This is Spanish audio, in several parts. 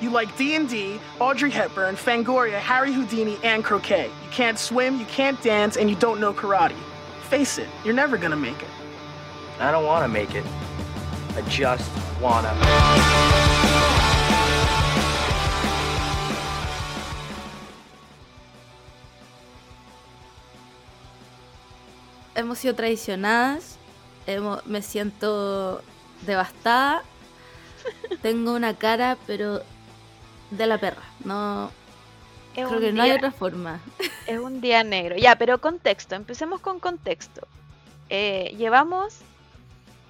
You like D&D, Audrey Hepburn, Fangoria, Harry Houdini, and croquet. You can't swim, you can't dance, and you don't know karate. Face it, you're never gonna make it. I don't want to make it. I just wanna. hemos sido traicionadas, hemos- me siento devastada, tengo una cara pero de la perra, no Es creo que no hay otra forma. Es un día negro. Ya, pero contexto. Empecemos con contexto. Eh, llevamos,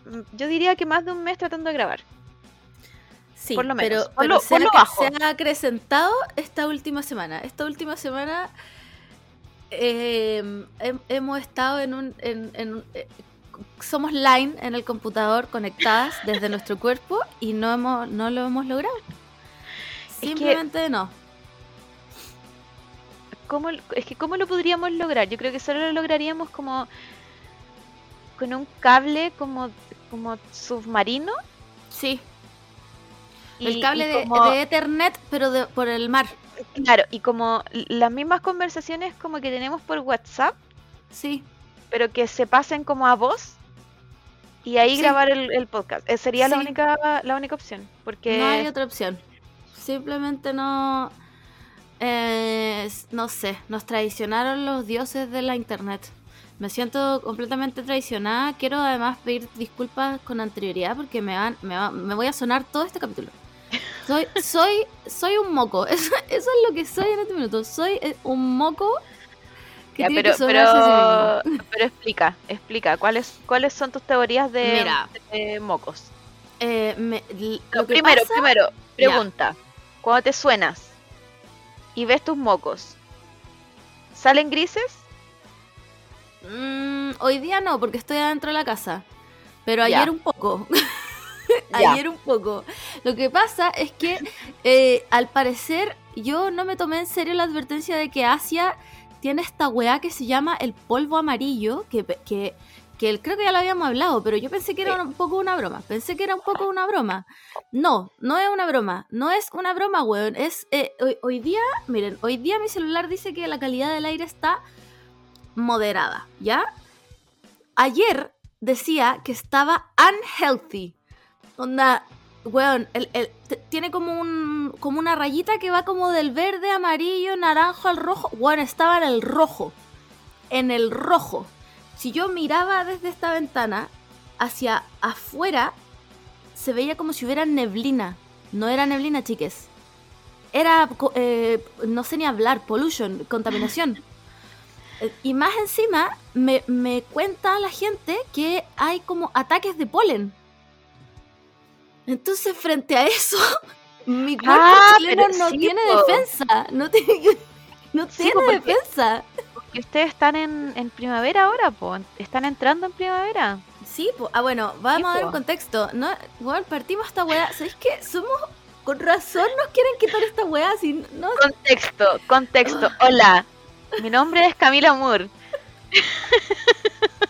mm, yo diría que más de un mes tratando de grabar. Sí, Por lo menos, pero, ponlo- pero se, ha, bajo. se ha acrecentado esta última semana. Esta última semana eh, hem- hemos estado en un... en- en- eh, somos line en el computador conectadas desde nuestro cuerpo y no, hemos, no lo hemos logrado. Que- Simplemente no. ¿Cómo, es que ¿cómo lo podríamos lograr? Yo creo que solo lo lograríamos como con un cable como, como submarino. Sí, y- el cable de, como- de Ethernet, pero de- por el mar. Claro, y como las mismas conversaciones como que tenemos por WhatsApp, Sí, pero que se pasen como a voz y ahí Sí. grabar el, el podcast. Eh, sería la única la única opción, porque no hay otra opción. Simplemente no. eh, no sé, nos traicionaron los dioses de la internet. Me siento completamente traicionada. Quiero además pedir disculpas con anterioridad porque me van, me, va- me voy a sonar todo este capítulo. Soy, soy, soy un moco. Eso, eso es lo que soy en este minuto. Soy eh, un moco que Ya, tiene pero, que pero, pero explica, explica, ¿cuáles, cuáles son tus teorías de, Mira. de mocos? Eh, me- No, lo primero, pasa- primero, Ya. Cuando te suenas y ves tus mocos, ¿salen grises? Mm, hoy día no, porque estoy adentro de la casa. Pero ayer un poco. Ayer un poco. Lo que pasa es que eh, al parecer yo no me tomé en serio la advertencia de que Asia tiene esta weá que se llama el polvo amarillo, que, que, que el- creo que ya lo habíamos hablado, pero yo pensé que era un poco una broma. Pensé que era un poco una broma. No, no es una broma. No es una broma, weón. Es, eh, hoy, hoy día, miren, hoy día mi celular dice que la calidad del aire está moderada, ¿ya? Ayer decía que estaba unhealthy. Onda, weón, el- el- tiene como un como una rayita que va como del verde, amarillo, naranjo al rojo. Weón, estaba en el rojo. En el rojo. Si yo miraba desde esta ventana hacia afuera, se veía como si hubiera neblina. No era neblina, chiques. Era, eh, no sé ni hablar, pollution, contaminación. Eh, Y más encima, me, me cuenta la gente que hay como ataques de polen. Entonces, frente a eso, mi cuerpo Ah, chileno no sí, tiene po. defensa. No tiene, no Sí, tiene po, porque- defensa. Ustedes están en, en primavera ahora, po. Están entrando en primavera. Sí, po. ah, bueno, vamos a dar un contexto. No, bueno, partimos esta weá. ¿Sabéis qué? Somos. Con razón nos quieren quitar esta weá. Si no, Contexto, contexto. Hola, mi nombre es Camila Moore.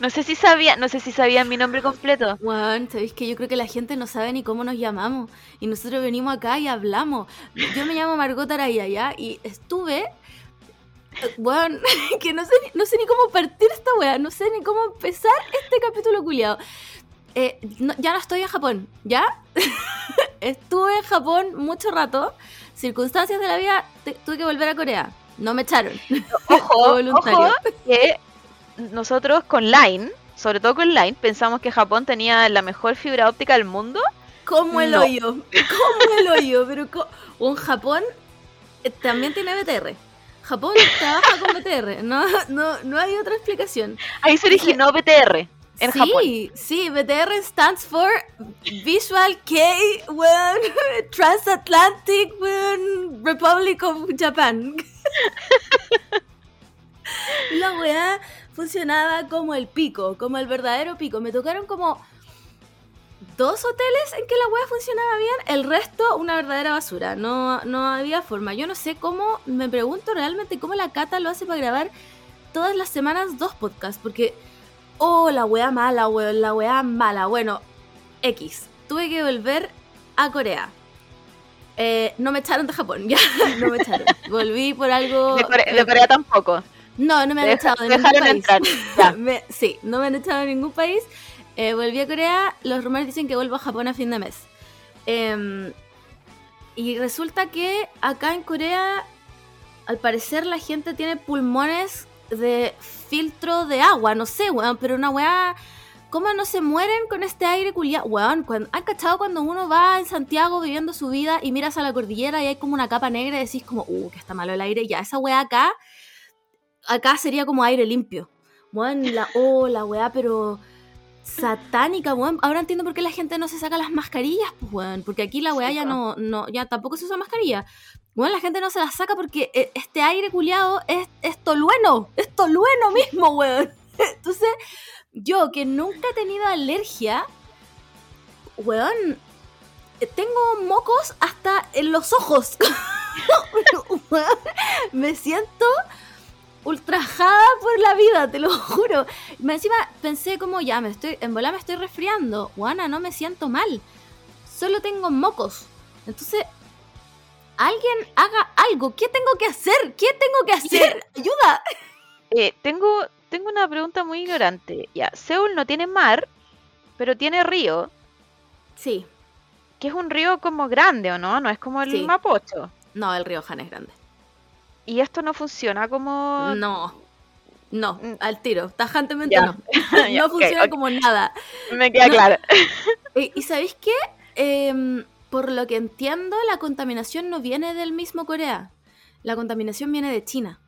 No sé si sabía, no sé si sabían mi nombre completo. Juan, sabéis que yo creo que la gente no sabe ni cómo nos llamamos. Y nosotros venimos acá y hablamos. Yo me llamo Margot Araya, ¿ya? Y estuve. Bueno, que no sé, no sé ni cómo partir esta weá. No sé ni cómo empezar este capítulo culiado. ya no estoy en Japón, ¿ya? Estuve en Japón mucho rato. Circunstancias de la vida, te- tuve que volver a Corea. No me echaron. Ojo, ojo, que nosotros con Line, sobre todo con Line, pensamos que Japón tenía la mejor fibra óptica del mundo. Como el No. hoyo. Como el hoyo. Pero un Japón eh, también tiene BTR. Japón trabaja con BTR. No, no, no hay otra explicación. Ahí se originó BTR en sí, Japón. sí, BTR stands for Visual Kei weón, Transatlantic weón, Republic of Japan. La weá funcionaba como el pico, como el verdadero pico. Me tocaron como dos hoteles en que la weá funcionaba bien, el resto una verdadera basura. No, no había forma. Yo no sé cómo, me pregunto realmente cómo la Cata lo hace para grabar todas las semanas dos podcasts, porque, oh, la weá mala, weón, la weá mala. Bueno, X, tuve que volver a Corea. Eh, no me echaron de Japón, ya, no me echaron. Volví por algo... De Corea, de Corea tampoco. No, no me han echado de ningún país. entrar, ya. Me- sí, no me han echado de ningún país. Eh, volví a Corea, los rumores dicen que vuelvo a Japón a fin de mes. Em, y resulta que acá en Corea, al parecer la gente tiene pulmones de filtro de agua, no sé, weón, pero una weá... ¿Cómo no se mueren con este aire culiado? Weón, cuando, ¿han cachado cuando uno va en Santiago viviendo su vida y miras a la cordillera y hay como una capa negra y decís como, uh, que está malo el aire? Ya, esa weá acá, acá sería como aire limpio. Weón, la, oh, la weá, pero satánica, weón. Ahora entiendo por qué la gente no se saca las mascarillas, pues, weón. Porque aquí la weá ya no, no, ya tampoco se usa mascarilla. Weón, la gente no se las saca porque eh, este aire culiado es, es tolueno. Es tolueno mismo, weón. Entonces, yo que nunca he tenido alergia, weón, tengo mocos hasta en los ojos. Weón, me siento ultrajada por la vida, te lo juro. Me encima pensé como ya, me estoy, en bola me estoy resfriando. Juana, no me siento mal. Solo tengo mocos. Entonces, alguien haga algo. ¿Qué tengo que hacer? ¿Qué tengo que hacer? Ayuda. Eh, tengo, tengo una pregunta muy ignorante. Ya, Seúl no tiene mar, pero tiene río, Sí, que es un río como grande, ¿o no? No es como el Sí. Mapocho. no, el río Han es grande. Y esto no funciona como... No. No, Mm. al tiro, tajantemente no. No funciona como nada. Me queda No. claro. Eh, ¿Y sabéis qué? Em, por lo que entiendo, la contaminación no viene del mismo Corea. La contaminación viene de China.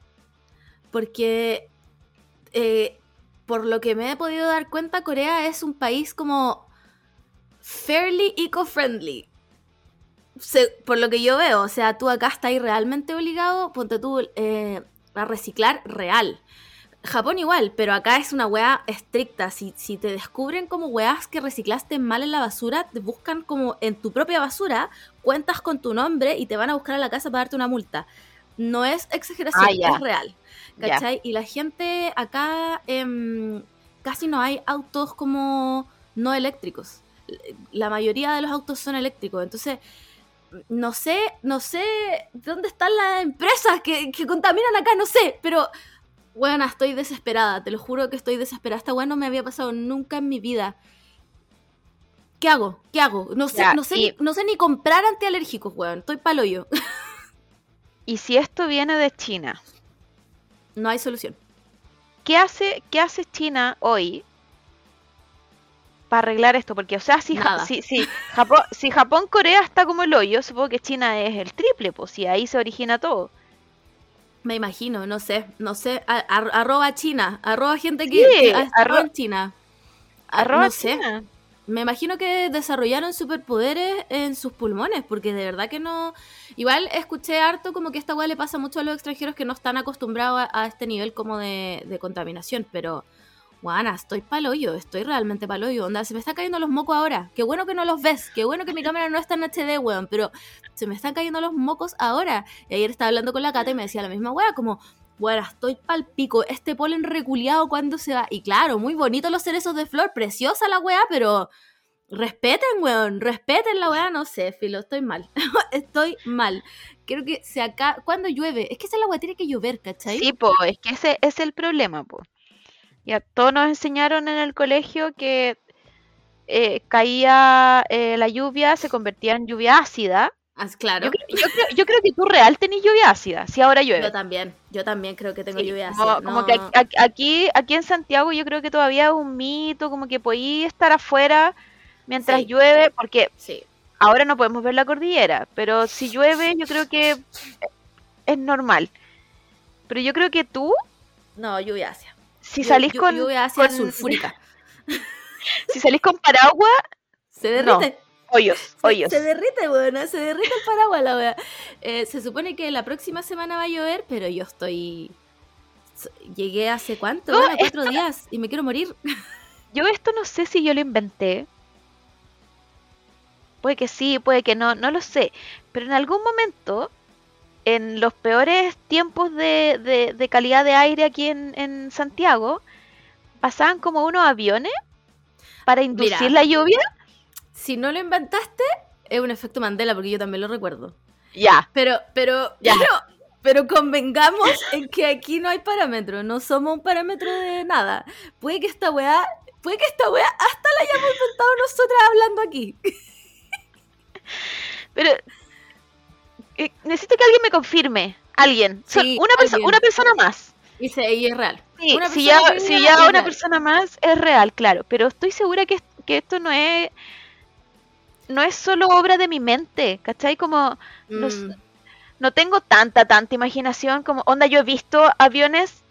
Porque, eh, por lo que me he podido dar cuenta, Corea es un país como fairly eco-friendly. Se- por lo que yo veo, o sea, tú acá estás realmente obligado, ponte tú, eh, a reciclar real. Japón igual, pero acá es una weá estricta. Si, si te descubren como weás que reciclaste mal en la basura, te buscan como en tu propia basura, cuentas con tu nombre y te van a buscar a la casa para darte una multa. No es exageración, Ah, es real. ¿Cachai? Y la gente acá em, casi no hay autos como no eléctricos. La mayoría de los autos son eléctricos. Entonces, no sé, no sé dónde están las empresas que, que contaminan acá, no sé, pero bueno, estoy desesperada, te lo juro que estoy desesperada. Esta weá no me había pasado nunca en mi vida. ¿Qué hago? ¿Qué hago? No sé, Ya, no sé, y- ni, no sé ni comprar antialérgicos, weón. Estoy palo yo. Y si esto viene de China, no hay solución. ¿qué hace, qué hace China hoy para arreglar esto? Porque, o sea, si, Ja- si, si Japón, si Japón, Corea está como el hoyo, supongo que China es el triple, pues si ahí se origina todo. Me imagino, no sé, no sé. A- arroba China, arroba gente Sí, que, arro- en China. Ah, Arroba no sé. China. Me imagino que desarrollaron superpoderes en sus pulmones, porque de verdad que no. Igual escuché harto como que esta weá le pasa mucho a los extranjeros que no están acostumbrados a, a este nivel como de, de contaminación, pero. Guana, estoy paloyo, estoy realmente paloyo. Onda, se me están cayendo los mocos ahora. Qué bueno que no los ves, qué bueno que mi cámara no está en HD, weón, pero se me están cayendo los mocos ahora. Y ayer estaba hablando con la Cata y me decía la misma weá, como, bueno, estoy pal pico, este polen reculeado cuando se va. Y claro, muy bonito los cerezos de flor, preciosa la weá, pero respeten, weón, respeten la weá, no sé, filo, estoy mal. estoy mal. Creo que se acá, cuando llueve, es que esa la weá tiene que llover, ¿cachai? Sí, po, es que ese es el problema, po. Ya todos nos enseñaron en el colegio que eh, caía eh, la lluvia, se convertía en lluvia ácida. Ah, claro. Yo, creo- yo creo, yo creo que tú real tenés lluvia ácida, si ahora llueve. Yo también, yo también creo que tengo Sí, lluvia ácida, como no- que aquí- aquí, en Santiago yo creo que todavía es un mito, como que podí estar afuera mientras Sí. llueve, porque Sí, ahora no podemos ver la cordillera, pero si llueve yo creo que es normal. Pero yo creo que tú, no, lluvia ácida. Si salís con, Lluvia ácida con- sulfúrica. si salís con paraguas, Se No. derrite. hoyos, Se, hoyos. se derrite, weón, se derrite el paraguas la wea. Eh, se supone que la próxima semana va a llover, pero yo estoy. Llegué hace cuánto, No, Bueno, cuatro días y me quiero morir. Yo esto no sé si yo lo inventé. Puede que sí, puede que no, no lo sé. Pero en algún momento, en los peores tiempos de, de- de calidad de aire aquí en, en Santiago, pasaban como unos aviones para inducir Mira. la lluvia. Si no lo inventaste, es un efecto Mandela, porque yo también lo recuerdo. Ya. Pero, pero, Ya. pero, pero convengamos en que aquí no hay parámetro, no somos un parámetro de nada. Puede que esta weá, puede que esta weá hasta la hayamos inventado nosotras hablando aquí. Pero eh, necesito que alguien me confirme. Alguien. Una, perso- alguien. una persona más. Y, se, y es real. Sí, Una si ya, si ya una real. persona más es real, claro. Pero estoy segura que, que esto no es. No es solo obra de mi mente, ¿cachai? Como. Mm. no tengo tanta, tanta imaginación como. Onda, yo he visto aviones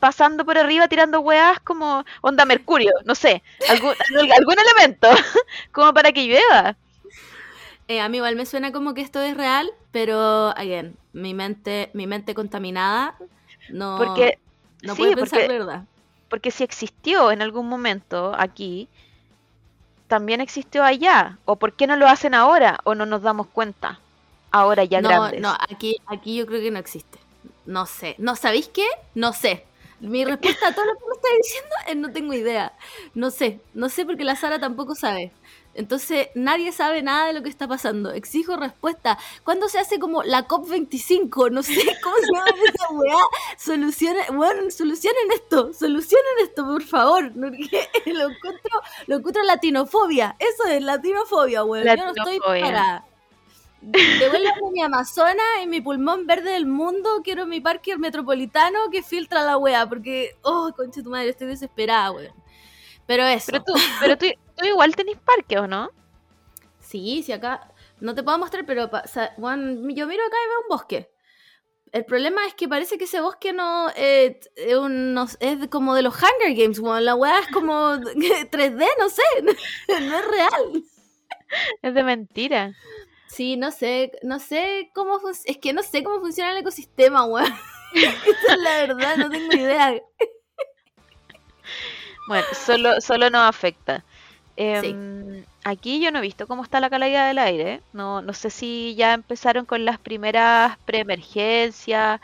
pasando por arriba tirando weas como. Onda Mercurio, no sé. Algún, algún algún elemento. como para que llueva. Eh, a mí igual me suena como que esto es real, pero, again, mi mente, mi mente contaminada no, Porque. no sí, puede pensar porque- verdad. Porque si existió en algún momento aquí, también existió allá. ¿O por qué no lo hacen ahora? ¿O no nos damos cuenta? Ahora ya no, grandes. no, aquí, aquí yo creo que no existe. No sé. ¿No sabéis qué? No sé. Mi respuesta a todo lo que me estás diciendo es no tengo idea. No sé. No sé porque la Sara tampoco sabe. Entonces, nadie sabe nada de lo que está pasando. Exijo respuesta. ¿Cuándo se hace como la COP25? No sé cómo se llama esa weá. Solucionen, bueno, solucionen esto. Solucionen esto, por favor. Lo encuentro, lo encuentro latinofobia. Eso es latinofobia, weón. Yo no estoy para. Devuélvame mi Amazona y mi pulmón verde del mundo. Quiero mi parque metropolitano que filtra la wea. Porque, oh, concha tu madre, estoy desesperada, weón. Pero eso. Pero tú, pero tú, tú igual tenés parque, ¿o no? Sí, sí, acá. No te puedo mostrar, pero weón, yo miro acá y veo un bosque. El problema es que parece que ese bosque no, eh, es, como de los Hunger Games, weón. La weá es como 3D, no sé. No es real. Es de mentira. Sí, no sé, no sé cómo es que no sé cómo funciona el ecosistema, weón. Es la verdad, no tengo idea. Bueno, solo, solo nos afecta. Em, Aquí yo no he visto cómo está la calidad del aire. No, no sé si ya empezaron con las primeras preemergencias,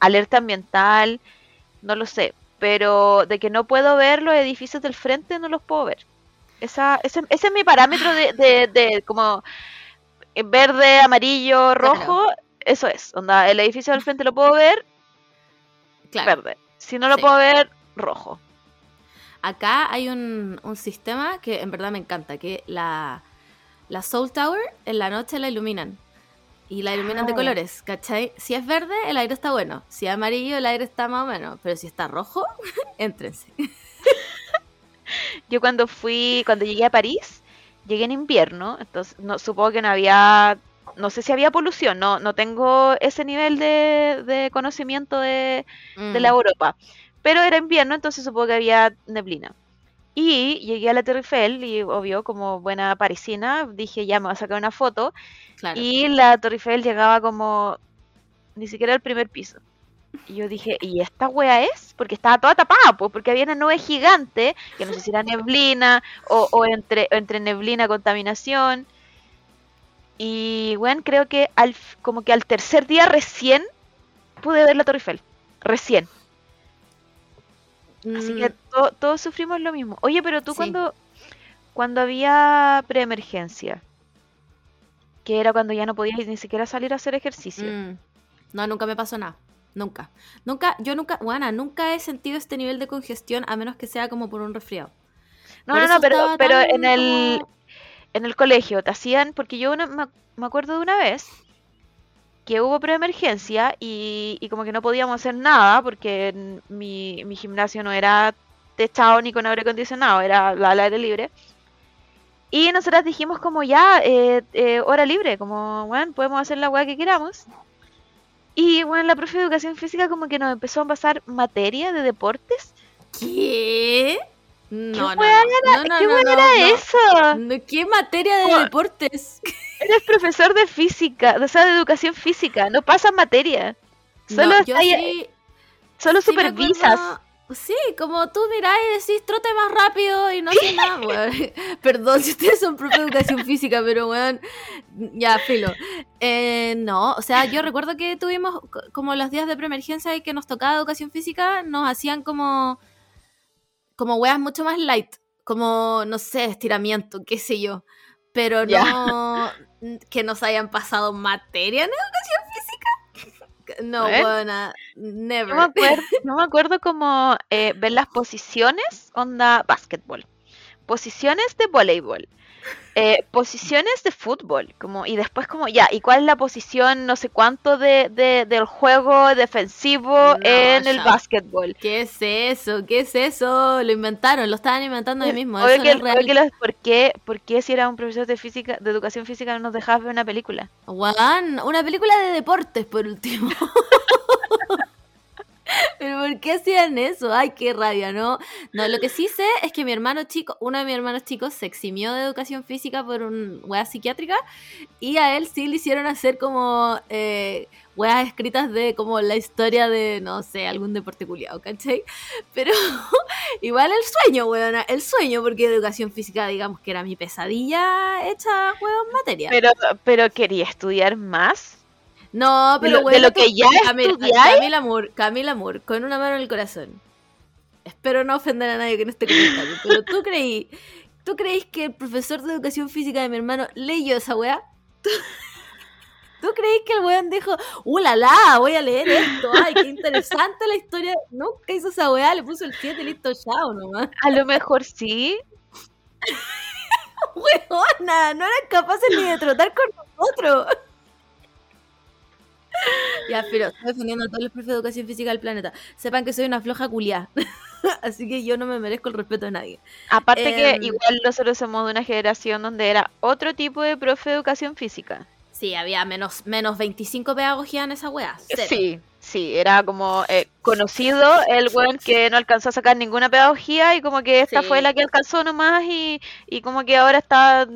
alerta ambiental, no lo sé. Pero de que no puedo ver los edificios del frente, no los puedo ver. Esa, ese, ese es mi parámetro de, de, de como verde, amarillo, rojo. Eso es. Onda, el edificio del frente lo puedo ver, Claro. verde. Si no lo Sí. puedo ver, rojo. Acá hay un, un sistema que en verdad me encanta, que la, la Soul Tower en la noche la iluminan. Y la iluminan de Ah. colores, ¿cachai? Si es verde, el aire está bueno. Si es amarillo, el aire está más o menos. Pero si está rojo, éntrense. Yo cuando fui, cuando llegué a París, llegué en invierno, entonces no, supongo que no había, no sé si había polución, no, no tengo ese nivel de, de conocimiento de, de la Mm, Europa, pero era invierno, entonces supongo que había neblina. Y llegué a la Torre Eiffel y obvio, como buena parisina, dije ya me voy a sacar una foto claro. y la Torre Eiffel llegaba como ni siquiera al primer piso. Y yo dije, ¿y esta wea es? Porque estaba toda tapada, pues, porque había una nube gigante, que no sé si era neblina o, o entre, entre neblina contaminación. Y bueno, creo que al, como que al tercer día recién pude ver la Torre Eiffel. Recién. Así que Mm, to- todos sufrimos lo mismo. Oye, pero tú Sí. cuando, cuando había preemergencia, que era cuando ya no podías ni siquiera salir a hacer ejercicio. mm. No, nunca me pasó nada. Nunca. Nunca, yo nunca, bueno, nunca he sentido este nivel de congestión a menos que sea como por un resfriado. No, Por no, no, pero, pero en el, en el colegio te hacían, porque yo una- me acuerdo de una vez que hubo preemergencia y, y como que no podíamos hacer nada porque mi, mi gimnasio no era techado ni con aire acondicionado, era al aire libre. Y nosotras dijimos como ya, eh, eh, hora libre, como, bueno, podemos hacer la weá que queramos. Y bueno, la profe de educación física como que nos empezó a pasar materia de deportes. ¿Qué? No, no, weá no. No, no, ¿Qué no, era eso? ¿Qué materia de ¿Cómo? deportes? Eres profesor de física, o sea, de educación física, no pasas materia. Solo, No, yo sí, solo sí supervisas. Sí, como tú mirás y decís trote más rápido y no sé nada, weón. Perdón si ustedes son profe de educación física, pero weón, ya, filo. Eh, no, o sea, yo recuerdo que tuvimos co- como los días de preemergencia y que nos tocaba educación física, nos hacían como, como weas mucho más light, como, no sé, estiramiento, qué sé yo. Pero no, no, que nos hayan pasado materia en educación física. No, ¿Eh? buena, never. No me acuerdo, no me acuerdo cómo eh, ver las posiciones, onda básquetbol, posiciones de voleibol, eh, posiciones de fútbol, como y después como ya, ¿y cuál es la posición no sé cuánto de, de- del juego defensivo No, en el básquetbol? ¿Qué es eso? ¿Qué es eso? Lo inventaron, lo estaban inventando ahí mismo. Obvio Eso que- no es que los- ¿por, qué, ¿Por qué si era un profesor de física, de educación física no nos dejabas ver una película? Juan, una película de deportes por último. Pero ¿por qué hacían eso? Ay, qué rabia, ¿no? No, lo que sí sé es que mi hermano chico, uno de mis hermanos chicos se eximió de educación física por un weas psiquiátrica y a él sí le hicieron hacer como eh, weas escritas de como la historia de, no sé, algún deporte culiado, ¿cachai? Pero igual el sueño, weona, el sueño, porque educación física, digamos que era mi pesadilla hecha, weón, materia. Pero, pero quería estudiar más. No, De pero lo- de bueno, lo que ya Camila, Moore, Camila Moore, con una mano en el corazón. Espero no ofender a nadie con este comentario, pero tú creí, ¿tú creís que el profesor de educación física de mi hermano leyó esa weá? ¿Tú, tú creís que el weón dijo, ¡uh, la, la! Voy a leer esto, ¡ay, qué interesante la historia! Nunca hizo esa weá, le puso el 7 listo, chao nomás. A lo mejor sí. ¡Weona! No eran capaces ni de trotar con nosotros. Ya, pero estoy defendiendo a todos los profes de educación física del planeta. Sepan que soy una floja culiá. Así que yo no me merezco el respeto de nadie. Aparte que Em, igual nosotros somos de una generación donde era otro tipo de profe de educación física. Sí, había menos, menos 25 pedagogía en esa weá. cero. Sí, sí, era como eh, conocido el weón que no alcanzó a sacar ninguna pedagogía y como que esta Sí. fue la que alcanzó nomás y, y como que ahora está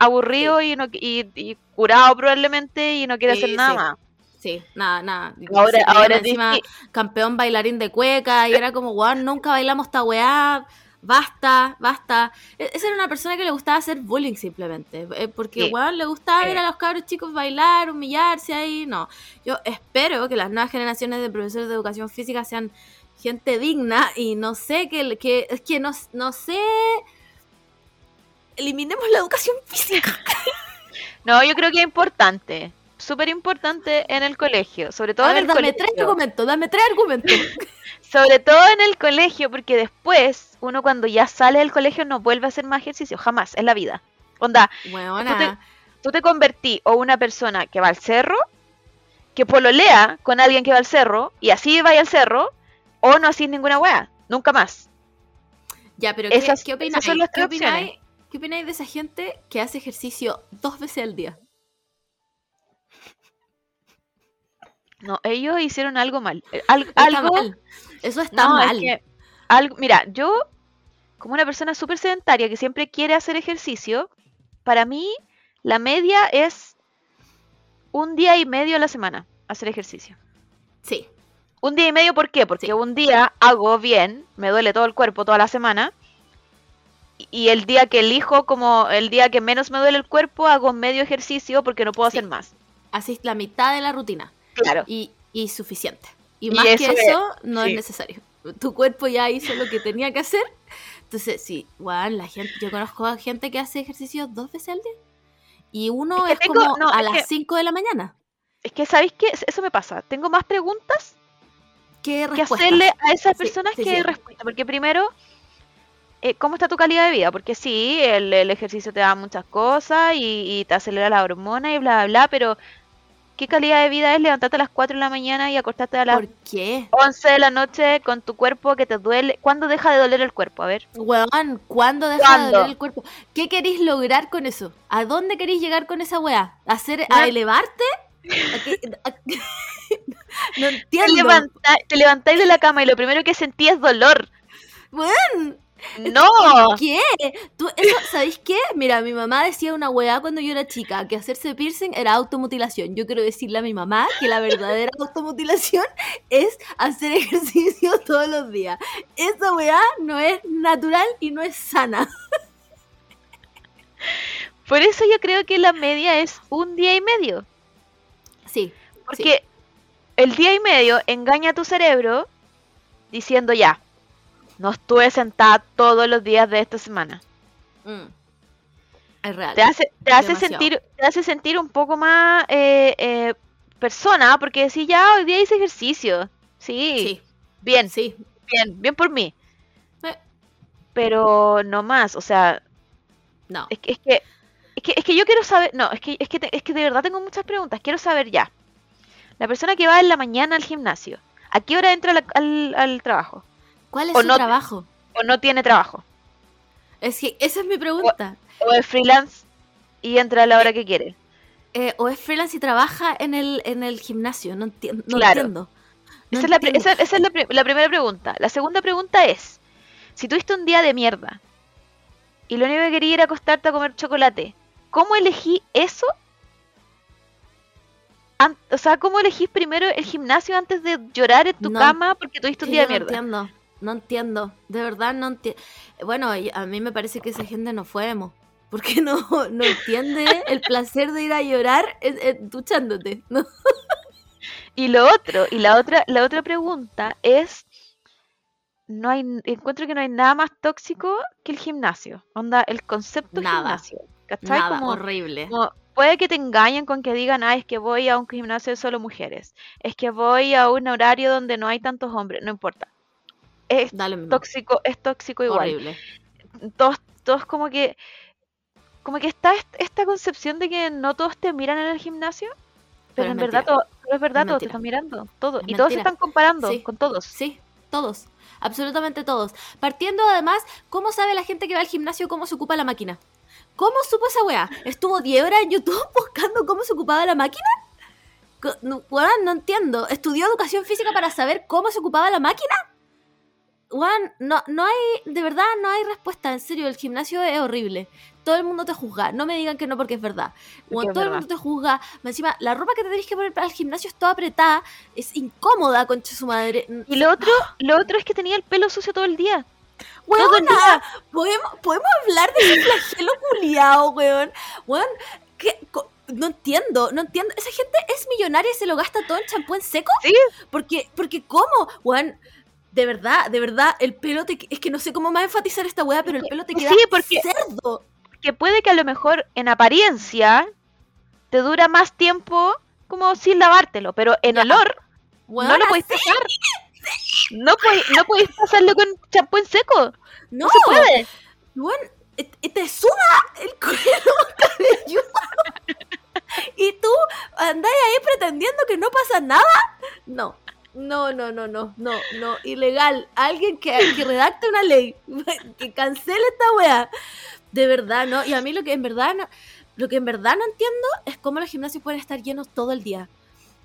aburrido y, no, y, y curado probablemente y no quiere Sí, hacer nada más. Sí, nada, nada. Ahora, Sí, ahora encima campeón bailarín de cueca y era como, weón, nunca bailamos esta weá. Basta, basta. E- Esa era una persona que le gustaba hacer bullying simplemente. eh, Porque, Sí. weón, le gustaba ver Sí. a los cabros chicos bailar, humillarse ahí. No. Yo espero que las nuevas generaciones de profesores de educación física sean gente digna y no sé que, que es que no, no sé. Eliminemos la educación física. No, yo creo que es importante, súper importante en el colegio, sobre todo A en ver, el dame colegio. tres argumentos, dame tres argumentos. Sobre todo en el colegio, porque después uno cuando ya sale del colegio no vuelve a hacer más ejercicio, jamás, en la vida. Onda, Weona. tú te convertí o una persona que va al cerro, que pololea con alguien que va al cerro, y así vaya al cerro, o no hacís ninguna wea, nunca más. Ya, pero ¿qué, Esas- ¿qué ¿Qué opináis? ¿Qué opináis de esa gente que hace ejercicio dos veces al día? No, ellos hicieron algo mal. eh, al- algo mal. Eso está No, es mal. que algo, mira, yo como una persona súper sedentaria que siempre quiere hacer ejercicio, para mí la media es un día y medio a la semana hacer ejercicio. Sí. Un día y medio, ¿por qué? Porque Sí. un día hago bien, me duele todo el cuerpo toda la semana. y- el día que elijo, como el día que menos me duele el cuerpo, hago medio ejercicio porque no puedo Sí. hacer más. Así la mitad de la rutina. Claro. Y, y suficiente. Y Y más que eso es- eso, no sí. es necesario. Tu cuerpo ya hizo lo que tenía que hacer. Entonces, sí, weón, la gente, yo conozco a gente que hace ejercicio dos veces al día. Y uno Es es, que tengo- como no, a es las que- 5 de la mañana. Es que, ¿sabéis qué? Eso me pasa. Tengo más preguntas ¿Qué que hacerle a esas personas sí, que sí. respuesta. Porque primero, eh, ¿cómo está tu calidad de vida? Porque sí, el, el ejercicio te da muchas cosas y, y te acelera la hormona y bla, bla, bla, pero ¿qué calidad de vida es levantarte a las 4 de la mañana y acostarte a las ¿Por qué? 11 de la noche con tu cuerpo que te duele? ¿Cuándo deja de doler el cuerpo? A ver. Weón, ¿cuándo deja ¿Cuándo? de doler el cuerpo? ¿Qué queréis lograr con eso? ¿A dónde queréis llegar con esa weá? ¿A, hacer, a elevarte? ¿A qué- a- no entiendo. te levantáis de la cama y lo primero que sentí es dolor. Weón, ¡No! ¿qué? ¿Tú, eso, ¿Sabéis qué? Mira, mi mamá decía una weá cuando yo era chica, que hacerse piercing era automutilación. Yo quiero decirle a mi mamá que la verdadera automutilación es hacer ejercicio todos los días. Esa weá no es natural y no es sana. Por eso yo creo que la media es un día y medio. Sí. Porque el día y medio engaña a tu cerebro diciendo ya, no estuve sentada todos los días de esta semana. Mm. Es real. te hace, te hace sentir, te hace sentir un poco más eh, eh, persona, porque decís, ya, hoy día hice ejercicio. Sí, Sí, bien, sí. bien, bien por mí. Eh, Pero no más, o sea, no. es que, es que, es que, es que yo quiero saber, no, es que, es que, es que de verdad tengo muchas preguntas, quiero saber ya. La persona que va en la mañana al gimnasio, ¿a qué hora entra la- al, al trabajo? ¿Cuál es o su no- trabajo? ¿O no tiene trabajo? Es que esa es mi pregunta. ¿O es freelance y entra a la hora que quiere? Eh, o es freelance y trabaja en el, en el gimnasio. No, enti- no Claro. entiendo. No esa es, la, esa- esa es la, pri- la primera pregunta. La segunda pregunta es, si tuviste un día de mierda y lo único que querías era acostarte a comer chocolate, ¿cómo elegí eso? O sea, ¿cómo elegís primero el gimnasio antes de llorar en tu No. cama porque tuviste un día de no mierda? entiendo. No entiendo. De verdad no entiendo. Bueno, a mí me parece que esa gente no fue emo. Porque no, no entiende el placer de ir a llorar eh, duchándote. ¿no? Y lo otro, y la otra, la otra pregunta es, no hay, encuentro que no hay nada más tóxico que el gimnasio. Onda, el concepto Nada. gimnasio. ¿Cachai? Nada, Como- horrible. como, puede que te engañen con que digan, ah, es que voy a un gimnasio de solo mujeres. Es que voy a un horario donde no hay tantos hombres. No importa. Es Da lo mismo. tóxico, es tóxico igual. Horrible. Todos, todos como que, como que está est- esta concepción de que no todos te miran en el gimnasio. Pero, en verdad, todo, pero es verdad, Es todos te están mirando. Todo. Es y todos se están comparando Sí. con todos. Sí, todos. Absolutamente todos. Partiendo además, ¿cómo sabe la gente que va al gimnasio cómo se ocupa la máquina? ¿Cómo supo esa weá? ¿Estuvo 10 horas en YouTube buscando cómo se ocupaba la máquina? No, no entiendo. ¿Estudió educación física para saber cómo se ocupaba la máquina? Weón, no, no hay, de verdad no hay respuesta. En serio, el gimnasio es horrible. Todo el mundo te juzga. No me digan que no porque es verdad. Es todo el mundo te juzga. Encima, la ropa que te tenés que poner para el gimnasio es toda apretada. Es incómoda, concha su madre. Y lo otro, lo otro es que tenía el pelo sucio todo el día. Todo el Weona, día. ¿podemos, podemos hablar de ese flagelo culiao, weón. Weón, no entiendo, no entiendo. Esa gente es millonaria y se lo gasta todo en champú en seco. Sí. Porque, porque ¿cómo? Weón, de verdad, de verdad, el pelo te... Es que no sé cómo más enfatizar esta weá, pero el pelo te Sí, queda porque- cerdo. Que puede que a lo mejor en apariencia te dura más tiempo como sin lavártelo, pero en olor no lo podéis sí, pasar. No podéis, no podéis pasarlo con champú en seco. No, No se puede. Weón, eh, eh, te suda el cuero cabelludo. y tú andás ahí pretendiendo que no pasa nada. No, no, no, no, no, no, no, ilegal. Alguien que, que redacte una ley, que cancele esta wea. De verdad, ¿no? Y a mí lo que en verdad no, lo que en verdad no entiendo es cómo los gimnasios pueden estar llenos todo el día.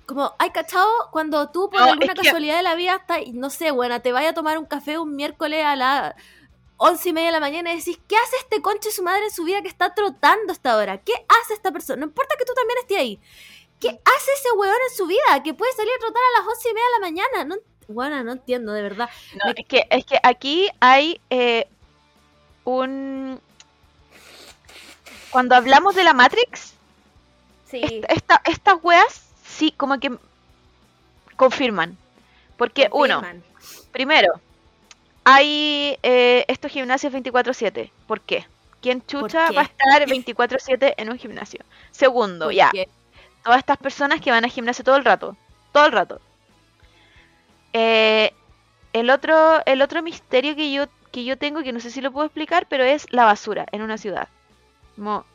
Como, hay cachado cuando tú por No, alguna es que- casualidad de la vida no sé, buena, te vaya a tomar un café un miércoles a la once y media de la mañana y decís, ¿qué hace este conche su madre en su vida que está trotando a esta hora? ¿Qué hace esta persona? No importa que tú también estés ahí. ¿Qué hace ese weón en su vida? Que puede salir a trotar a las once y media de la mañana. No, bueno, no entiendo, de verdad. No, es, que, es que aquí hay eh, un... Cuando hablamos de la Matrix, Sí. est- esta- estas weas sí como que confirman. Porque uno, primero, hay eh, estos gimnasios 24/7. ¿Por qué? ¿Quién chucha qué? va a estar 24/7 en un gimnasio? Segundo, ya, todas estas personas que van al gimnasio todo el rato, todo el rato. Eh, el otro, el otro misterio que yo, que yo tengo, que no sé si lo puedo explicar, pero es la basura en una ciudad. Como,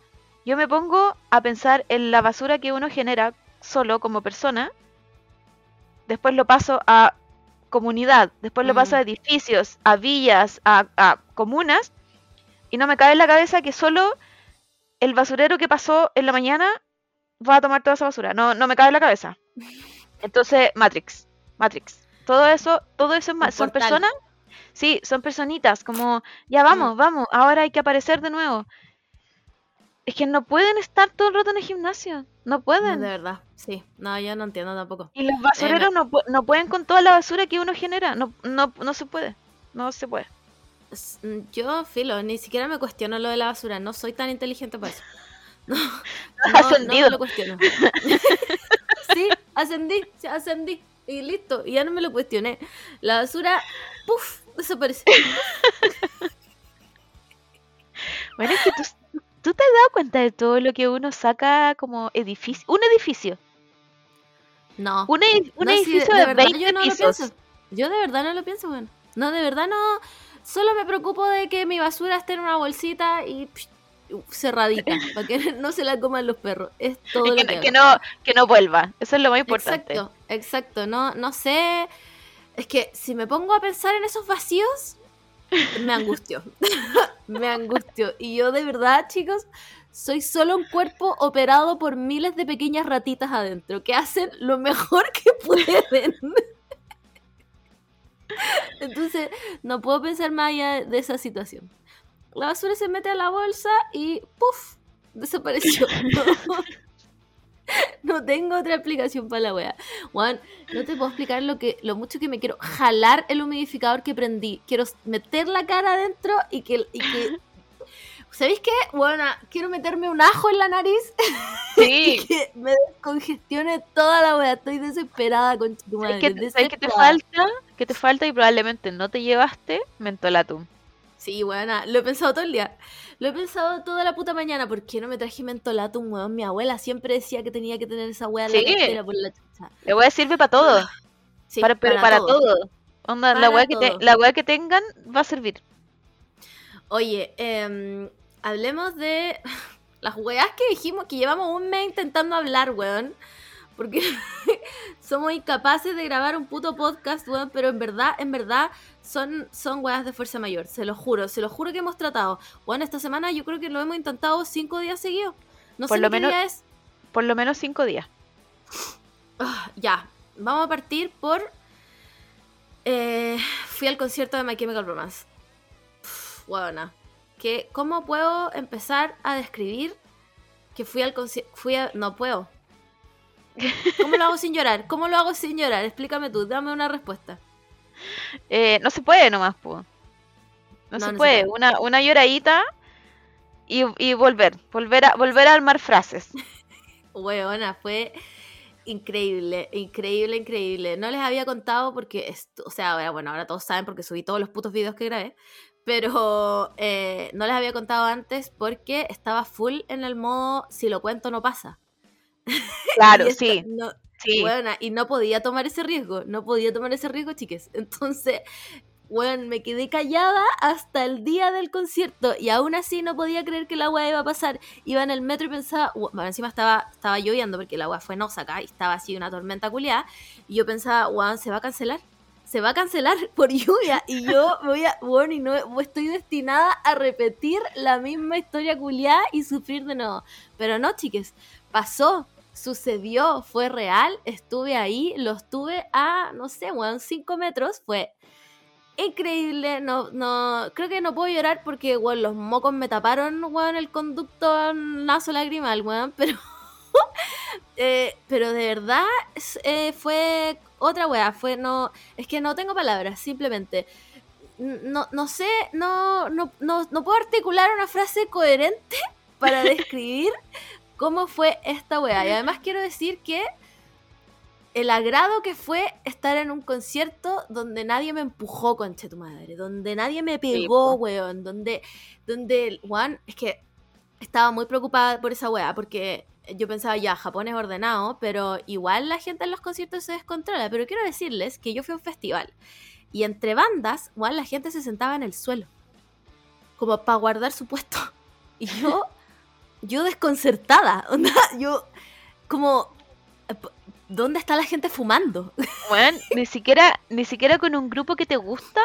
yo me pongo a pensar en la basura que uno genera solo como persona, después lo paso a comunidad, después lo paso Mm. a edificios, a villas, a, a comunas, y no me cabe en la cabeza que solo el basurero que pasó en la mañana va a tomar toda esa basura. No, no me cabe en la cabeza. Entonces, Matrix. Matrix. Todo eso, todo eso es son personas. Sí, son personitas, como, ya vamos, Mm. vamos, ahora hay que aparecer de nuevo. Es que no pueden estar todo el rato en el gimnasio. No No, pueden. de verdad, sí. No, yo no entiendo tampoco. Y los basureros no, pu- no pueden con toda la basura que uno genera. No, no, no se puede. No se puede. Yo, filo, ni siquiera me cuestiono lo de la basura. No soy tan inteligente para eso. No, no, ascendido. no me lo cuestiono. sí, ascendí, ascendí. Y listo, y ya no me lo cuestioné. La basura, puff, desapareció. Bueno, es que tú, tú ¿Tú te has dado cuenta de todo lo que uno saca como edificio? Un edificio. No. Un, No, edificio de de, verdad 20 yo no lo pisos. pienso. Yo de verdad no lo pienso, weón. No, de verdad no. Solo me preocupo de que mi basura esté en una bolsita y psh, cerradita, para que no se la coman los perros. Es todo Y lo que, no- que no, que no vuelva. Eso es lo más importante. Exacto, exacto. No, no sé. Es que si me pongo a pensar en esos vacíos, me angustio. me angustio. Y yo de verdad, chicos, soy solo un cuerpo operado por miles de pequeñas ratitas adentro que hacen lo mejor que pueden. Entonces, no puedo pensar más allá de esa situación. La basura se mete a la bolsa y ¡puf! Desapareció. No, no tengo otra explicación para la wea. Juan, no te puedo explicar lo que lo mucho que me quiero jalar el humidificador que prendí. Quiero meter la cara adentro y que, y que ¿Sabéis qué? Bueno, quiero meterme un ajo en la nariz y que me descongestione toda la wea. Estoy desesperada con tu madre. ¿Sabes qué, te falta? ¿Qué te falta y probablemente no te llevaste? Mentolatum. Sí, buena, lo he pensado todo el día. Lo he pensado toda la puta mañana. ¿Por qué no me traje mentolatum, weón? Mi abuela siempre decía que tenía que tener esa wea en Sí. la cartera por la chucha. La weá sirve para todo. Sí, para, pero para todo. Onda, la Para weá que, te- todo. la weá que tengan va a servir. Oye, em, hablemos de las weas que dijimos que llevamos un mes intentando hablar, weón. Porque somos incapaces de grabar un puto podcast, weón. Pero en verdad, en verdad, son, son weas de fuerza mayor. Se lo juro, se lo juro que hemos tratado. Bueno, esta semana yo creo que lo hemos intentado cinco días seguidos. No Por sé lo qué menos- día es. Por lo menos cinco días. Ah, ya, vamos a partir por. eh, fui al concierto de My Chemical Romance. Huevona. Que, ¿Cómo puedo empezar a describir que fui al concierto? Fui a... No puedo. ¿Cómo lo hago sin llorar? ¿Cómo lo hago sin llorar? Explícame tú, dame una respuesta. Eh, no se puede nomás, po. No, No, se, no se puede. puede. Una, una lloradita y, y volver. Volver a, volver a armar frases. Huevona, fue increíble, increíble, increíble. No les había contado porque, esto, o sea, ahora, bueno, ahora todos saben porque subí todos los putos videos que grabé, pero eh, no les había contado antes porque estaba full en el modo, si lo cuento no pasa. Claro, Y sí. no- Sí. Y no podía tomar ese riesgo, no podía tomar ese riesgo, chiques. Entonces, bueno, me quedé callada hasta el día del concierto y aún así no podía creer que el agua iba a pasar. Iba en el metro y pensaba, bueno, encima estaba, estaba lloviendo porque el agua fue en Osaka y estaba así una tormenta culiada. Y yo pensaba, weón, se va a cancelar. Se va a cancelar por lluvia y yo voy a, bueno, y no estoy destinada a repetir la misma historia culiada y sufrir de nuevo. Pero no, chiques, pasó, sucedió, fue real, estuve ahí, lo estuve a, no sé, weón, 5 metros, fue increíble, no, no, creo que no puedo llorar porque, weón, los mocos me taparon, weón, el conducto naso lagrimal, weón, pero, eh, pero de verdad eh, fue otra weá, fue, no, es que no tengo palabras, simplemente. No, no sé, no, no, no, no puedo articular una frase coherente para describir cómo fue esta weá. Y además quiero decir que el agrado que fue estar en un concierto donde nadie me empujó, conche tu madre, donde nadie me pegó, po. weón, donde, donde, Juan, es que estaba muy preocupada por esa weá, porque yo pensaba, ya, Japón es ordenado, pero igual la gente en los conciertos se descontrola. Pero quiero decirles que yo fui a un festival y entre bandas, igual la gente se sentaba en el suelo, como para guardar su puesto. Y yo, yo desconcertada, onda, yo, como, ¿dónde está la gente fumando? Bueno, ni siquiera, ni siquiera con un grupo que te gusta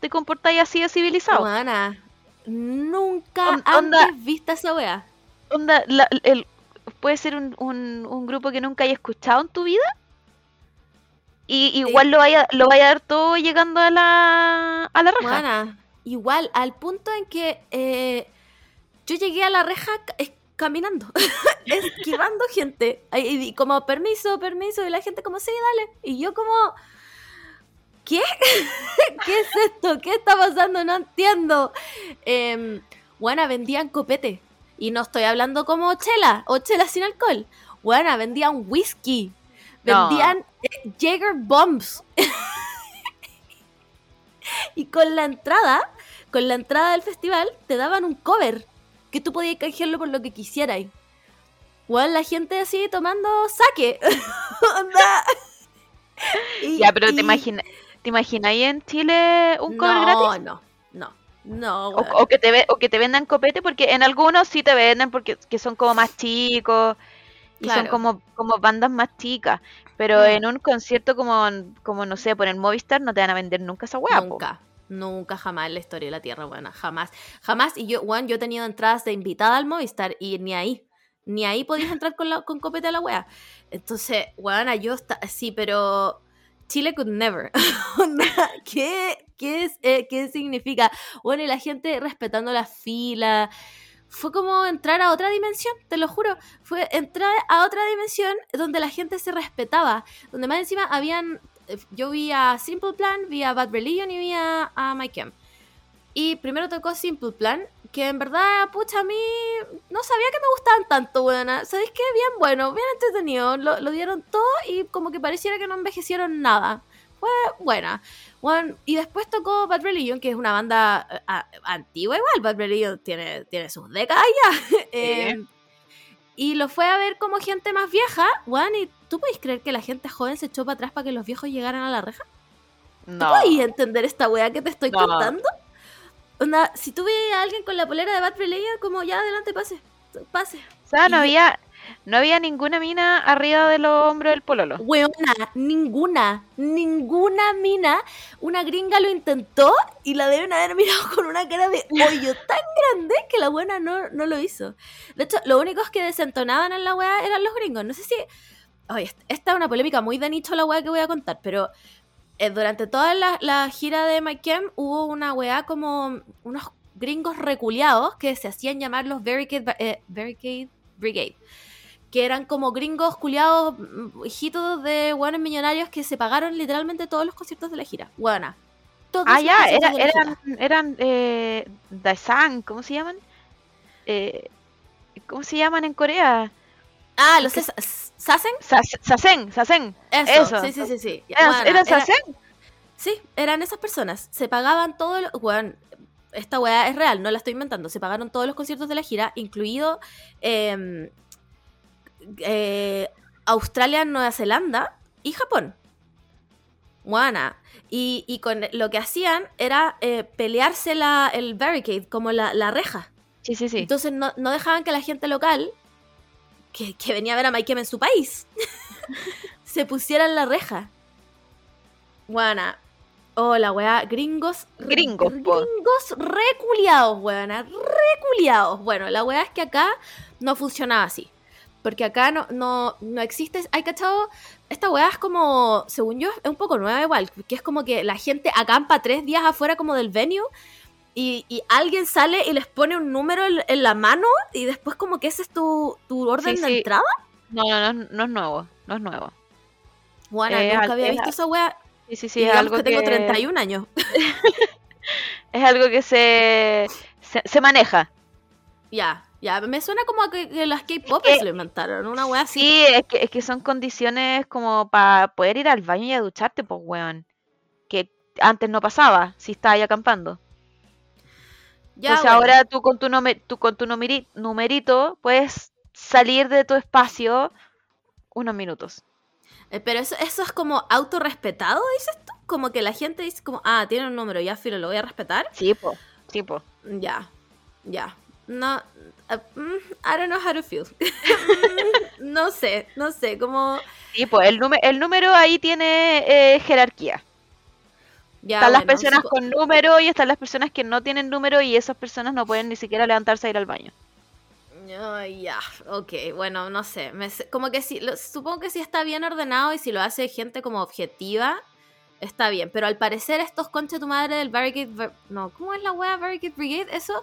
te comportáis así de civilizado. Juana, nunca On- antes onda- vista esa wea. Onda, la- el, puede ser un, un, un grupo que nunca hayas escuchado en tu vida. Y igual lo vaya, lo vaya a dar todo llegando a la, a la raja. Juana, igual, al punto en que eh, yo llegué a la reja es- caminando, esquivando gente. Y, como, permiso, permiso, y la gente como, sí, dale. Y yo como, ¿qué? ¿Qué es esto? ¿Qué está pasando? No entiendo. Eh, bueno, vendían copete. Y no estoy hablando como chela, o chela sin alcohol. Bueno, vendían whisky. No. Vendían eh, Jaeger Bombs. y con la entrada, con la entrada del festival, te daban un cover. Que tú podías canjearlo por lo que quisieras. Weón, la gente así tomando saque. Y- Ya, pero te imaginas, ¿te imaginas ahí en Chile un cover no, gratis? No, no, no, O, que te ve, o que te vendan copete, porque en algunos sí te venden porque que son como más chicos y son como, como bandas más chicas. Pero Mm. en un concierto como, como no sé, por el Movistar no te van a vender nunca esa po. Nunca, nunca jamás en la historia de la Tierra, buena, jamás, jamás. Y yo, Juan, yo he tenido entradas de invitada al Movistar y ni ahí, ni ahí podías entrar con, la, con copete a la wea. Entonces, weona, yo está, sí, pero Chile could never. ¿Qué, qué, es, eh, ¿Qué significa? Bueno, y la gente respetando la fila. Fue como entrar a otra dimensión, te lo juro. Fue entrar a otra dimensión donde la gente se respetaba. Donde más encima habían yo vi a Simple Plan, vi a Bad Religion y vi a, a My Chem. Y primero tocó Simple Plan, que en verdad, pucha, a mí no sabía que me gustaban tanto, buena. ¿Sabéis qué? Bien bueno, bien entretenido. Lo, lo dieron todo y como que pareciera que no envejecieron nada. Fue buena. Y después tocó Bad Religion, que es una banda eh, a- antigua igual. Bad Religion tiene, tiene sus décadas ya. Eh, y lo fue a ver como gente más vieja, Juan, y tú puedes creer que la gente joven se echó para atrás para que los viejos llegaran a la reja. ¿Tú No. podías entender esta weá que te estoy No. contando? Onda, si tú ves a alguien con la polera de Bad Religion, como ya adelante pase, pase. O sea, no y- había, no había ninguna mina arriba de los hombros del pololo. Weona, ninguna, ninguna mina, una gringa lo intentó y la deben haber mirado con una cara de hoyo tan grande que la buena no, no lo hizo. De hecho, los únicos que desentonaban en la weá eran los gringos. No sé si... Esta es una polémica muy de nicho la weá que voy a contar, pero eh, durante toda la, gira de My Chem hubo una weá como unos gringos reculeados que se hacían llamar los Barricade, Ba- eh, Barricade Brigade. Que eran como gringos culiados, mm, hijitos de hueones millonarios que se pagaron literalmente todos los conciertos de la gira. Hueona. Todos Ah, ya, era, eran, gira. eran eh, Daesan, ¿cómo se llaman? Eh, ¿Cómo se llaman en Corea? Ah, los Sa- Sasen. Sas- Sasen, Sasen. Eso, Eso. sí, sí, sí, sí. ¿Eran, Hueona, eran era- Sasen? Sí, eran esas personas. Se pagaban todo lo... Weón, esta weá es real, no la estoy inventando. Se pagaron todos los conciertos de la gira, incluido eh, eh, Australia, Nueva Zelanda y Japón. Guana. Y, y con lo que hacían era eh, pelearse la, el barricade, como la, la reja. Sí, sí, sí. Entonces no, no dejaban que la gente local, que, que venía a ver a Mike en su país, se pusiera en la reja. Guana. Oh, la weá, gringos. Gringos. Gringos reculiados, weona. Reculiados. Bueno, la weá es que acá no funcionaba así. Porque acá no, no, no existe. Hay cachado. Esta weá es como, según yo, es un poco nueva igual. Que es como que la gente acampa tres días afuera como del venue. Y, y alguien sale y les pone un número en, en la mano. Y después, como que ese es tu, tu orden Sí, de sí. entrada. No, no, no, no es nuevo, no es nuevo. Bueno, Eh, nunca había visto esa weá. Sí, sí, y sí, es algo que tengo que 31 años. es algo que se, se, se maneja. Ya, ya. Me suena como a que, que las K-pop que- lo inventaron. Una weá así. Sí, es que, es que son condiciones como para poder ir al baño y a ducharte, pues, weón. Que antes no pasaba, si estabas ahí acampando. Ya, Entonces bueno. ahora tú con tu, tú con tu numeri- numerito puedes salir de tu espacio unos minutos. Eh, Pero eso, eso es como autorrespetado, dices tú. Como que la gente dice como, ah, tiene un número, ya filo, lo voy a respetar. Sí, po. Sí, po. Ya, ya. No, eh, mm, I don't know how to feel. no sé, no sé, como... Sí, po. El, el número ahí tiene eh, jerarquía. Ya, están las personas supo- con número y están las personas que no tienen número y esas personas no pueden ni siquiera levantarse a ir al baño. Ay, ya, ok, bueno, no sé. me como que sí, lo- supongo que sí está bien ordenado y si lo hace gente como objetiva, está bien. Pero al parecer estos concha tu madre del Barricade... No, ¿cómo es la wea Barricade Brigade? Eso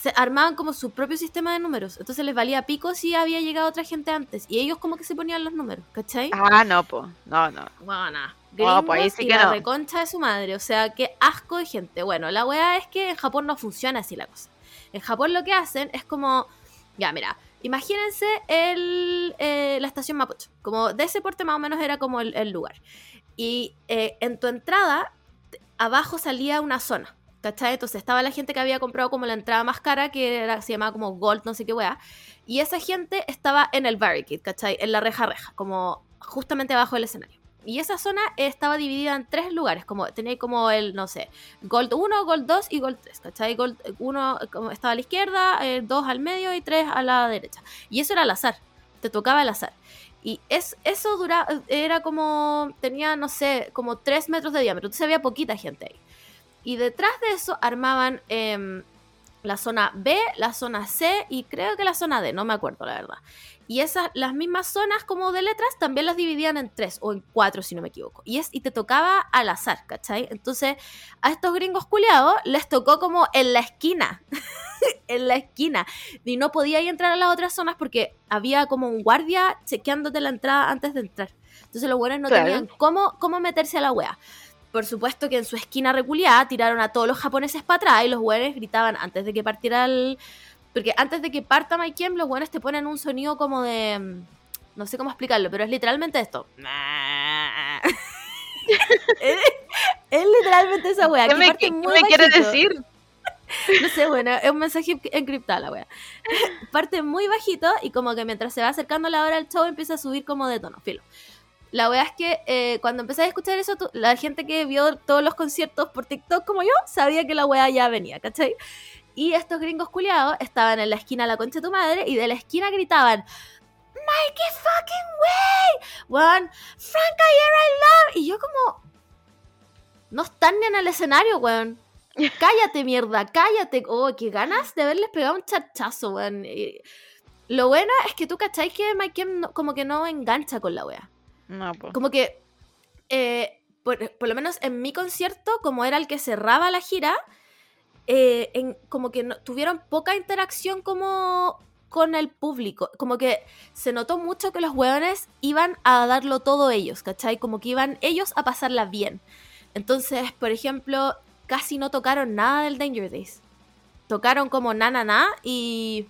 se armaban como su propio sistema de números. Entonces les valía pico si había llegado otra gente antes. Y ellos como que se ponían los números, ¿cachai? Ah, no, po. No, no. Buena. No, pues ahí Gringos sí y que la no. reconcha de su madre. O sea, qué asco de gente. Bueno, la weá es que en Japón no funciona así la cosa. En Japón lo que hacen es como. Ya, mira. Imagínense el, eh, la estación Mapocho. Como de ese porte más o menos era como el, el lugar. Y eh, en tu entrada, abajo salía una zona. ¿Cachai? Entonces estaba la gente que había comprado como la entrada más cara, que era, se llamaba como Gold, no sé qué weá. Y esa gente estaba en el barricade, ¿cachai? En la reja reja, como justamente abajo del escenario. Y esa zona estaba dividida en tres lugares, como tenía como el, no sé, Gold 1, Gold 2 y Gold 3, ¿cachai? Gold 1 como estaba a la izquierda, 2 al medio y 3 a la derecha. Y eso era al azar, te tocaba al azar. Y es, eso dura, era como, tenía, no sé, como 3 metros de diámetro, entonces había poquita gente ahí. Y detrás de eso armaban em, la zona B, la zona C y creo que la zona D, no me acuerdo la verdad. Y esas, las mismas zonas como de letras también las dividían en tres o en cuatro, si no me equivoco. Y, es, y te tocaba al azar, ¿cachai? Entonces, a estos gringos culiados les tocó como en la esquina. en la esquina. Y no podía entrar a las otras zonas porque había como un guardia chequeándote la entrada antes de entrar. Entonces los buenos no tenían cómo, cómo meterse a la wea. Por supuesto que en su esquina reculiada tiraron a todos los japoneses para atrás y los buenos gritaban antes de que partiera el porque antes de que parta Mike los buenos te ponen un sonido como de. Mm, no sé cómo explicarlo, pero es literalmente esto. es, literalmente esa wea. ¿Qué me, ¿qué me quiere decir? No sé, bueno, es un mensaje encriptado la wea. Parte muy bajito y como que mientras se va acercando la hora del show empieza a subir como de tono, filo. La wea es que eh, cuando empecé a escuchar eso, la gente que vio todos los conciertos por TikTok como yo, sabía que la wea ya venía, ¿cachai? Y estos gringos culiados estaban en la esquina la concha de tu madre y de la esquina gritaban Mikey fucking way, one Frank Ayer I love. Y yo como no están ni en el escenario, weón. Cállate, mierda, cállate. Oh, qué ganas de haberles pegado un chachazo, weón. lo bueno es que tú cacháis que Mike como que no engancha con la wea. No. Como que, eh, por, por, lo menos en mi concierto, como era el que cerraba la gira, eh, como que tuvieron poca interacción como con el público. Como que se notó mucho que los hueones iban a darlo todo ellos, ¿cachai? Como que iban ellos a pasarla bien. Entonces, por ejemplo, casi no tocaron nada del Danger Days. Tocaron como na na na y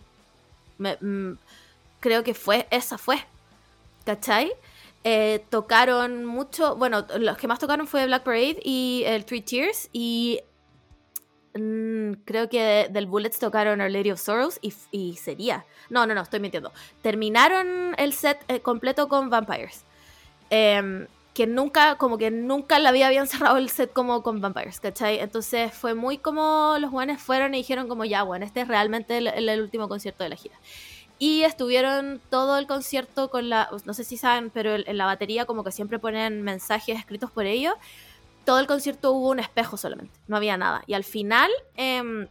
mm, creo que fue, esa fue, ¿cachai? Eh, tocaron mucho, bueno, los que más tocaron fue Black Parade y el Three Tears y Mm, creo que del Bullets tocaron Our Lady of Sorrows y, sería. No, no, no, estoy mintiendo. Terminaron el set eh, completo con Vampires. Em, que nunca, como que nunca la había, habían cerrado el set como con Vampires, ¿cachai? Entonces fue muy como los guanes fueron y dijeron como ya, bueno, este es realmente el, último concierto de la gira. Y estuvieron todo el concierto con la, no sé si saben, pero en la batería como que siempre ponen mensajes escritos por ellos todo el concierto hubo un espejo solamente, no había nada. Y al final em,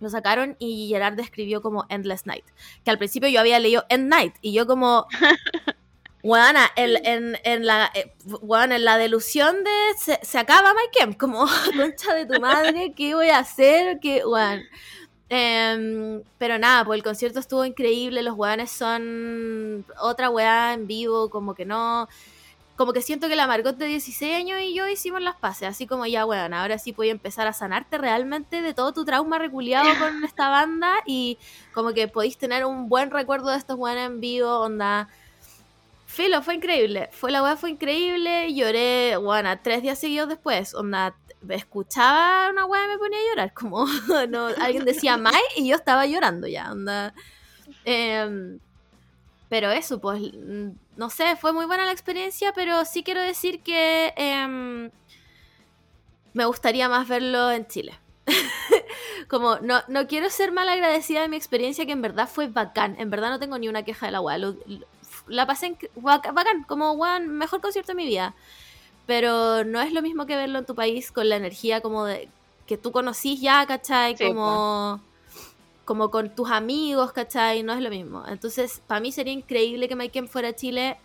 lo sacaron y Gerard escribió como Endless Night, que al principio yo había leído End Night y yo como... Buena, en, en, la, eh, en la delusión de se, acaba Mike como concha de tu madre, ¿qué voy a hacer? ¿Qué, em, pero nada, pues el concierto estuvo increíble, los weones son otra weá en vivo, como que no, como que siento que la Margot de 16 años y yo hicimos las pases, así como ya, weón, ahora sí puedo empezar a sanarte realmente de todo tu trauma reculiado con esta banda y como que podéis tener un buen recuerdo de estos weones en vivo, onda. Filo, fue increíble, fue la weá, fue increíble, lloré, bueno, tres días seguidos después, onda, escuchaba una weá y me ponía a llorar, como no, alguien decía Mai y yo estaba llorando ya. Em, pero eso, pues no sé, fue muy buena la experiencia, pero sí quiero decir que em, me gustaría más verlo en Chile. Como, no, no quiero ser mal agradecida de mi experiencia, que en verdad fue bacán. En verdad no tengo ni una queja de la weá. La pasé en, bacán, como weón, mejor concierto de mi vida. Pero no es lo mismo que verlo en tu país con la energía como de que tú conocís ya, ¿cachai? como como con tus amigos, ¿cachai? No es lo mismo. Entonces, para mí sería increíble que Mike fuera a Chile.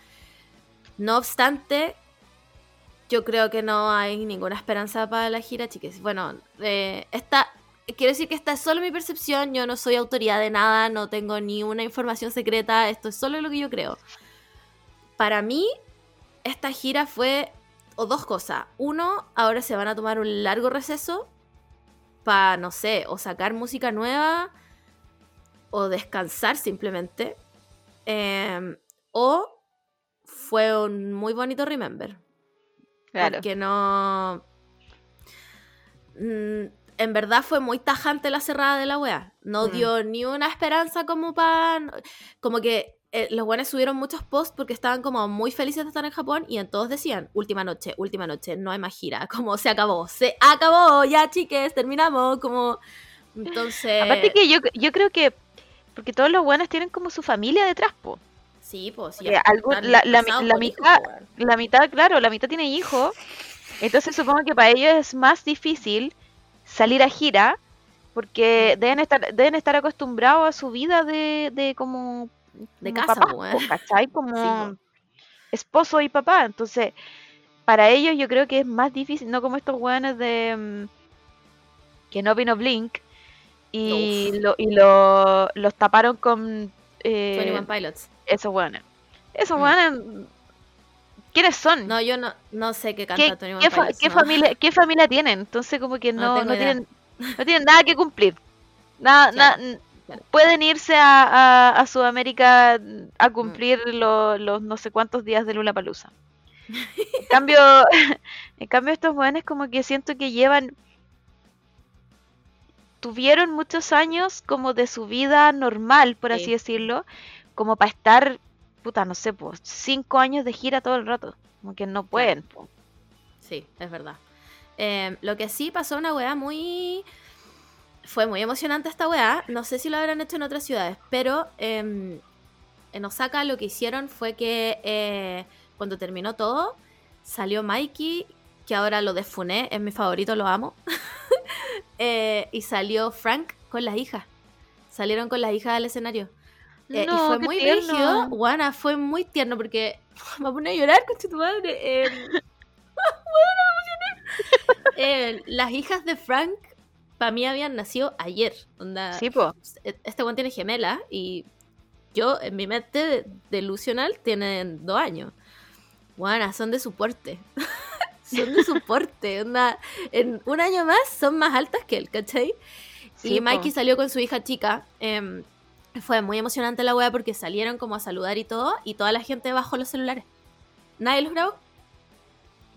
No obstante, yo creo que no hay ninguna esperanza para la gira, chiques. Bueno, eh, esta, quiero decir que esta es solo mi percepción. Yo no soy autoridad de nada, no tengo ni una información secreta. Esto es solo lo que yo creo. Para mí, esta gira fue o dos cosas. Uno, ahora se van a tomar un largo receso para, no sé, o sacar música nueva o descansar simplemente. Em, o fue un muy bonito remember. Claro. Porque no. Mm, en verdad fue muy tajante la cerrada de la wea. No Mm. dio ni una esperanza como para... Como que eh, los buenos subieron muchos posts porque estaban como muy felices de estar en Japón y en todos decían, última noche, última noche, no hay más gira. Como se acabó, se acabó, ya chiques, terminamos. Como... Entonces... Aparte que yo, yo creo que, porque todos los buenos tienen como su familia detrás, po. Sí, pues sí. Algún- la- la mitad-. La mitad, claro, la mitad tiene hijos. Entonces supongo que para ellos es más difícil salir a gira porque deben estar, deben estar acostumbrados a su vida de, de como De como casa, po, weón. ¿cachai? Como Sí, esposo y papá. Entonces, para ellos yo creo que es más difícil, no como estos weones de mm, que no vino Blink y, lo, y lo, los taparon con eh, 21 Pilots. esos weones. Esos Mm. weones, ¿quiénes son? No, yo no, no sé qué canta ¿Qué, 21 qué Pilots, qué no. familia, ¿Qué familia tienen? Entonces como que No no, tienen, no tienen nada que cumplir. Nada, Claro, na- n- claro. Pueden irse a, a, a Sudamérica a cumplir lo- los no sé cuántos días de Lula Palusa. En cambio, en cambio estos jóvenes como que siento que llevan tuvieron muchos años como de su vida normal, por así Sí. decirlo, como para estar, puta, no sé, pues, cinco años de gira todo el rato. Como que no pueden. po. Sí, es verdad. Eh, lo que sí pasó una weá muy... Fue muy emocionante esta weá. No sé si lo habrán hecho en otras ciudades, pero em, en Osaka lo que hicieron fue que eh, cuando terminó todo, salió Mikey, que ahora lo desfuné, es mi favorito, lo amo. Eh, y salió Frank con las hijas. Salieron con las hijas al escenario. Eh, No, y fue muy tierno. Guana, fue muy tierno porque me pone a llorar con tu madre. Eh, eh, las hijas de Frank, para mí, habían nacido ayer. Onda, Sí, po. Este one tiene gemela y yo, en mi mente delusional, tienen dos años. Guana, son de soporte. son de soporte. Onda, en un año más son más altas que él, ¿cachai? Sí, y po. Mikey salió con su hija chica. em, fue muy emocionante la wea porque salieron como a saludar y todo, y toda la gente bajó los celulares. Nadie los grabó.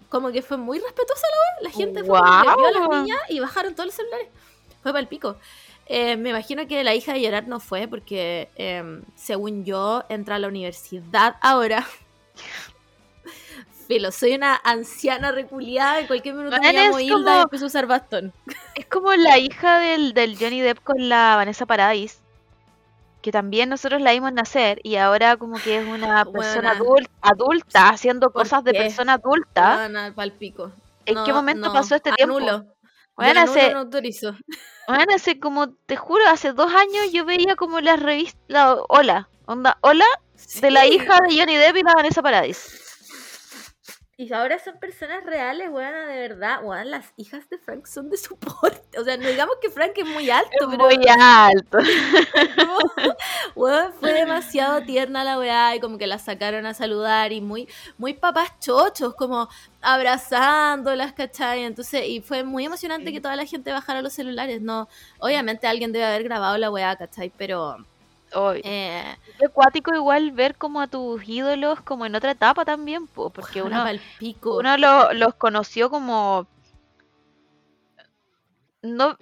Como que fue muy respetuosa la. La gente fue vio a las niñas y bajaron todos los celulares. Fue para el pico. Eh, me imagino que la hija de Gerard no fue porque, em, según yo, entra a la universidad ahora. Filo, soy una anciana reculiada. En cualquier minuto me llamo Hilda y empiezo a usar bastón. Es como la hija del, del Johnny Depp con la Vanessa Paradis, que también nosotros la vimos nacer y ahora como que es una persona adulta, adulta haciendo ¿Por cosas de persona adulta. Palpico. ¿En No, qué momento no, pasó este tiempo? anulo. Bueno, hace, no autorizo. bueno, hace como, te juro, hace dos años yo veía como las revistas, la, hola, onda, hola, de la hija de Johnny Depp y la Vanessa Paradis. Y ahora son personas reales, weón, de verdad. Weón, las hijas de Frank son de soporte. O sea, no digamos que Frank es muy alto, Es pero muy alto. weón, fue demasiado tierna la weá y como que la sacaron a saludar y muy, muy papás chochos, como abrazándolas, ¿cachai? Entonces, y fue muy emocionante que toda la gente bajara los celulares, ¿no? Obviamente alguien debe haber grabado la weá, ¿cachai? Pero, Eh, qué acuático igual ver como a tus ídolos como en otra etapa también, po, porque uno, pico. uno lo- los conoció como no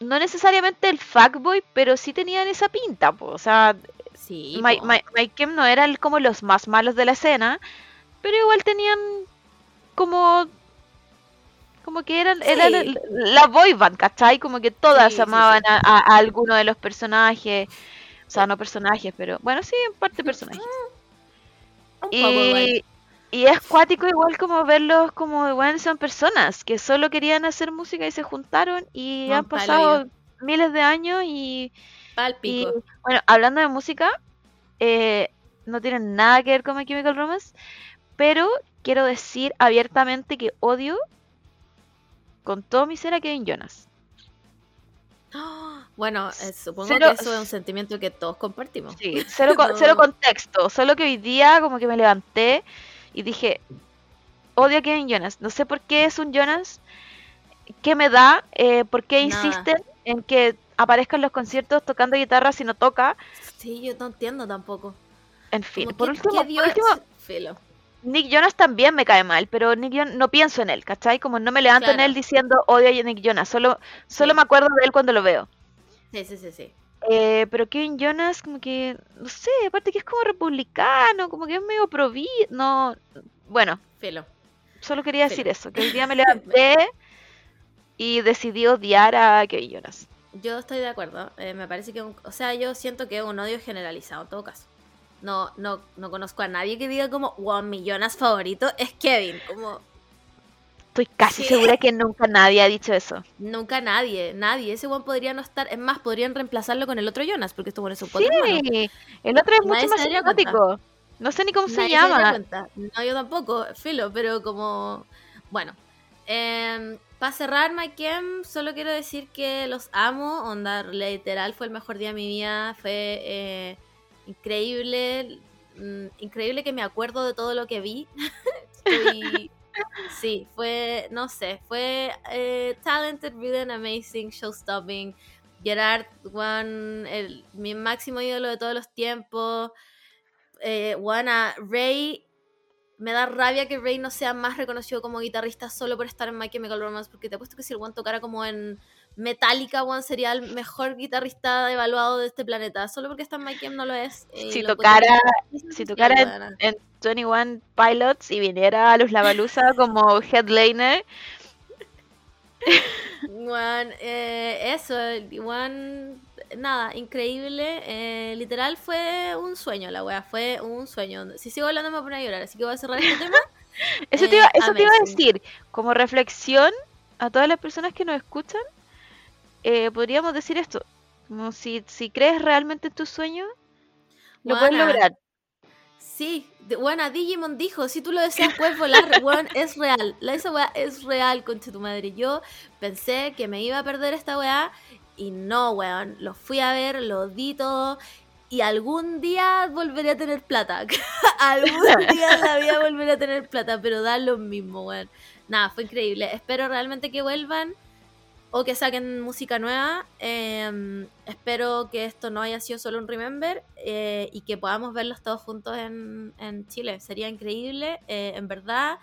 no necesariamente el fuckboy, pero sí tenían esa pinta, po. o sea, Sí, Mike, po. Mike, Mike Kim no eran como los más malos de la escena, pero igual tenían como como que eran, eran Sí. la boy band, ¿cachai? Como que todas Sí, amaban sí. A- a alguno de los personajes, o sea, no personajes, pero bueno, sí, en parte personajes. Igual. Y, y es cuático igual como verlos como, bueno, son personas que solo querían hacer música y se juntaron y No, han pasado miles de años y, y, bueno, hablando de música, eh, no tienen nada que ver con My Chemical Romance, pero quiero decir abiertamente que odio con todo mi ser a Kevin Jonas. Bueno, eh, supongo Cero- que eso es un sentimiento que todos compartimos. Sí, cero, co- No. cero contexto, solo que hoy día como que me levanté y dije, odio a Kevin Jonas, no sé por qué es un Jonas, qué me da, eh, por qué insisten en que aparezca en los conciertos tocando guitarra si no toca, Sí, yo no entiendo tampoco. en fin, Como, por ¿qué- último, por último, Filo. Nick Jonas también me cae mal, pero Nick Jonas no pienso en él, ¿cachai? Como no me levanto en él diciendo odio a Nick Jonas, solo, solo Sí. me acuerdo de él cuando lo veo. Sí, sí, sí, sí. Eh, pero Kevin Jonas, como que, no sé, aparte que es como republicano, como que es medio pro no, bueno, Filo. solo quería decir eso, que hoy día me levanté y decidí odiar a Kevin Jonas. Yo estoy de acuerdo. eh, me parece que, un- o sea, yo siento que es un odio generalizado en todo caso. No, no, no conozco a nadie que diga como, wow, mi Jonas favorito es Kevin. Como, Estoy casi segura que nunca nadie ha dicho eso. nunca nadie, nadie. Ese one podría no estar. Es más, podrían reemplazarlo con el otro Jonas, porque estos buenos son cuatro hermanos. Sí, el otro es Nadie mucho más simpático. No sé ni cómo se Nadie llama. No, yo tampoco, filo, pero como. Bueno. para cerrar, Mike solo quiero decir que los amo. Onda, literal, fue el mejor día de mi vida. Fue eh, increíble. mm, increíble que me acuerdo de todo lo que vi. Sí, fue, no sé, fue eh, talented, brilliant, amazing, showstopping. Gerard, el, mi máximo ídolo de todos los tiempos. Eh, Juana, Ray, me da rabia que Ray no sea más reconocido como guitarrista solo por estar en My Chemical Romance, porque te apuesto que si el One tocara como en Metallica, One sería el mejor guitarrista evaluado de este planeta, solo porque My Chem no lo es. eh, Si lo encuentro tocara, si tocara en, weona. en 21 Pilots y viniera a los Lavalusa como headliner, Juan, eh, eso, Juan, nada, increíble. eh, literal fue un sueño la wea, fue un sueño. Si sigo hablando me voy a poner a llorar, así que voy a cerrar este tema. eso, te Eh, iba, eso te iba a decir. Como reflexión a todas las personas que nos escuchan, eh, podríamos decir esto. Como si, si crees realmente en tu sueño, lo puedes Juana, lograr. Sí, buena, Digimon dijo, si tú lo deseas puedes volar, weón, es real. La, esa weá es real, concha tu madre. Yo pensé que me iba a perder esta weá y no, weón. Lo fui a ver, lo di todo y algún día volveré a tener plata. algún día en la vida volveré a tener plata, pero da lo mismo, weón. Nada, fue increíble. Espero realmente que vuelvan o que saquen música nueva. Eh, espero que esto no haya sido solo un remember eh, y que podamos verlos todos juntos en, en Chile. Sería increíble, eh, en verdad.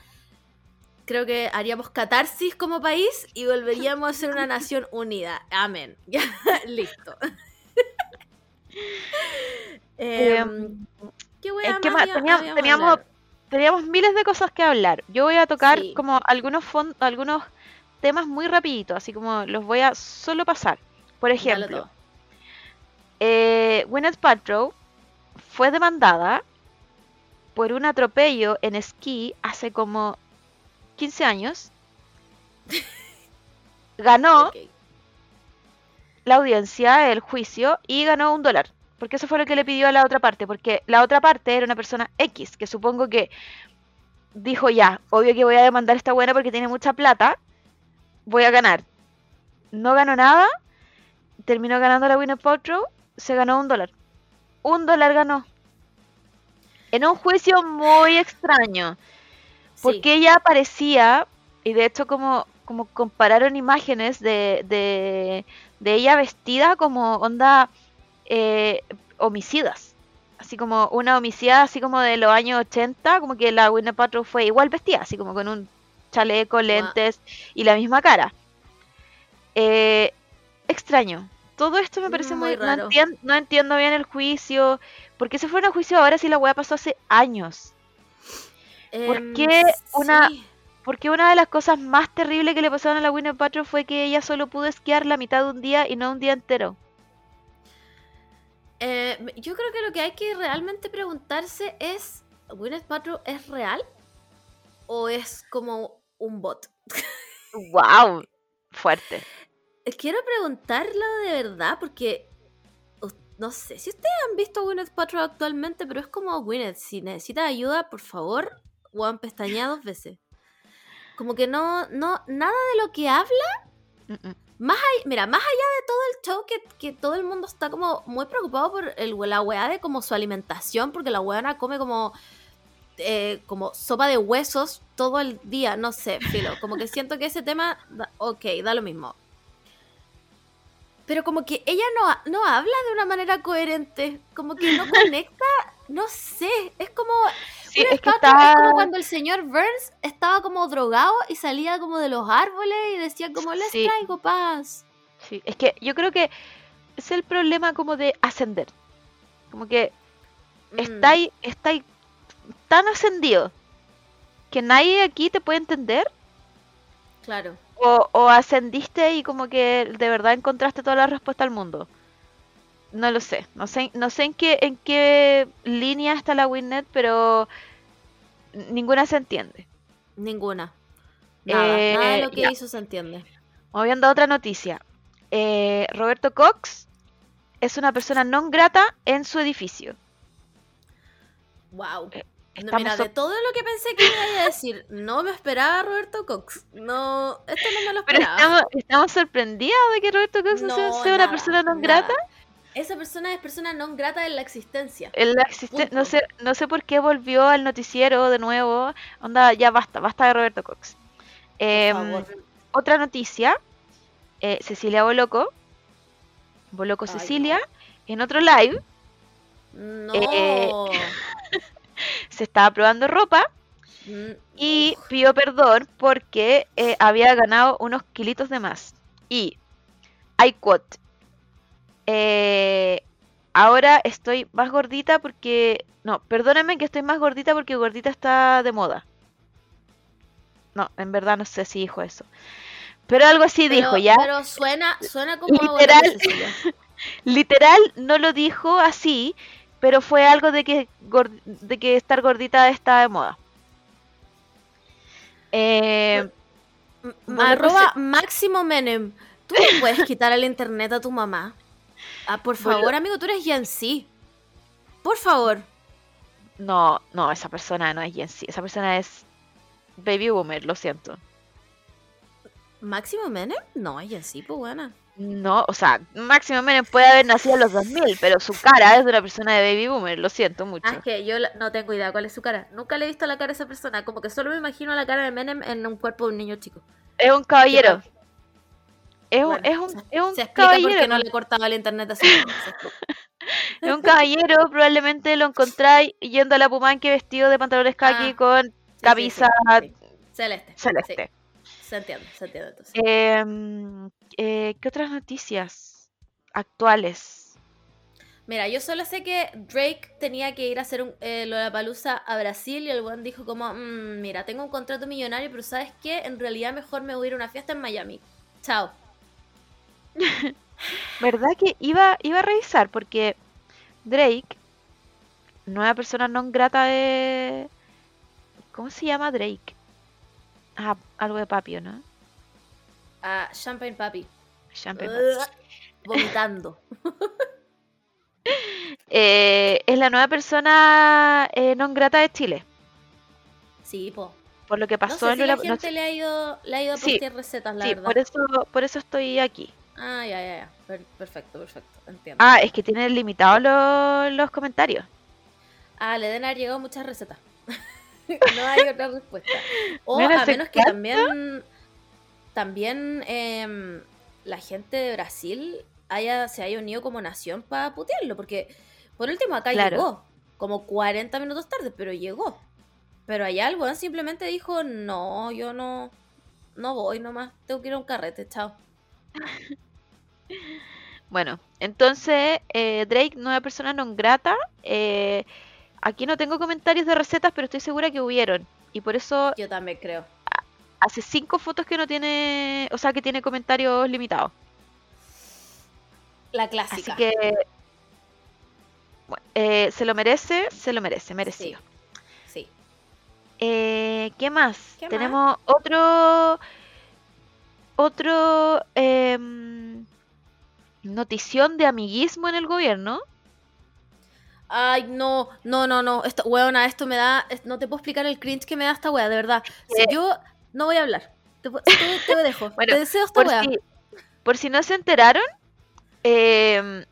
Creo que haríamos catarsis como país y volveríamos a ser una nación unida. Amén. Listo. Em, ¿Qué más ma- había- teníamos- miles de cosas que hablar. Yo voy a tocar Sí. como algunos fon- algunos temas muy rapiditos, así como los voy a solo pasar. Por ejemplo, eh, Gwyneth Paltrow fue demandada por un atropello en esquí hace como 15 años. Ganó la audiencia, el juicio, y ganó un dólar. Porque eso fue lo que le pidió a la otra parte. Porque la otra parte era una persona X, que supongo que dijo ya, obvio que voy a demandar a esta buena porque tiene mucha plata, voy a ganar. No ganó nada, terminó ganando la Winner Paltrow, se ganó un dólar. Un dólar ganó. En un juicio muy extraño. Sí. Porque ella aparecía, y de hecho como, como compararon imágenes de, de, de ella vestida como onda eh, homicidas. Así como una homicida, así como de los años 80, como que la Winnie Paltrow fue igual vestida, así como con un chaleco, lentes y la misma cara. Eh, extraño. Todo esto me parece Muy muy... no, raro. entien- no entiendo bien el juicio. ¿Por qué se fueron a juicio ahora si la weá pasó hace años? ¿por Em, qué una- sí. Porque una de las cosas más terribles que le pasaron a la Winnie Paltrow fue que ella solo pudo esquiar la mitad de un día y no un día entero. Eh, yo creo que lo que hay que realmente preguntarse es, ¿Gwyneth Paltrow es real? ¿O es como un bot? ¡Wow! Fuerte. Quiero preguntarlo de verdad porque no sé si ustedes han visto a Gwyneth Paltrow actualmente, pero es como Gwyneth, si necesitas ayuda, por favor, Juan pestañea dos veces. Como que no, no, nada de lo que habla mm. Ay, Mira, más allá de todo el show que, que todo el mundo está como muy preocupado por el, la weá de como su alimentación, porque la weona come como, eh, como sopa de huesos todo el día, no sé, filo, como que siento que ese tema, da- ok, da lo mismo. Pero como que ella no, no habla de una manera coherente, como que no conecta, no sé, es como, Sí, es que está... es como cuando el señor Burns estaba como drogado y salía como de los árboles y decía como les Sí. traigo paz. Sí, es que yo creo que es el problema como de ascender. Como que Mm. estáis, estáis tan ascendido que nadie aquí te puede entender. Claro. O, o ascendiste y como que de verdad encontraste toda la respuesta al mundo. No lo sé. No sé, no sé en qué, en qué línea está la Winnet, pero ninguna se entiende. Ninguna. Nada, Eh, nada de lo que ya. hizo se entiende. Moviendo a otra noticia. Eh, Roberto Cox es una persona non grata en su edificio. Wow. Eh, Estamos mira, so- de todo lo que pensé que me iba a decir, no me esperaba Roberto Cox. No, esto no me lo Pero esperaba. estamos, estamos sorprendidos de que Roberto Cox No, sea, una persona non nada. grata. Esa persona es persona non grata en la existencia. En la existe- no sé, no sé por qué volvió al noticiero de nuevo. Onda, ya basta, basta de Roberto Cox. Em, otra noticia. eh, Cecilia Boloco. Boloco Ay, Cecilia. En otro live No. eh, se estaba probando ropa Mm, y pidió perdón porque eh, había ganado unos kilitos de más. Y, I quote, eh, ahora estoy más gordita porque... No, perdónenme que estoy más gordita porque gordita está de moda. No, en verdad no sé si dijo eso. Pero algo así pero- dijo, ¿ya? Pero suena, suena como Literal. Literal no lo dijo así, pero fue algo de que, de que estar gordita está de moda. Eh, Bueno, Arroba Máximo Menem. ¿Tú le puedes quitar el internet a tu mamá? Ah, por Bueno. favor, amigo, tú eres Gen Z. Por favor. No, no, esa persona no es Gen Z, esa persona es Baby Boomer, lo siento. ¿Máximo Menem? No, es Gen Z, pues buena. No, o sea, Máximo Menem puede haber nacido en los 2000, pero su cara es de una persona de Baby Boomer, lo siento mucho. Ah, es que yo no tengo idea cuál es su cara. Nunca le he visto la cara a esa persona. Como que solo me imagino la cara de Menem en un cuerpo de un niño chico. Es un caballero. Es un, es un, es un Se explica caballero. qué no le cortaba el internet así. Se. Es un caballero, probablemente lo encontráis yendo a la Pumanque vestido de pantalones kaki Ah, con Sí, sí, camisa sí, sí. Celeste. celeste. Se entiende, se entiende entonces. Em, eh, ¿Qué otras noticias actuales? Mira, yo solo sé que Drake tenía que ir a hacer un, eh, Lollapalooza a Brasil y el buen dijo como, "Mm, mira, tengo un contrato millonario, pero ¿sabes qué? En realidad mejor me voy a ir a una fiesta en Miami. Chao. ¿Verdad que iba, iba a revisar? Porque Drake, nueva persona non grata de... ¿Cómo se llama Drake? Ah, algo de papio, ¿no? A Champagne Papi. Champagne Papi. vomitando. Eh, es la nueva persona eh, non grata de Chile. Sí, po. Por lo que No pasó sé en si la Lola- no gente sé- le ha ido, le ha ido a Sí, recetas, la Sí, verdad. por eso, por eso estoy aquí. Ah, ya, ya, ya. Per- perfecto, perfecto. Entiendo. Ah, es que tienen limitados los, los comentarios. Ah, le deben haber llegado muchas recetas. no hay otra respuesta. O a ¿se menos que también, también em, la gente de Brasil haya, se haya unido como nación para putearlo. Porque por último acá Claro. llegó, como 40 minutos tarde, pero llegó. Pero allá el weón simplemente dijo, no, yo no, no voy nomás, tengo que ir a un carrete, chao. Bueno, entonces eh, Drake, nueva persona non grata. eh, aquí no tengo comentarios de recetas, pero estoy segura que hubieron. Y por eso Yo también creo. hace cinco fotos que no tiene, o sea, que tiene comentarios limitados. La Así clásica. que bueno, eh, se lo merece, se lo merece, merecido. Sí. Eh, ¿Qué más? ¿Qué más? Tenemos otro otro em, notición de amiguismo en el gobierno. Ay, no, no, no, no. Esto, weona, esto me da. No te puedo explicar el cringe que me da esta wea, de verdad. Si Eh. yo no voy a hablar. Te, te, te dejo. Bueno, te deseo esta Por wea. si, por si no se enteraron, em,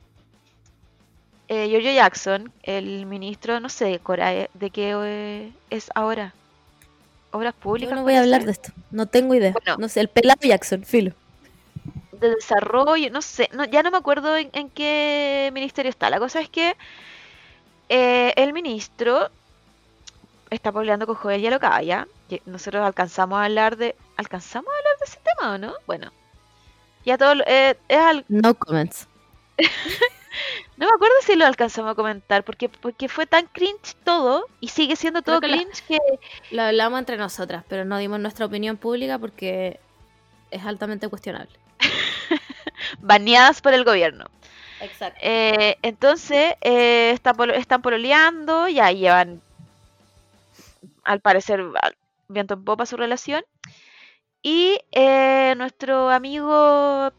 eh, Giorgio Jackson, el ministro, no sé, Cora, eh, de qué eh, es ahora. Obras Yo públicas. no voy a hablar de esto. No tengo idea. Bueno. No sé, el pelado Jackson, filo. de desarrollo, no sé, no, ya no me acuerdo en, en qué ministerio está. La cosa es que eh, el ministro está peleando con Joel y Alocaya. Nosotros alcanzamos a hablar de. ¿Alcanzamos a hablar de ese tema o no? Bueno. Ya todo. eh, es al- No comments. No me acuerdo si lo alcanzamos a comentar, porque, porque fue tan cringe todo y sigue siendo todo Creo que la- cringe que. Lo hablamos entre nosotras, pero no dimos nuestra opinión pública porque es altamente cuestionable. baneadas por el gobierno. Exacto. Eh, entonces, eh, está polo- están pololeando, ya llevan, al parecer, al- viento en popa su relación. Y eh, nuestro amigo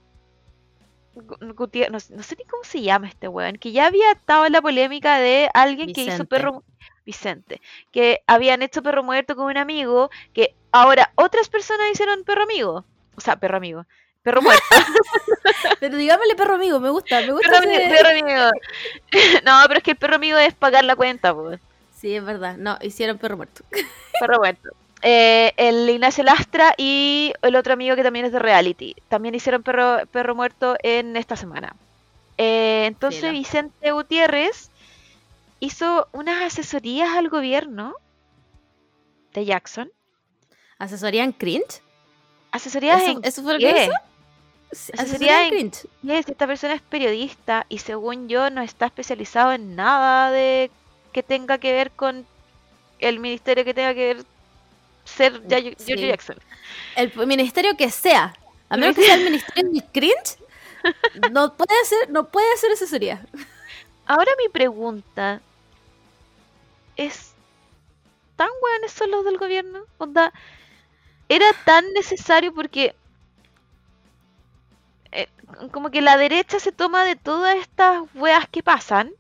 Gu- Gutier- no, no sé ni cómo se llama este weón, que ya había estado en la polémica de alguien que hizo perro Vicente, que habían hecho perro muerto con un amigo, que ahora otras personas hicieron perro amigo, o sea, perro amigo, perro muerto. Pero digámosle perro amigo, me gusta, me gusta. Perro, ese- perro amigo. no, pero es que el perro amigo es pagar la cuenta, pues. Sí, es verdad. No, hicieron perro muerto. Perro muerto. Eh, el Ignacio Lastra y el otro amigo que también es de reality. También hicieron perro, perro muerto en esta semana. Eh, entonces. Vicente Gutiérrez hizo unas asesorías al gobierno de Jackson. ¿Asesoría en cringe? Asesorías ¿Eso, en eso fue lo qué? que hizo? En- cringe. Esta persona es periodista y según yo no está especializado en nada de que tenga que ver con el ministerio que tenga que ver ser ya- Sí. George Jackson. El ministerio que sea. A menos que sea el ministerio del cringe, no puede hacer, no puede hacer asesoría. Ahora mi pregunta es ¿tan hueones son los del gobierno? Onda, ¿era tan necesario porque eh, como que la derecha se toma de todas estas weas que pasan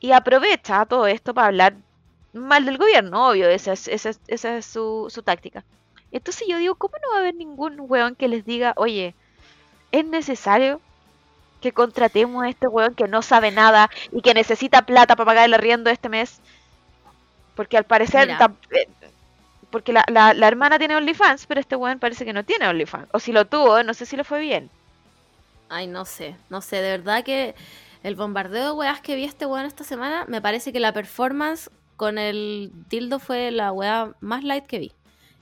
y aprovecha todo esto para hablar mal del gobierno, obvio, esa es, esa es, esa es su, su táctica. Entonces yo digo, ¿cómo no va a haber ningún weón que les diga, oye, es necesario que contratemos a este weón que no sabe nada y que necesita plata para pagar el arriendo este mes? Porque al parecer, eh, porque la, la, la hermana tiene OnlyFans, pero este weón parece que no tiene OnlyFans. O si lo tuvo, no sé si le fue bien. Ay, no sé, no sé, de verdad que el bombardeo de weas que vi este weón esta semana, me parece que la performance con el dildo fue la wea más light que vi.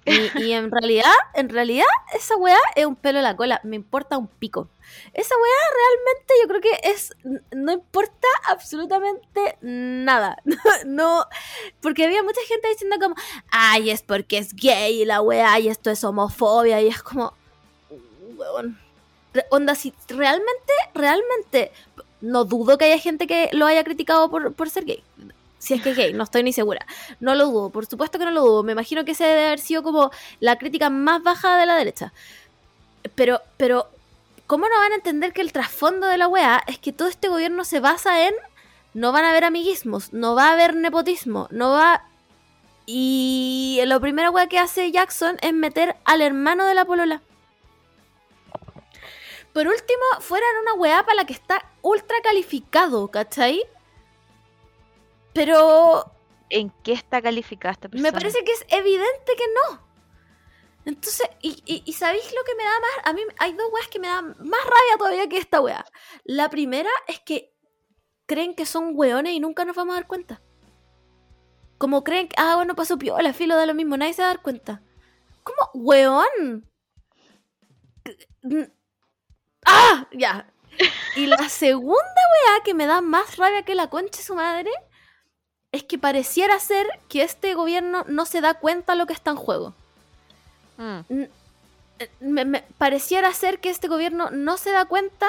Y, en realidad, en realidad, esa wea es un pelo en la cola, me importa un pico. Esa wea realmente yo creo que es, no importa absolutamente nada. No, porque había mucha gente diciendo como, ay, es porque es gay y la wea, y esto es homofobia, y es como, weón. Onda, si realmente, realmente, no dudo que haya gente que lo haya criticado por, por ser gay. Si es que es gay, no estoy ni segura. No lo dudo, por supuesto que no lo dudo. Me imagino que ese debe haber sido como la crítica más baja de la derecha. Pero, pero, ¿cómo no van a entender que el trasfondo de la weá es que todo este gobierno se basa en no van a haber amiguismos, no va a haber nepotismo, no va... Y lo primero que hace Jackson es meter al hermano de la polola. Por último, fuera en una weá para la que está ultra calificado, ¿cachai? Pero ¿En qué está calificada esta persona? me parece que es evidente que no. Entonces, y, y, y ¿sabéis lo que me da más? A mí hay dos weas que me dan más rabia todavía que esta wea. La primera es que creen que son weones y nunca nos vamos a dar cuenta. Como creen que, ah, bueno, pasó piola, filo da lo mismo, nadie se va a dar cuenta. ¿Cómo? ¿Weón? Ya. Y la segunda wea que me da más rabia que la concha de su madre es que pareciera ser que este gobierno no se da cuenta lo que está en juego. Mm. Eh, me- me- pareciera ser que este gobierno no se da cuenta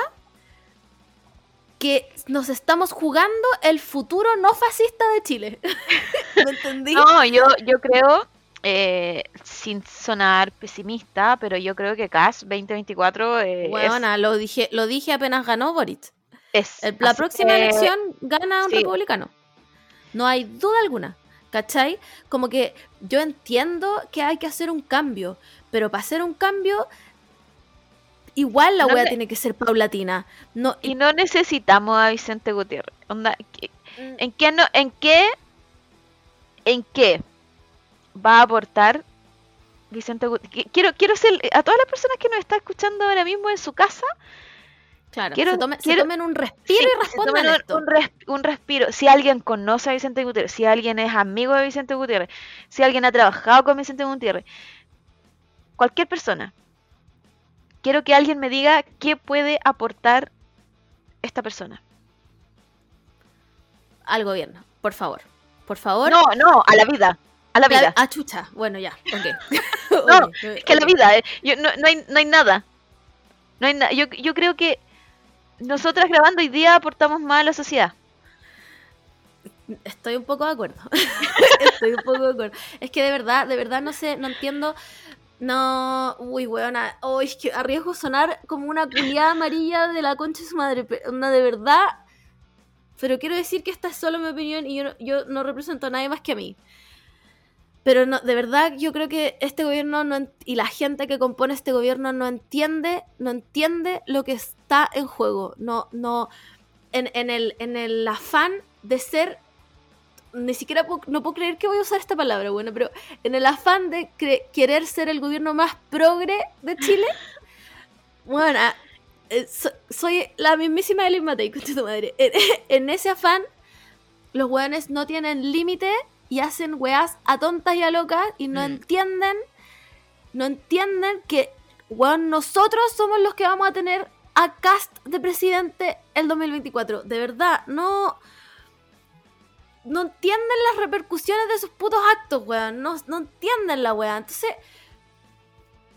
que nos estamos jugando el futuro no fascista de Chile. ¿Me entendí? No, yo, yo creo, eh, sin sonar pesimista, pero yo creo que CAS 2024 eh, es- Weona, lo dije, lo dije apenas ganó Boric. es, El- la próxima que- elección gana un sí. republicano. No hay duda alguna. ¿Cachai? Como que yo entiendo que hay que hacer un cambio, pero para hacer un cambio, igual la No wea tiene que ser paulatina. No, Y no necesitamos a Vicente Gutiérrez. Onda, ¿qué- ¿en qué no, en qué, en qué va a aportar Vicente Gutiérrez? Quiero, quiero ser, a todas las personas que nos están escuchando ahora mismo en su casa, Claro, Quiero- se, tome- se quiero- tomen un respiro Sí, y respondan un- esto. Un, res- un respiro. Si alguien conoce a Vicente Gutiérrez, si alguien es amigo de Vicente Gutiérrez, si alguien ha trabajado con Vicente Gutiérrez, cualquier persona, quiero que alguien me diga qué puede aportar esta persona. Al gobierno, por favor. Por favor. No, no, a la vida. A la vida. Ah, chucha. Bueno, ya. Ok. No, Es que a la vida, eh, yo- no, no hay, no hay nada. No hay na- yo, yo creo que nosotras grabando hoy día aportamos más a la sociedad. Estoy un poco de acuerdo. Estoy un poco de acuerdo. Es que de verdad, de verdad no sé, no entiendo. No, uy, weona. Oh, es que arriesgo sonar como una culiada amarilla de la concha de su madre. Pero, no, de verdad. Pero quiero decir que esta es solo mi opinión y yo yo no represento a nadie más que a mí. Pero no, de verdad yo creo que este gobierno no y la gente que compone este gobierno no entiende, no entiende lo que está en juego. No, no, en, en el, en el afán de ser ni siquiera puedo- no puedo creer que voy a usar esta palabra, bueno, pero en el afán de querer ser el gobierno más progre de Chile, bueno, ah, eh, so- soy la mismísima Elin Matei, concha tu madre. En, en ese afán, los weones no tienen límite y hacen weas a tontas y a locas y no Mm. entienden, no entienden que, weón, nosotros somos los que vamos a tener a Cast de presidente el 2024. De verdad, no no entienden las repercusiones de sus putos actos, weón. No, no entienden la weá. Entonces.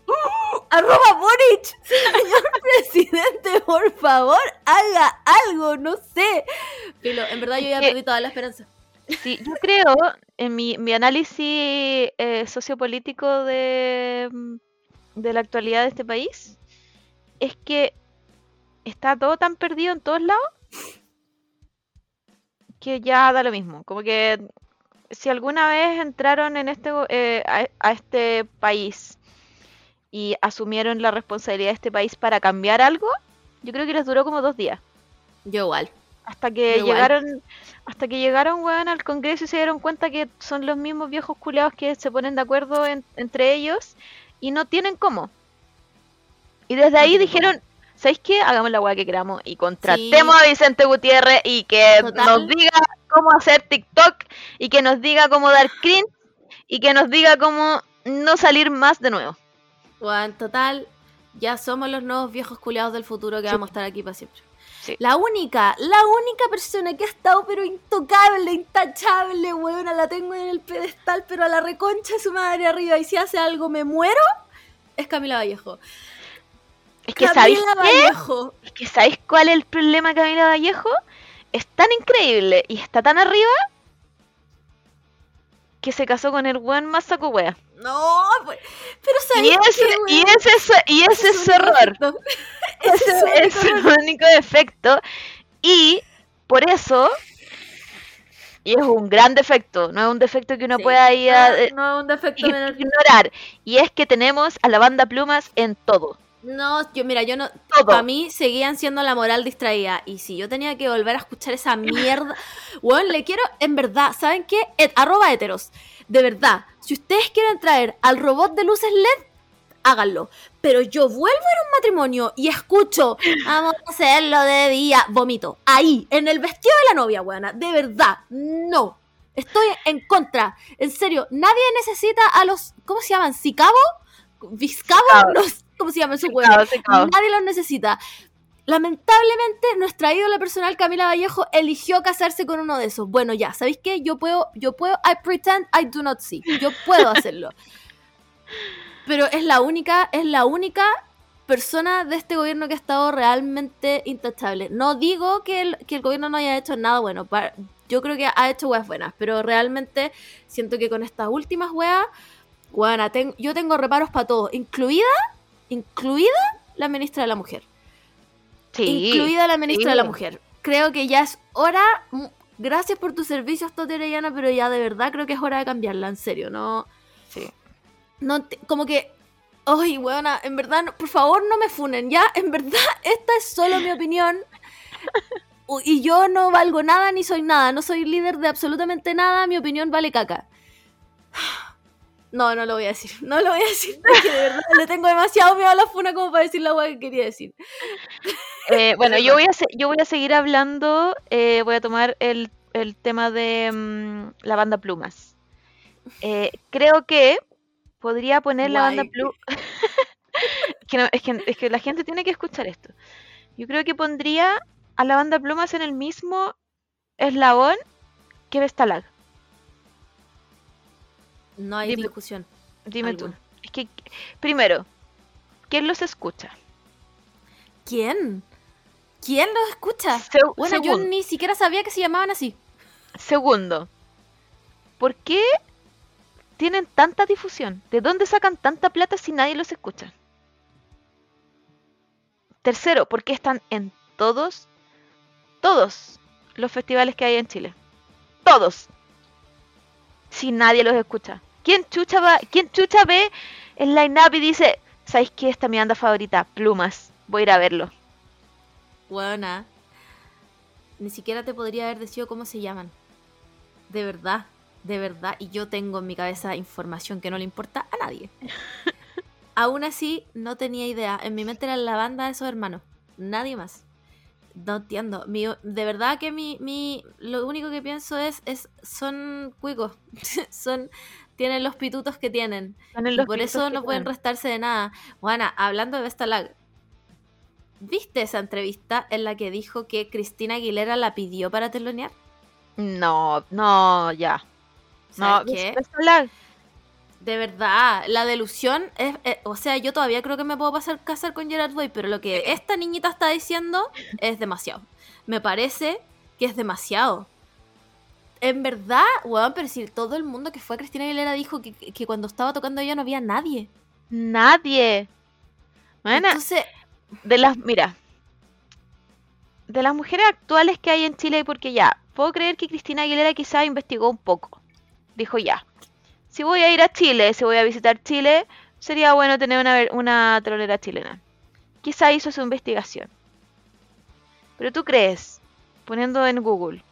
¡Uh! ¡Arroba Boric! Señor presidente, por favor, haga algo, no sé. Pero en verdad yo ya perdí toda la esperanza. Sí, yo creo, en mi, mi análisis eh, sociopolítico de, mm, de la actualidad de este país, es que está todo tan perdido en todos lados que ya da lo mismo. Como que si alguna vez entraron en este, eh, a, a este país y asumieron la responsabilidad de este país para cambiar algo, yo creo que les duró como dos días. Yo igual. Hasta que Igual. llegaron, hasta que llegaron, weón, al Congreso y se dieron cuenta que son los mismos viejos culeados que se ponen de acuerdo en- entre ellos y no tienen cómo. Y desde ahí dijeron, ¿sabéis qué? Hagamos la weá que queramos y contratemos a Vicente Gutiérrez y que Total. nos diga cómo hacer TikTok y que nos diga cómo dar cringe y que nos diga cómo no salir más de nuevo. Weón, total, ya somos los nuevos viejos culiados del futuro que Sí. vamos a estar aquí para siempre. Sí. La única, la única persona que ha estado pero intocable, intachable, weona, la tengo en el pedestal, pero a la reconcha de su madre arriba y si hace algo me muero, es Camila Vallejo. Es que ¿sabéis Camila qué? Vallejo. Es que ¿sabéis cuál es el problema Camila Vallejo? Es tan increíble y está tan arriba que se casó con el weón más saco wea. No, pues, pero Y ¿sabéis ese, qué, y ese, es y ese es único error. Ese es su único el único defecto. Y por eso, y es un gran defecto, no es un defecto que uno Sí. pueda ir a, eh, No, no es un defecto ignorar. Y es que tenemos a la banda Plumas en todo. No, yo mira, yo no. Todo. Para mí seguían siendo la moral distraída. Y si yo tenía que volver a escuchar esa mierda. Weón, le quiero, en verdad, ¿saben qué? Et- arroba heteros. De verdad, si ustedes quieren traer al robot de luces LED, háganlo. Pero yo vuelvo a un matrimonio y escucho, vamos a hacerlo de día. Vomito. Ahí, en el vestido de la novia, weona. De verdad, no. Estoy en contra. En serio, nadie necesita a los. ¿Cómo se llaman? ¿Sicabo? ¿Viscabo? Sicabo. Cómo se llama su Secado, weón. secado. Nadie los necesita. Lamentablemente, nuestra ídola personal Camila Vallejo eligió casarse con uno de esos. Bueno, ya, ¿sabéis qué? Yo puedo, yo puedo, I pretend I do not see. Yo puedo hacerlo. Pero es la única, es la única persona de este gobierno que ha estado realmente intachable. No digo que el, que el gobierno no haya hecho nada bueno. yo creo que ha hecho weas buenas, pero realmente siento que con estas últimas weas, ten- yo tengo reparos para todo, incluida, incluida la ministra de la Mujer Sí. incluida la ministra de la mujer. Creo que ya es hora. Gracias por tus servicios, Toti Orellana, pero ya de verdad creo que es hora de cambiarla, en serio. No, Sí. no te- como que. Ay, weona, en verdad, no- por favor no me funen, ya, en verdad, esta es solo mi opinión. Y yo no valgo nada ni soy nada, no soy líder de absolutamente nada, mi opinión vale caca. No, no lo voy a decir, no lo voy a decir, porque de verdad le tengo demasiado miedo a la funa como para decir la weá que quería decir. Eh, bueno, yo voy, a yo voy a seguir hablando. eh, voy a tomar el, el tema de mm, la banda Plumas. Eh, creo que podría poner la banda. Plumas. que no, es, que, es que la gente tiene que escuchar esto. Yo creo que pondría a la banda Plumas en el mismo eslabón que Vestalag. No hay Dime. discusión. Dime tú. Es que, primero, ¿quién los escucha? ¿Quién? ¿Quién los escucha? Seg- Bueno, yo ni siquiera sabía que se llamaban así. Segundo, ¿por qué tienen tanta difusión? ¿De dónde sacan tanta plata si nadie los escucha? Tercero, ¿por qué están en todos, todos los festivales que hay en Chile? Todos. Si nadie los escucha. ¿Quién chucha, va, quién chucha ve el line-up y dice, ¿sabéis qué? Esta es mi banda favorita, Plumas. Voy a ir a verlo. Buena. Ni siquiera te podría haber decidido cómo se llaman. De verdad, de verdad. Y yo tengo en mi cabeza información que no le importa a nadie. Aún así, no tenía idea. En mi mente era la banda de esos hermanos. Nadie más. No entiendo. Mi- de verdad que mi, mi. Lo único que pienso es. es son cuicos. son. Tienen los pitutos que tienen. Y por eso no pueden restarse de nada. Juana, hablando de Vestalag, ¿viste esa entrevista en la que dijo que Cristina Aguilera la pidió para telonear? No, no, ya. No, ¿Sabes qué? Vestalag. De verdad, la delusión es, eh, o sea, yo todavía creo que me puedo pasar casar con Gerard Way, pero lo que esta niñita está diciendo es demasiado. Me parece que es demasiado. En verdad, weón, pero si todo el mundo que fue a Cristina Aguilera dijo que, que cuando estaba tocando ella no había nadie. Nadie. Bueno, Entonces, de las, mira, de las mujeres actuales que hay en Chile, porque ya, puedo creer que Cristina Aguilera quizá investigó un poco. Dijo ya, si voy a ir a Chile, si voy a visitar Chile, sería bueno tener una, una telonera chilena. Quizá hizo su investigación. Pero tú crees, poniendo en Google,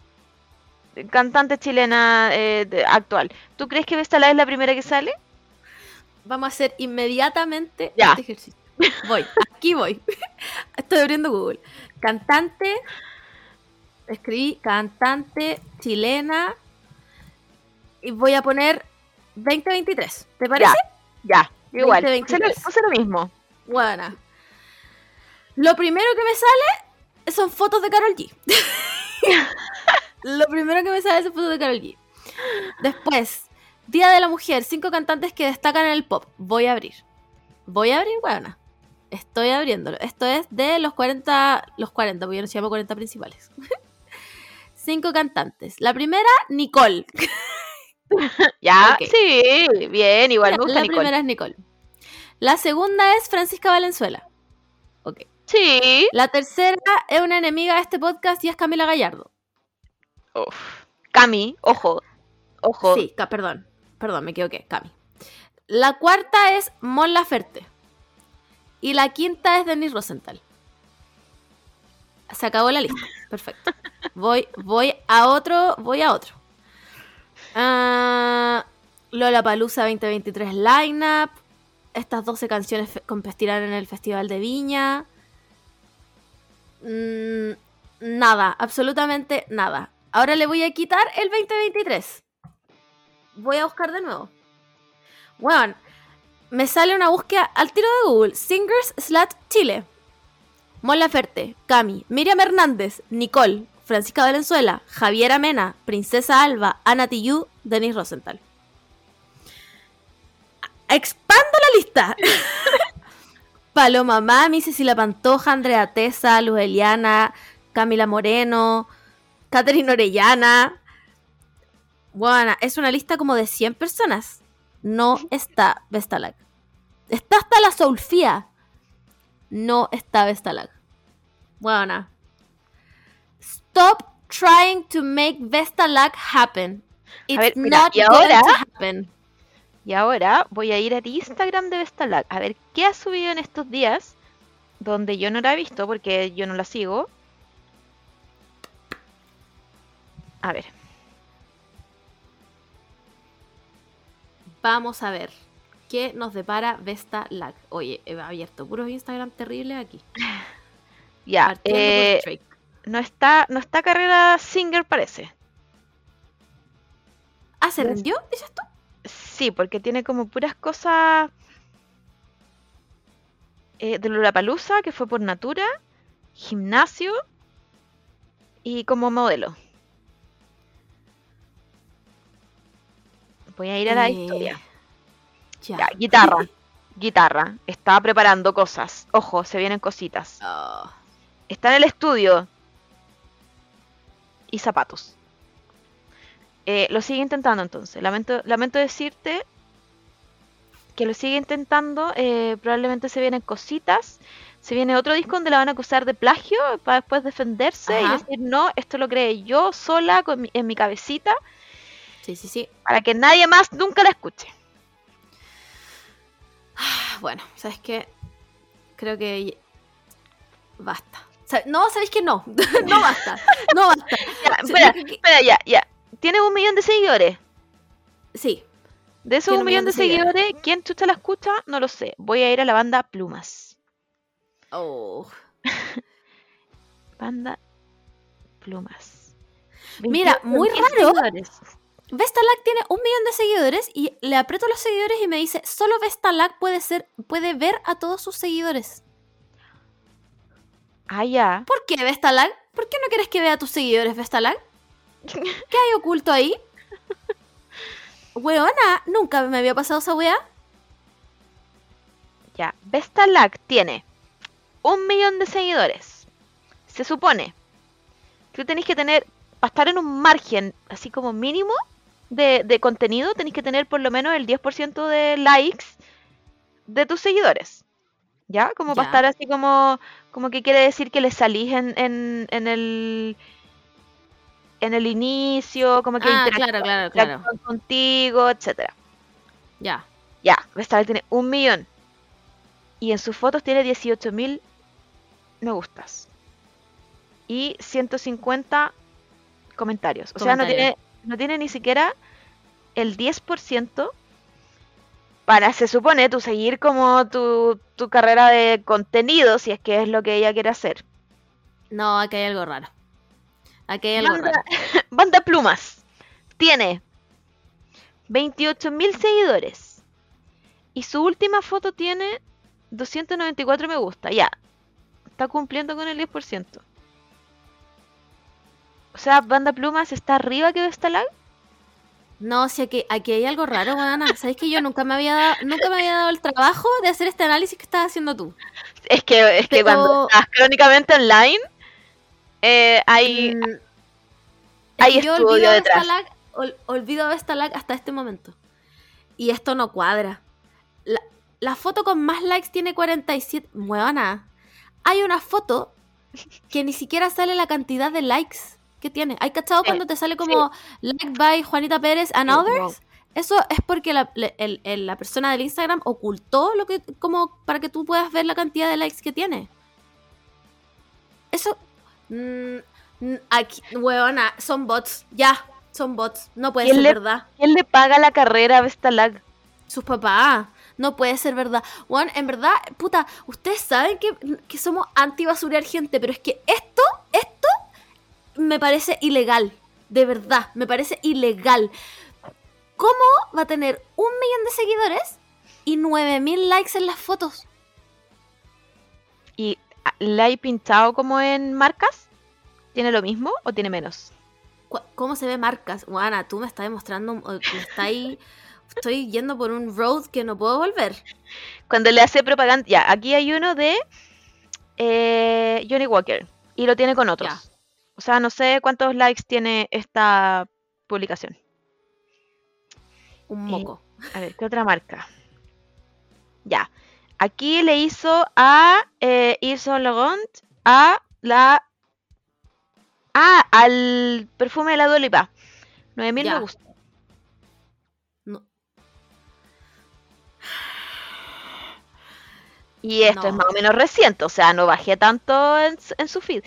cantante chilena eh, actual, ¿tú crees que Vestala es la primera que sale? Vamos a hacer inmediatamente Ya. este ejercicio. Voy, aquí voy. Estoy abriendo Google. Cantante. Escribí cantante chilena. Y voy a poner 2023. ¿Te parece? Ya, igual. Puse lo, 2023. puse lo mismo. Buena. Lo primero que me sale son fotos de Carol G. Lo primero que me sale son fotos de Carol G. Después, Día de la Mujer, cinco cantantes que destacan en el pop. Voy a abrir. Voy a abrir, buena. Estoy abriéndolo. Esto es de los 40, los 40, porque yo no se llama 40 principales. cinco cantantes. La primera, Nicole. Ya, sí, bien, igual me gusta la Nicole. primera es Nicole. La segunda es Francisca Valenzuela. Ok. Sí. La tercera es una enemiga de este podcast y es Camila Gallardo. Cami, ojo, ojo. Sí, ca- perdón. Perdón, me equivoqué. Cami. La cuarta es Mon Laferte. Y la quinta es Denis Rosenthal. Se acabó la lista. Perfecto. Voy, voy a otro. Voy a otro. Lola Palusa 2023 lineup. Estas 12 canciones competirán en el Festival de Viña. Mm, nada, absolutamente nada. Ahora le voy a quitar el 2023. Voy a buscar de nuevo. Bueno, me sale una búsqueda al tiro de Google. Singers Slat Chile. Mon Laferte, Cami, Miriam Hernández, Nicole, Francisca Valenzuela, Javiera Mena, Princesa Alba, Ana Tijoux, Denis Rosenthal. Expando la lista. Paloma Mami, Cecilia Pantoja, Andrea Tesa, Luz Eliana, Camila Moreno, Catherine Orellana. Bueno, es una lista como de 100 personas. No está Vestalag. Está hasta la Soulfía. No está Vestalag. Bueno. Stop trying to make Vestalag happen. It's ver, mira, not y going to happen. Y ahora voy a ir al Instagram de Vestalag a ver qué ha subido en estos días, donde yo no la he visto porque yo no la sigo. A ver, Vamos a ver qué nos depara Vestalag. Oye, he abierto puros Instagram terribles aquí. Ya, eh, no está, no está carrera Singer parece. Ah, ¿se rindió? ¿Dices tú? Sí, porque tiene como puras cosas eh, de Lollapalooza, que fue por Natura, gimnasio y como modelo. Voy a ir a la Eh, historia. Ya. Ya, guitarra. guitarra. Estaba preparando cosas. Ojo, se vienen cositas. Oh. Está en el estudio. Y zapatos. Eh, lo sigue intentando entonces. Lamento, lamento decirte que lo sigue intentando. eh, probablemente se vienen cositas. Se viene otro disco donde la van a acusar de plagio para después defenderse Ajá. y decir, no, esto lo creé yo sola con mi- en mi cabecita Sí, sí, sí. para que nadie más nunca la escuche. Ah, Bueno, ¿sabes qué? Creo que basta. No, ¿sabes qué? No. no basta. No basta. Ya, espera, que- espera, ya, ya. Tiene un millón de seguidores. Sí. De esos un millón de seguidores, ¿quién chucha la escucha? No lo sé. Voy a ir a la banda Plumas. Oh. Banda Plumas. Mira, 28 muy raro. seguidores. Vestalag tiene un millón de seguidores y le aprieto los seguidores y me dice, solo Vestalag puede ser, puede ver a todos sus seguidores. Ah, ya. ¿Por qué Vestalag? ¿Por qué no quieres que vea a tus seguidores, Vestalag? ¿Qué hay oculto ahí? Weona, nunca me había pasado esa wea. Ya. Vestalag tiene un millón de seguidores. Se supone que tú tenés que tener, para estar en un margen así como mínimo de, de contenido, tenés que tener por lo menos el 10% de likes de tus seguidores. ¿Ya? Como para estar así como, como que quiere decir que le salís en, en, en el en el inicio, como que Ah, interactúan- claro, claro, claro. interactúan contigo, etcétera. Ya. Ya, Vestaval tiene un millón. Y en sus fotos tiene 18.000 me gustas. Y 150 comentarios. O sea, no tiene, no tiene ni siquiera el 10% para, se supone, tu seguir como tu, tu carrera de contenido, si es que es lo que ella quiere hacer. No, aquí hay algo raro. Aquí hay algo Banda, raro. Banda Plumas tiene 28.000 seguidores. Y su última foto tiene 294 me gusta. Ya. Está cumpliendo con el 10%. O sea, Banda Plumas está arriba que Vestalag. No, si aquí, aquí hay algo raro, weona. ¿Sabes que yo nunca me había dado, nunca me había dado el trabajo de hacer este análisis que estás haciendo tú? Es que, es que Pero- cuando estás crónicamente online, eh, hay. Mm, hay yo estudio olvido detrás. Vestalag, ol- olvido Vestalag hasta este momento. Y esto no cuadra. La, la foto con más likes tiene 47. Weona. Hay una foto que ni siquiera sale la cantidad de likes que tiene. ¿Hay cachado Sí, cuando te sale como like by Juanita Pérez and Sí, others? Eso es porque la, le- el- el- la persona del Instagram ocultó lo que como para que tú puedas ver la cantidad de likes que tiene. Eso mm, mm, aquí, weona, son bots. Ya, son bots. No puede ¿Quién ser le- verdad. ¿Quién le paga la carrera a Vestalag? Sus papás. No puede ser verdad. Weón, en verdad, puta, ustedes saben que, que somos anti-basurear gente, pero es que esto, esto me parece ilegal. De verdad, me parece ilegal. ¿Cómo va a tener un millón de seguidores y 9000 likes en las fotos? ¿Y ah, la hay pintado como en marcas? ¿Tiene lo mismo o tiene menos? ¿Cómo se ve marcas? Juana, tú me estás demostrando, me está ahí, estoy yendo por un road que no puedo volver. Cuando le hace propaganda. Ya, aquí hay uno de eh, Johnny Walker. Y lo tiene con otros. Ya. O sea, no sé cuántos likes tiene esta publicación. Un Eh, moco. A ver, ¿qué otra marca? Ya. Aquí le hizo a eh, Yves Laurent a la. Ah, al perfume de la Dua Lipa. 9000 Ya. me gusta. No. Y esto es más o menos reciente, o sea, no bajé tanto en, en su feed.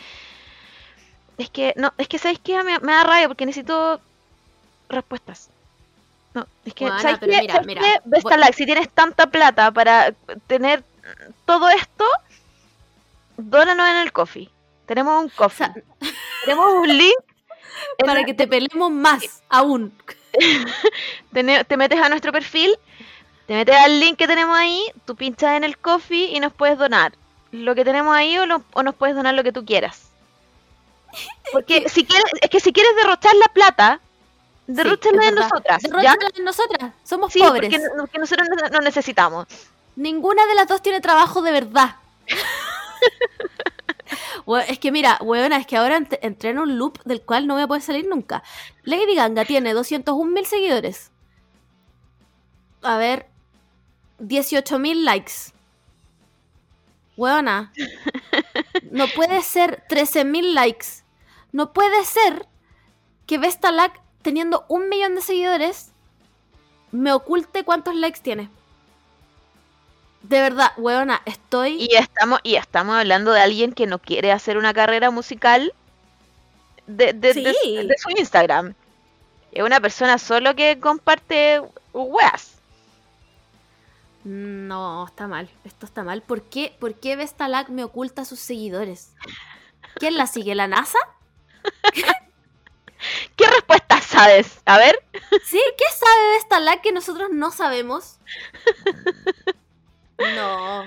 Es que, no, es que ¿sabes qué? Me, me da rabia porque necesito respuestas. No, es que, Juana, ¿sabes pero qué? mira, ¿Sabes mira, qué? voy- Vestalag, si tienes tanta plata para tener todo esto, dónanos en el coffee. Tenemos un O coffee. sea, Tenemos un link. para la- que te peleemos más aún. Te metes a nuestro perfil, te metes al link que tenemos ahí, tú pinchas en el coffee y nos puedes donar lo que tenemos ahí o, lo- o nos puedes donar lo que tú quieras. Porque si quieres, es que si quieres derrochar la plata, derróchala es en nosotras. ¿ya? Derróchala en nosotras. Somos Sí, pobres. porque no- que nosotros no, no necesitamos. Ninguna de las dos tiene trabajo de verdad. Es que mira, weona, es que ahora ent- entré en un loop del cual no voy a poder salir nunca. Lady Ganga tiene 201 mil seguidores. A ver, 18 mil likes. Weona. No puede ser 13 mil likes. No puede ser que Vestalac, teniendo un millón de seguidores, me oculte cuántos likes tiene. De verdad, weona, estoy. Y estamos, y estamos hablando de alguien que no quiere hacer una carrera musical de, de- de- Sí. de su Instagram. Es una persona solo que comparte weas. No, está mal. Esto está mal. ¿Por qué, ¿Por qué Vestalac me oculta a sus seguidores? ¿Quién la sigue? ¿La NASA? ¿Qué respuesta sabes? A ver. ¿Sí? ¿Qué sabe Vestalac que nosotros no sabemos? No,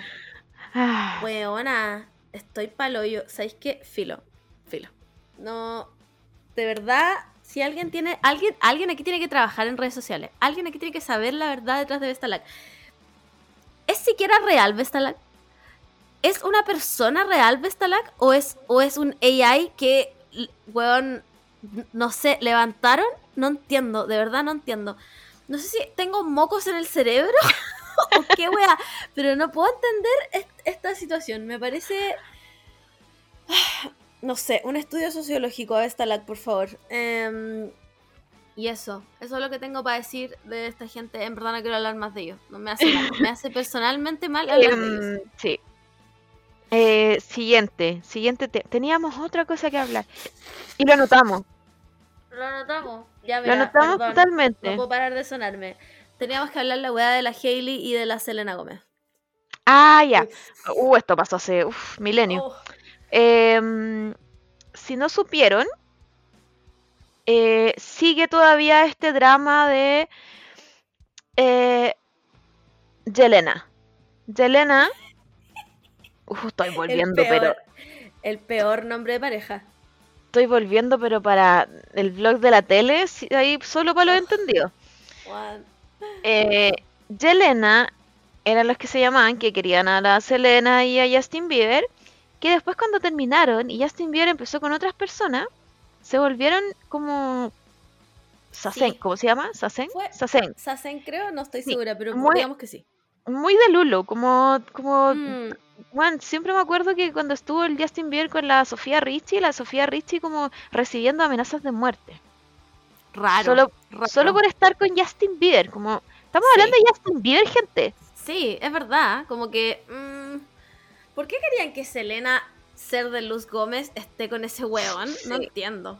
Ah, weona. Estoy paloyo. ¿Sabéis qué? Filo. Filo. No. De verdad, si alguien tiene. Alguien, alguien aquí tiene que trabajar en redes sociales. Alguien aquí tiene que saber la verdad detrás de Vestalac. ¿Es siquiera real Vestalac? ¿Es una persona real Vestalac? ¿O es, o es un AI que, weón, no sé, levantaron? No entiendo, de verdad no entiendo. No sé si tengo mocos en el cerebro o qué wea, pero no puedo entender est- esta situación. Me parece. No sé, un estudio sociológico a Vestalac, por favor. Em, y eso, eso es lo que tengo para decir de esta gente. En verdad no quiero hablar más de ellos. No me hace mal. Me hace personalmente mal hablar de ellos. em, sí. Eh, siguiente, siguiente. te- Teníamos otra cosa que hablar. Y lo anotamos. Lo anotamos. Ya, Lo mira, anotamos perdón, totalmente. No puedo parar de sonarme. Teníamos que hablar la weá de la Hailey y de la Selena Gómez. Ah, ya. Uh, esto pasó hace uf, milenio. Oh, Em, si no supieron, eh, sigue todavía este drama de eh, Yelena. Yelena. Uf, estoy el volviendo, peor, pero. el peor nombre de pareja. Estoy volviendo, pero para el blog de la tele, ahí solo para los entendidos. Eh, Yelena eran los que se llamaban, que querían a la Selena y a Justin Bieber, que después cuando terminaron y Justin Bieber empezó con otras personas, se volvieron como Sasen, Sí. ¿cómo se llama? Sasen, Sasen, Sasen creo, no estoy Sí, segura, pero muy- digamos que sí. muy de Lulu, como, como, Mm, Juan, siempre me acuerdo que cuando estuvo el Justin Bieber con la Sofía Richie, la Sofía Richie como recibiendo amenazas de muerte, raro. solo, raro. solo por estar con Justin Bieber, como, estamos Sí. hablando de Justin Bieber, gente. Sí, es verdad. Como que. mm, ¿Por qué querían que Selena, ser de Luz Gómez, esté con ese weón? No entiendo.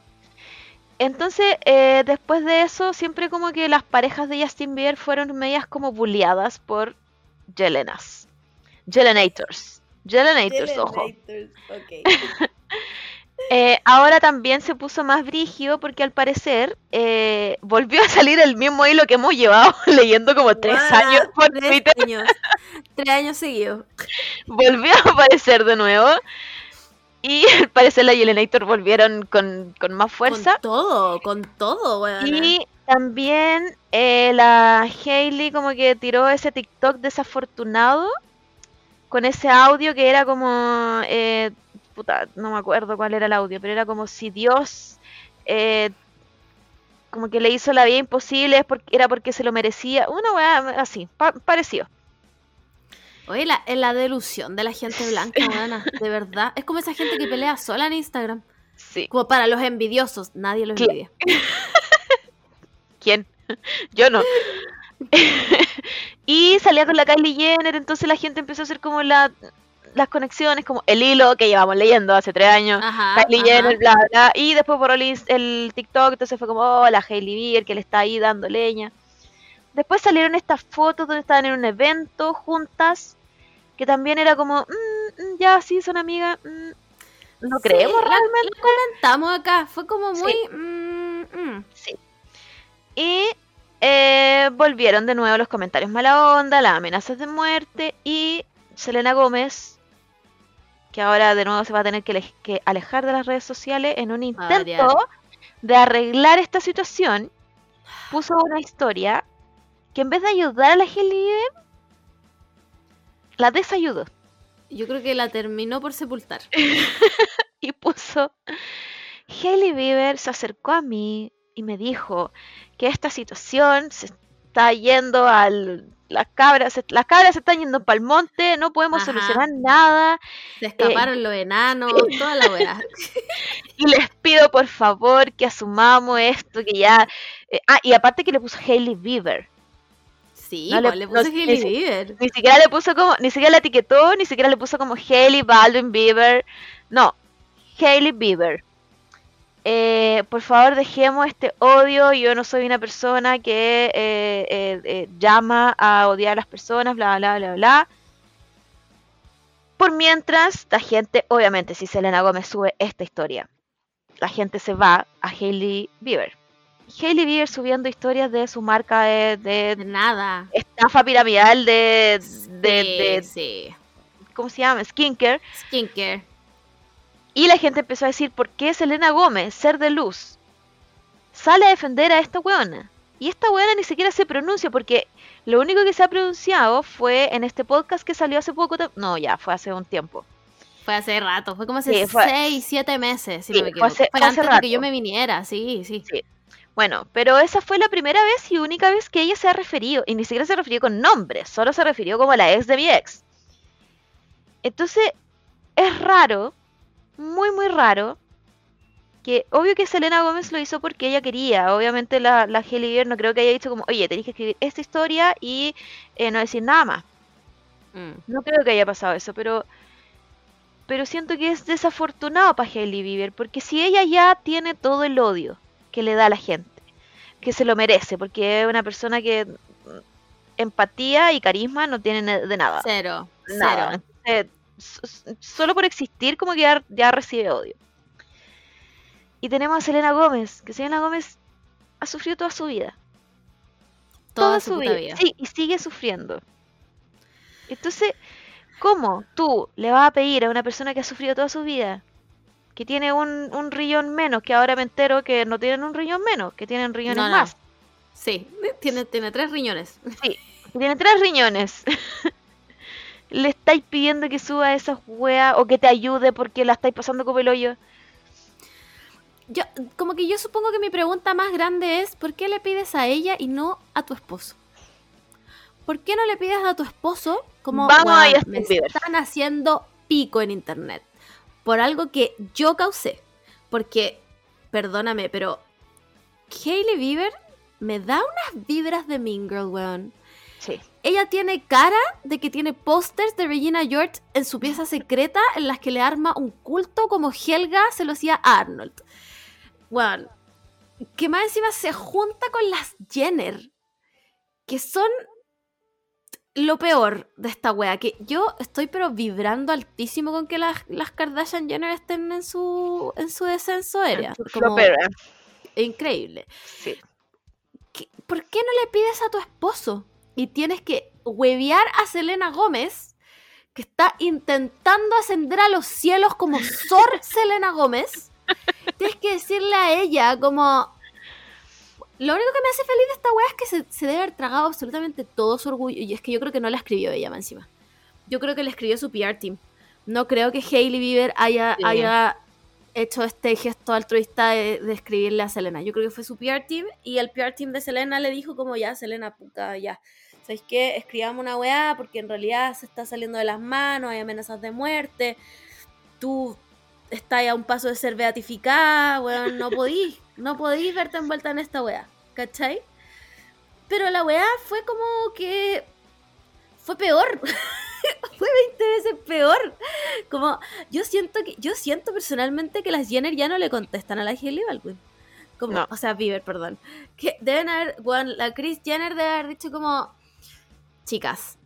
Entonces, eh, después de eso, siempre como que las parejas de Justin Bieber fueron medias como bulliadas por Jelenas. Jelenators. Jelenators, ojo. ok. Eh, ahora también se puso más brigio porque al parecer eh, volvió a salir el mismo hilo que hemos llevado leyendo como tres años por tres Twitter. años. Tres años seguidos. Volvió a aparecer de nuevo. Y al parecer la Jelenator volvieron con, con más fuerza. Con todo, con todo, weón. Y también eh, la Hailey como que tiró ese TikTok desafortunado con ese audio que era como... eh, puta, no me acuerdo cuál era el audio, pero era como si Dios eh, como que le hizo la vida imposible, era porque se lo merecía. Una weá así, pa- parecido. Oye, la, la delusión de la gente blanca. De verdad. Es como esa gente que pelea sola en Instagram. Sí. Como para los envidiosos. Nadie los envidia. ¿Quién? Yo no. y salía con la Kylie Jenner, entonces la gente empezó a hacer como la, las conexiones, como el hilo que llevamos leyendo hace tres años. Ajá. Kylie ajá. Jenner, bla, bla. Y después por el, TikTok, entonces fue como, oh, la Hailey Bieber que le está ahí dando leña. Después salieron estas fotos donde estaban en un evento juntas, que también era como, mm, ya sí, son amigas. mm, no Sí, creemos la- realmente. la comentamos acá, fue como muy... mm, mm. Sí. Y eh, volvieron de nuevo los comentarios mala onda, las amenazas de muerte y Selena Gómez, que ahora de nuevo se va a tener que, ale- que alejar de las redes sociales en un intento de arreglar esta situación, puso una historia que en vez de ayudar a la Bieber, la desayudó. Yo creo que la terminó por sepultar. y puso Hailey Bieber se acercó a mí y me dijo que esta situación se está yendo al las cabras se- las cabras se están yendo para el monte no podemos Ajá. solucionar nada Se escaparon los enanos, toda la weá. y les pido por favor que asumamos esto que ya eh, ah y aparte que le puso Hailey Bieber Sí, No le- pues, no- ni Hailey si- Bieber. ni siquiera le puso como ni siquiera la etiquetó ni siquiera le puso como Hailey Baldwin Bieber no Hailey Bieber Eh, por favor dejemos este odio yo no soy una persona que eh, eh, eh, llama a odiar a las personas bla bla bla bla por mientras la gente obviamente si Selena Gómez sube esta historia la gente se va a Hailey Bieber Hailey Bieber subiendo historias de su marca de, de De nada. estafa piramidal de, de, Sí, de- sí. ¿cómo se llama? Skincare. Skincare. Y la gente empezó a decir, ¿por qué Selena Gómez, ser de luz, sale a defender a esta weona? Y esta weona ni siquiera se pronuncia porque lo único que se ha pronunciado fue en este podcast que salió hace poco. No, ya, fue hace un tiempo. Fue hace rato, fue como hace Sí, fue- 6, 7 meses, si Sí, no me fue equivoco. hace- Fue fue hace antes de que rato. yo me viniera, sí, sí. Sí. Bueno, pero esa fue la primera vez y única vez que ella se ha referido. Y ni siquiera se refirió con nombres, solo se refirió como la ex de mi ex. Entonces, es raro, muy, muy raro, que obvio que Selena Gómez lo hizo porque ella quería. Obviamente la, la Bieber no creo que haya dicho como, oye, tenéis que escribir esta historia y eh, no decir nada más. Mm. No creo que haya pasado eso, pero pero siento que es desafortunado para Hailey Bieber, porque si ella ya tiene todo el odio que le da a la gente, que se lo merece, porque es una persona que mm, empatía y carisma no tiene ne- de nada. Cero, nada. cero. Entonces, solo por existir como que ya, ya recibe odio. Y tenemos a Selena Gómez, que Selena Gómez ha sufrido toda su vida Toda, su vida. Sí, y sigue sufriendo. Entonces, ¿cómo tú le vas a pedir a una persona que ha sufrido toda su vida, que tiene un, un riñón menos, que ahora me entero que no tienen un riñón menos, que tienen riñones No, no. más, Sí, tiene, tiene tres riñones. que tienen tres riñones? le estáis pidiendo que suba esas weas o que te ayude porque la estáis pasando como el hoyo. Yo, como que yo supongo que mi pregunta más grande es, ¿por qué le pides a ella y no a tu esposo? ¿Por qué no le pides a tu esposo como Vamos a "Weón, Justin me Bieber"? están haciendo pico en internet? Por algo que yo causé. Porque, perdóname, pero Hailey Bieber me da unas vibras de Mean Girl, weón. Ella tiene cara de que tiene pósters de Regina George en su pieza secreta en las que le arma un culto como Helga se lo hacía a Arnold. Bueno, que más encima se junta con las Jenner, que son lo peor de esta wea. Que yo estoy pero vibrando altísimo con que las, las Kardashian Jenner estén en su, en su descenso aérea. Como flopera. increíble. Sí. ¿Qué- ¿por qué no le pides a tu esposo? Y tienes que huevear a Selena Gómez, que está intentando ascender a los cielos como Sor Selena Gómez. Tienes que decirle a ella como... Lo único que me hace feliz de esta wea es que se, se debe haber tragado absolutamente todo su orgullo. Y es que yo creo que no la escribió ella más encima. Yo creo que la escribió su PR team. No creo que Hailey Bieber haya, Sí. haya hecho este gesto altruista de, de escribirle a Selena. Yo creo que fue su PR team y el PR team de Selena le dijo como ya, Selena, puta, ya. ¿Sabéis qué? Escribamos una weá porque en realidad se está saliendo de las manos, hay amenazas de muerte. Tú estás a un paso de ser beatificada, weón, no podís, no podís verte envuelta en esta weá, ¿cachai? Pero la weá fue como que fue peor. fue 20 veces peor. Como, yo siento que, yo siento personalmente que las Jenner ya no le contestan a la Hailey Baldwin. Como, No. o sea, Bieber, perdón. Que deben haber, weón, la Chris Jenner debe haber dicho como, chicas,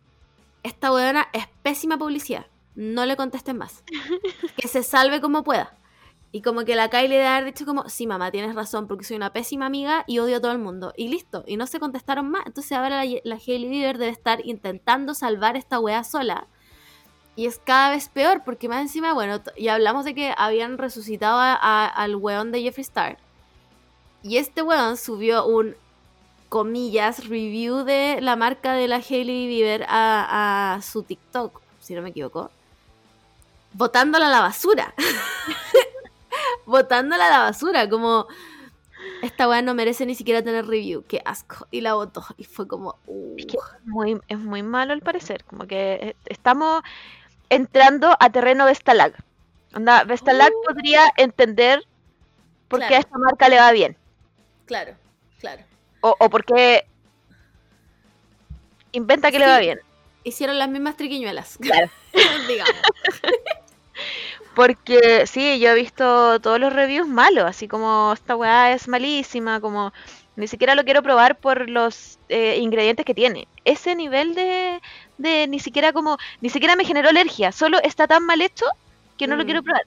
esta weona es pésima publicidad. no le contesten más. Que se salve como pueda. Y como que la Kylie debe haber dicho como, sí, mamá, tienes razón, porque soy una pésima amiga y odio a todo el mundo. Y listo, y no se contestaron más. Entonces ahora la, la Hailey Bieber debe estar intentando salvar esta wea sola. Y es cada vez peor, porque más encima, bueno, ya hablamos de que habían resucitado a- a- al weón de Jeffree Star. Y este weón subió un, comillas, review de la marca de la Hailey Bieber a, a su TikTok, si no me equivoco. Botándola a la basura. Botándola a la basura, como... Esta weá no merece ni siquiera tener review, qué asco. Y la botó. Y fue como... uh. Es que es muy, es muy malo al parecer. Como que eh, estamos entrando a terreno Vestalag. Onda, Vestalag Uh. podría entender por qué a esta marca le va bien. Claro, claro. O, o por qué inventa que le va bien. Hicieron las mismas triquiñuelas. Claro. digamos. Porque sí, yo he visto todos los reviews malos, así como esta weá es malísima, como ni siquiera lo quiero probar por los eh, ingredientes que tiene. Ese nivel de, de ni siquiera como, ni siquiera me generó alergia, solo está tan mal hecho que no lo Mm. quiero probar.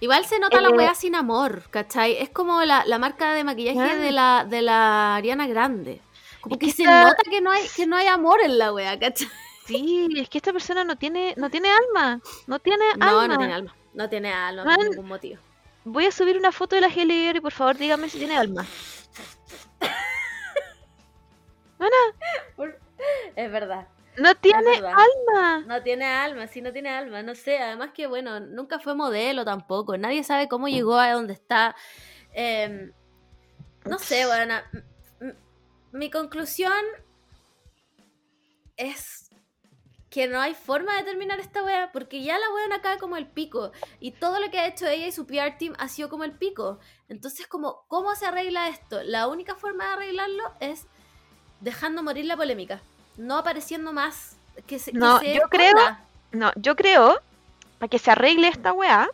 Igual se nota la Eh, wea sin amor, ¿cachai? Es como la, la marca de maquillaje de la, de la Ariana Grande. Como que que se esta- nota que no hay, que no hay amor en la wea, ¿cachai? Sí, es que esta persona no tiene, no tiene alma, no tiene No, alma. no tiene alma. No tiene alma Man. por ningún motivo. Voy a subir una foto de la Bieber y por favor dígame si tiene alma. Es verdad. No tiene alma. No tiene alma, sí, no tiene alma. No sé, además que, bueno, nunca fue modelo tampoco. Nadie sabe cómo llegó a donde está. Em, no sé, bueno. Mi conclusión es que no hay forma de terminar esta wea, porque ya la wea acaba como el pico, y todo lo que ha hecho ella y su PR team ha sido como el pico. Entonces, como, ¿cómo se arregla esto? La única forma de arreglarlo es dejando morir la polémica, no apareciendo más. Que se, que No, se yo creo-. No, yo creo, para que se arregle esta weá,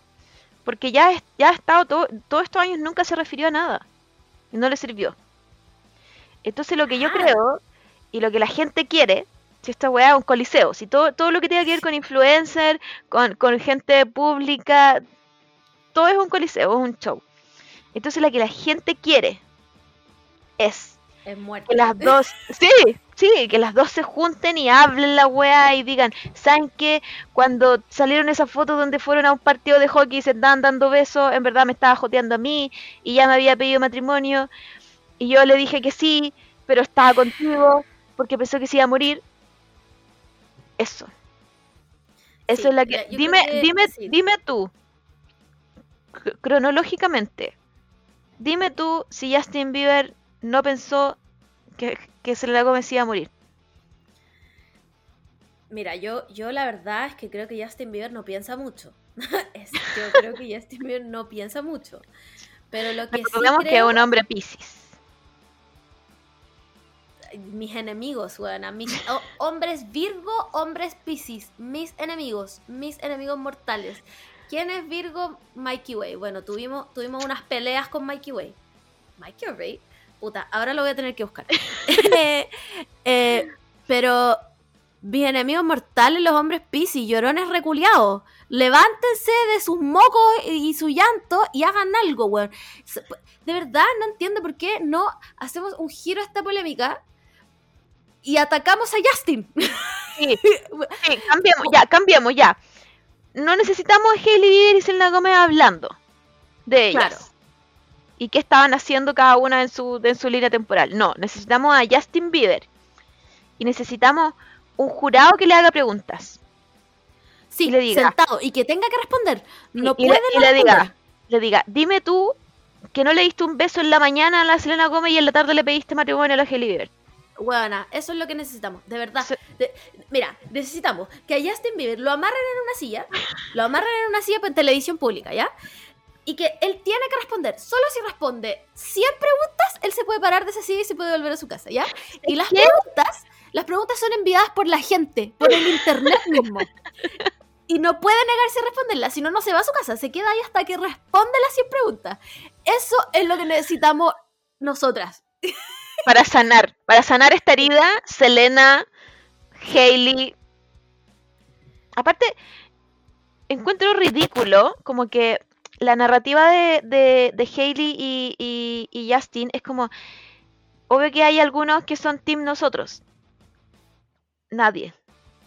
porque ya, es- ya ha estado todo, todos estos años nunca se refirió a nada. Y no le sirvió. Entonces lo que yo Ah. creo, y lo que la gente quiere, si esta weá es un coliseo, si todo, todo lo que tenga que ver con influencer, con, con gente pública, todo es un coliseo, es un show. Entonces lo que la gente quiere es Es que las dos, sí, sí, que las dos se junten y hablen la weá y digan, ¿saben qué? Cuando salieron esas fotos donde fueron a un partido de hockey y se estaban dando besos, en verdad me estaba joteando a mí y ya me había pedido matrimonio y yo le dije que sí, pero estaba contigo porque pensó que se iba a morir. Eso. Eso Sí, es la que... Dime, que dime, sí. dime tú, cr- cronológicamente, dime tú si Justin Bieber no pensó que, que Selena Gómez iba a morir. Mira, yo, yo la verdad es que creo que Justin Bieber no piensa mucho. Es- yo creo que Justin Bieber no piensa mucho. Pero lo que sí Recordemos que es un hombre Piscis. mis enemigos, weona, mis ho- hombres Virgo, hombres Piscis, mis enemigos, mis enemigos mortales. ¿Quién es Virgo? Mikey Way. Bueno, tuvimos, tuvimos unas peleas con Mikey Way. Mikey Way. Puta, ahora lo voy a tener que buscar. Eh, eh, pero mis enemigos mortales, los hombres Piscis, llorones reculeados. Levántense de sus mocos y su llanto y hagan algo, weón. De verdad, no entiendo por qué no hacemos un giro a esta polémica y atacamos a Justin. Sí, sí, cambiamos, ya, cambiamos, ya. No necesitamos a Hailey Bieber y Selena Gómez hablando de ellas. Claro. Y qué estaban haciendo cada una en su, en su línea temporal. No, necesitamos a Justin Bieber. Y necesitamos un jurado que le haga preguntas. Sí, Y le diga. sentado y que tenga que responder. No y, puede le, y no le responder. diga, le diga, dime tú que no le diste un beso en la mañana a la Selena Gómez y en la tarde le pediste matrimonio a la Hailey Bieber. Huevona, eso es lo que necesitamos, de verdad. De- mira, necesitamos que a Justin Bieber lo amarren en una silla, lo amarren en una silla en televisión pública, ¿ya? Y que él tiene que responder. Solo si responde 100 preguntas, él se puede parar de esa silla y se puede volver a su casa, ¿ya? Y las ¿Qué? preguntas, las preguntas son enviadas por la gente, por el internet mismo. Y no puede negarse a responderlas, si no, no se va a su casa, se queda ahí hasta que responde las 100 preguntas. Eso es lo que necesitamos nosotras. Para sanar, para sanar esta herida, Selena, Hailey. Aparte, encuentro ridículo, como que la narrativa de, de, de Hailey y, y, y Justin es como, obvio que hay algunos que son team nosotros. Nadie.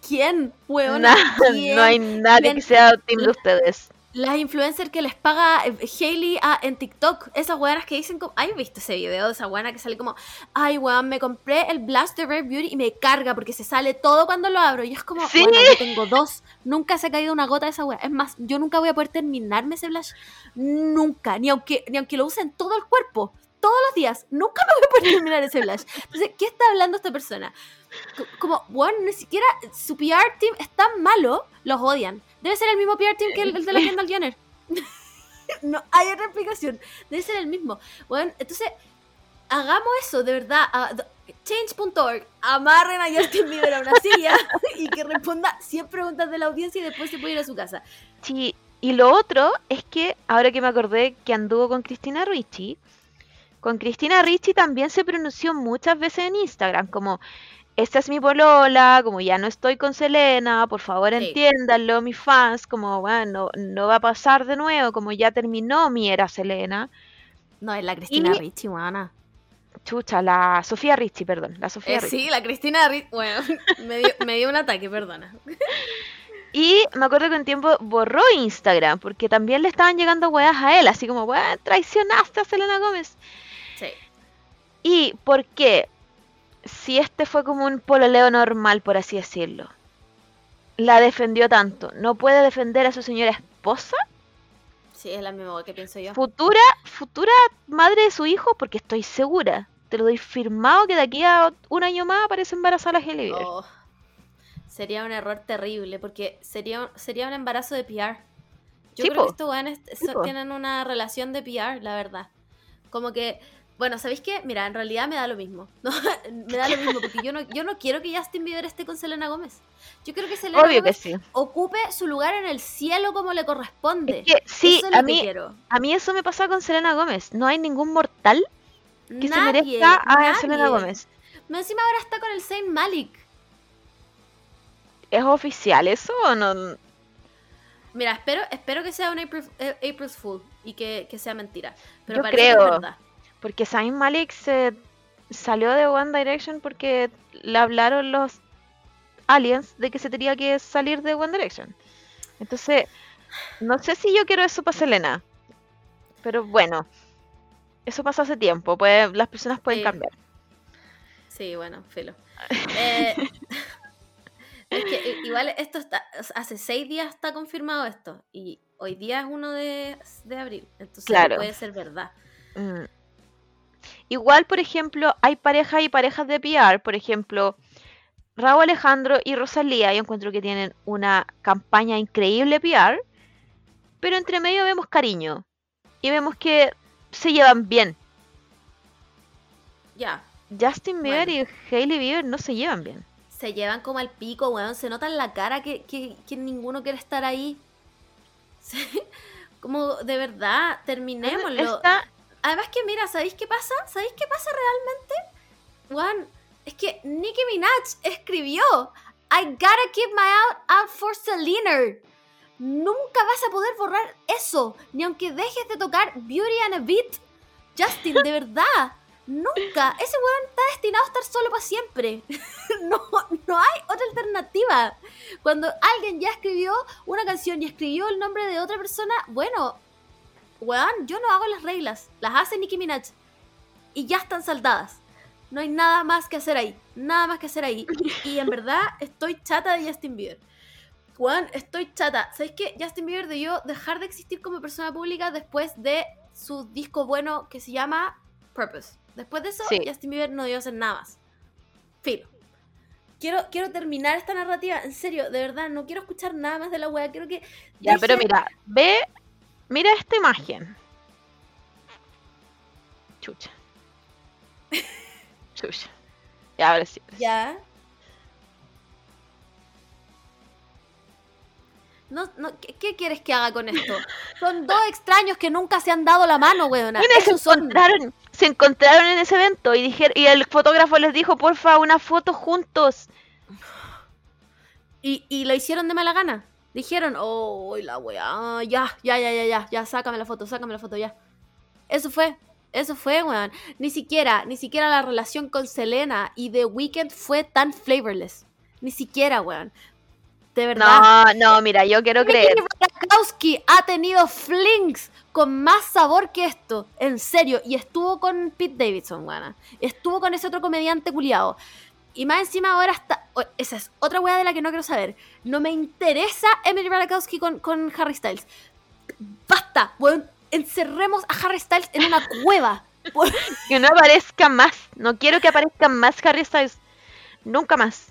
¿Quién? Weona, Na- ¿quién? no hay nadie ¿Quién? que sea team de ustedes. Las influencers que les paga eh, Hailey ah, en TikTok, esas weonas que dicen como, ¿hay visto ese video de esa weona que sale como, ay weón, me compré el Blast de Rare Beauty y me carga porque se sale todo cuando lo abro? Y es como, Sí. "Weona, yo tengo dos, nunca se ha caído una gota de esa wea. Es más, yo nunca voy a poder terminarme ese blush, nunca, ni aunque, ni aunque lo use en todo el cuerpo, todos los días, nunca me voy a poder terminar ese blush. Entonces, ¿qué está hablando esta persona? Co- Como, bueno, ni siquiera su PR team es tan malo, los odian. Debe ser el mismo PR team que el, el de la Kendall Jenner. no hay otra explicación. Debe ser el mismo. Bueno, entonces, hagamos eso, de verdad. Change.org, amarren a Justin Bieber a una silla y que responda 100 preguntas de la audiencia y después se puede ir a su casa. Sí, y lo otro es que, ahora que me acordé que anduvo con Cristina Ricci, con Cristina Ricci también se pronunció muchas veces en Instagram, como, esta es mi polola, como ya no estoy con Selena, por favor Sí. entiéndanlo, mis fans, como, bueno, no va a pasar de nuevo, como ya terminó mi era Selena. No, es la Cristina Y- Ricci, weona. Chucha, la Sofía Ricci, perdón, la Sofía Eh, Ricci. sí, la Cristina Ricci. Bueno, me dio, me dio un ataque, perdona. Y me acuerdo que un tiempo borró Instagram, porque también le estaban llegando weas a él, así como, weón, traicionaste a Selena Gómez. Sí. ¿Y por qué? Si este fue como un pololeo normal, por así decirlo, la defendió tanto, ¿no puede defender a su señora esposa? Sí, es la misma que pienso yo. Futura, futura madre de su hijo, porque estoy segura, te lo doy firmado que de aquí a un año más aparece embarazada la. Oh, sería un error terrible porque sería, sería un embarazo de PR. Yo creo que estos weones tienen una relación de PR, la verdad. Como que, bueno, ¿sabéis qué? Mira, en realidad me da lo mismo. No, me da lo mismo porque yo no, yo no quiero que Justin Bieber esté con Selena Gómez. Yo quiero que Selena Obvio que Gómez sí. ocupe su lugar en el cielo como le corresponde. Es que sí, Eso es lo a que mí, quiero. a mí eso me pasa con Selena Gómez. No hay ningún mortal que se Nadie, merezca a nadie. Selena Gómez. Más Encima ahora está con el Saint Malik. ¿Es oficial eso o no? Mira, espero, espero que sea un April, eh, April's Fool y que, que sea mentira. Pero Yo parece que es creo. verdad. Porque Zayn Malik se salió de One Direction porque le hablaron los aliens de que se tenía que salir de One Direction. Entonces, no sé si yo quiero eso para Selena. Pero bueno, eso pasó hace tiempo. Pues las personas pueden Sí. cambiar. Sí, bueno, filo. Eh, es que igual esto está, hace seis días está confirmado esto y hoy día es 1 de, de abril, entonces Claro. puede ser verdad. Mm. Igual, por ejemplo, hay parejas y parejas de PR. Por ejemplo, Raúl Alejandro y Rosalía, yo encuentro que tienen una campaña increíble PR, pero entre medio vemos cariño y vemos que se llevan bien. Ya, Justin Bieber y Hailey Bieber no se llevan bien. se llevan como al pico, weón, se nota en la cara que, que, que ninguno quiere estar ahí. Como de verdad, terminémoslo. Esta- Además que mira, ¿sabéis qué pasa? ¿Sabéis qué pasa realmente? Juan, es que Nicki Minaj escribió I gotta keep my out out for Selena. Nunca vas a poder borrar eso, ni aunque dejes de tocar Beauty and a Beat. Justin, de verdad, nunca. Ese weón está destinado a estar solo para siempre. no, no hay otra alternativa. Cuando alguien ya escribió una canción y escribió el nombre de otra persona, bueno, weón, yo no hago las reglas, las hace Nicki Minaj. Y ya están saldadas. No hay nada más que hacer ahí. Nada más que hacer ahí. Y en verdad estoy chata de Justin Bieber. Weón, estoy chata. ¿Sabéis qué? Justin Bieber debió dejar de existir como persona pública después de su disco bueno que se llama Purpose. Después de eso, Sí. Justin Bieber no debió hacer nada más. Filo. Quiero, quiero terminar esta narrativa. En serio, de verdad, no quiero escuchar nada más de la wea. Quiero que. Ya, pero mira, ve, mira esta imagen. Chucha. Chucha. Ya, ahora sí. Ya. No, no, ¿qué, qué quieres que haga con esto? Son dos extraños que nunca se han dado la mano. Bueno, se encontraron, se encontraron en ese evento y dijeron, y el fotógrafo les dijo, porfa, una foto juntos. ¿Y, y lo hicieron de mala gana. Dijeron, oh, la weá, ya, ya, ya, ya, ya, ya, sácame la foto, sácame la foto, ya. Eso fue, eso fue, weón. Ni siquiera, ni siquiera la relación con Selena y The Weeknd fue tan flavorless. Ni siquiera, weón. De verdad. No, no, mira, yo quiero creer. Rakowski ha tenido flings con más sabor que esto, en serio. Y estuvo con Pete Davidson, weón. Estuvo con ese otro comediante culiado. Y más encima ahora está. Esa es otra weá de la que no quiero saber. No me interesa Emily Ratajkowski con, con Harry Styles. Basta, weón. Encerremos a Harry Styles en una cueva. Que no aparezca más. No quiero que aparezca más Harry Styles. Nunca más.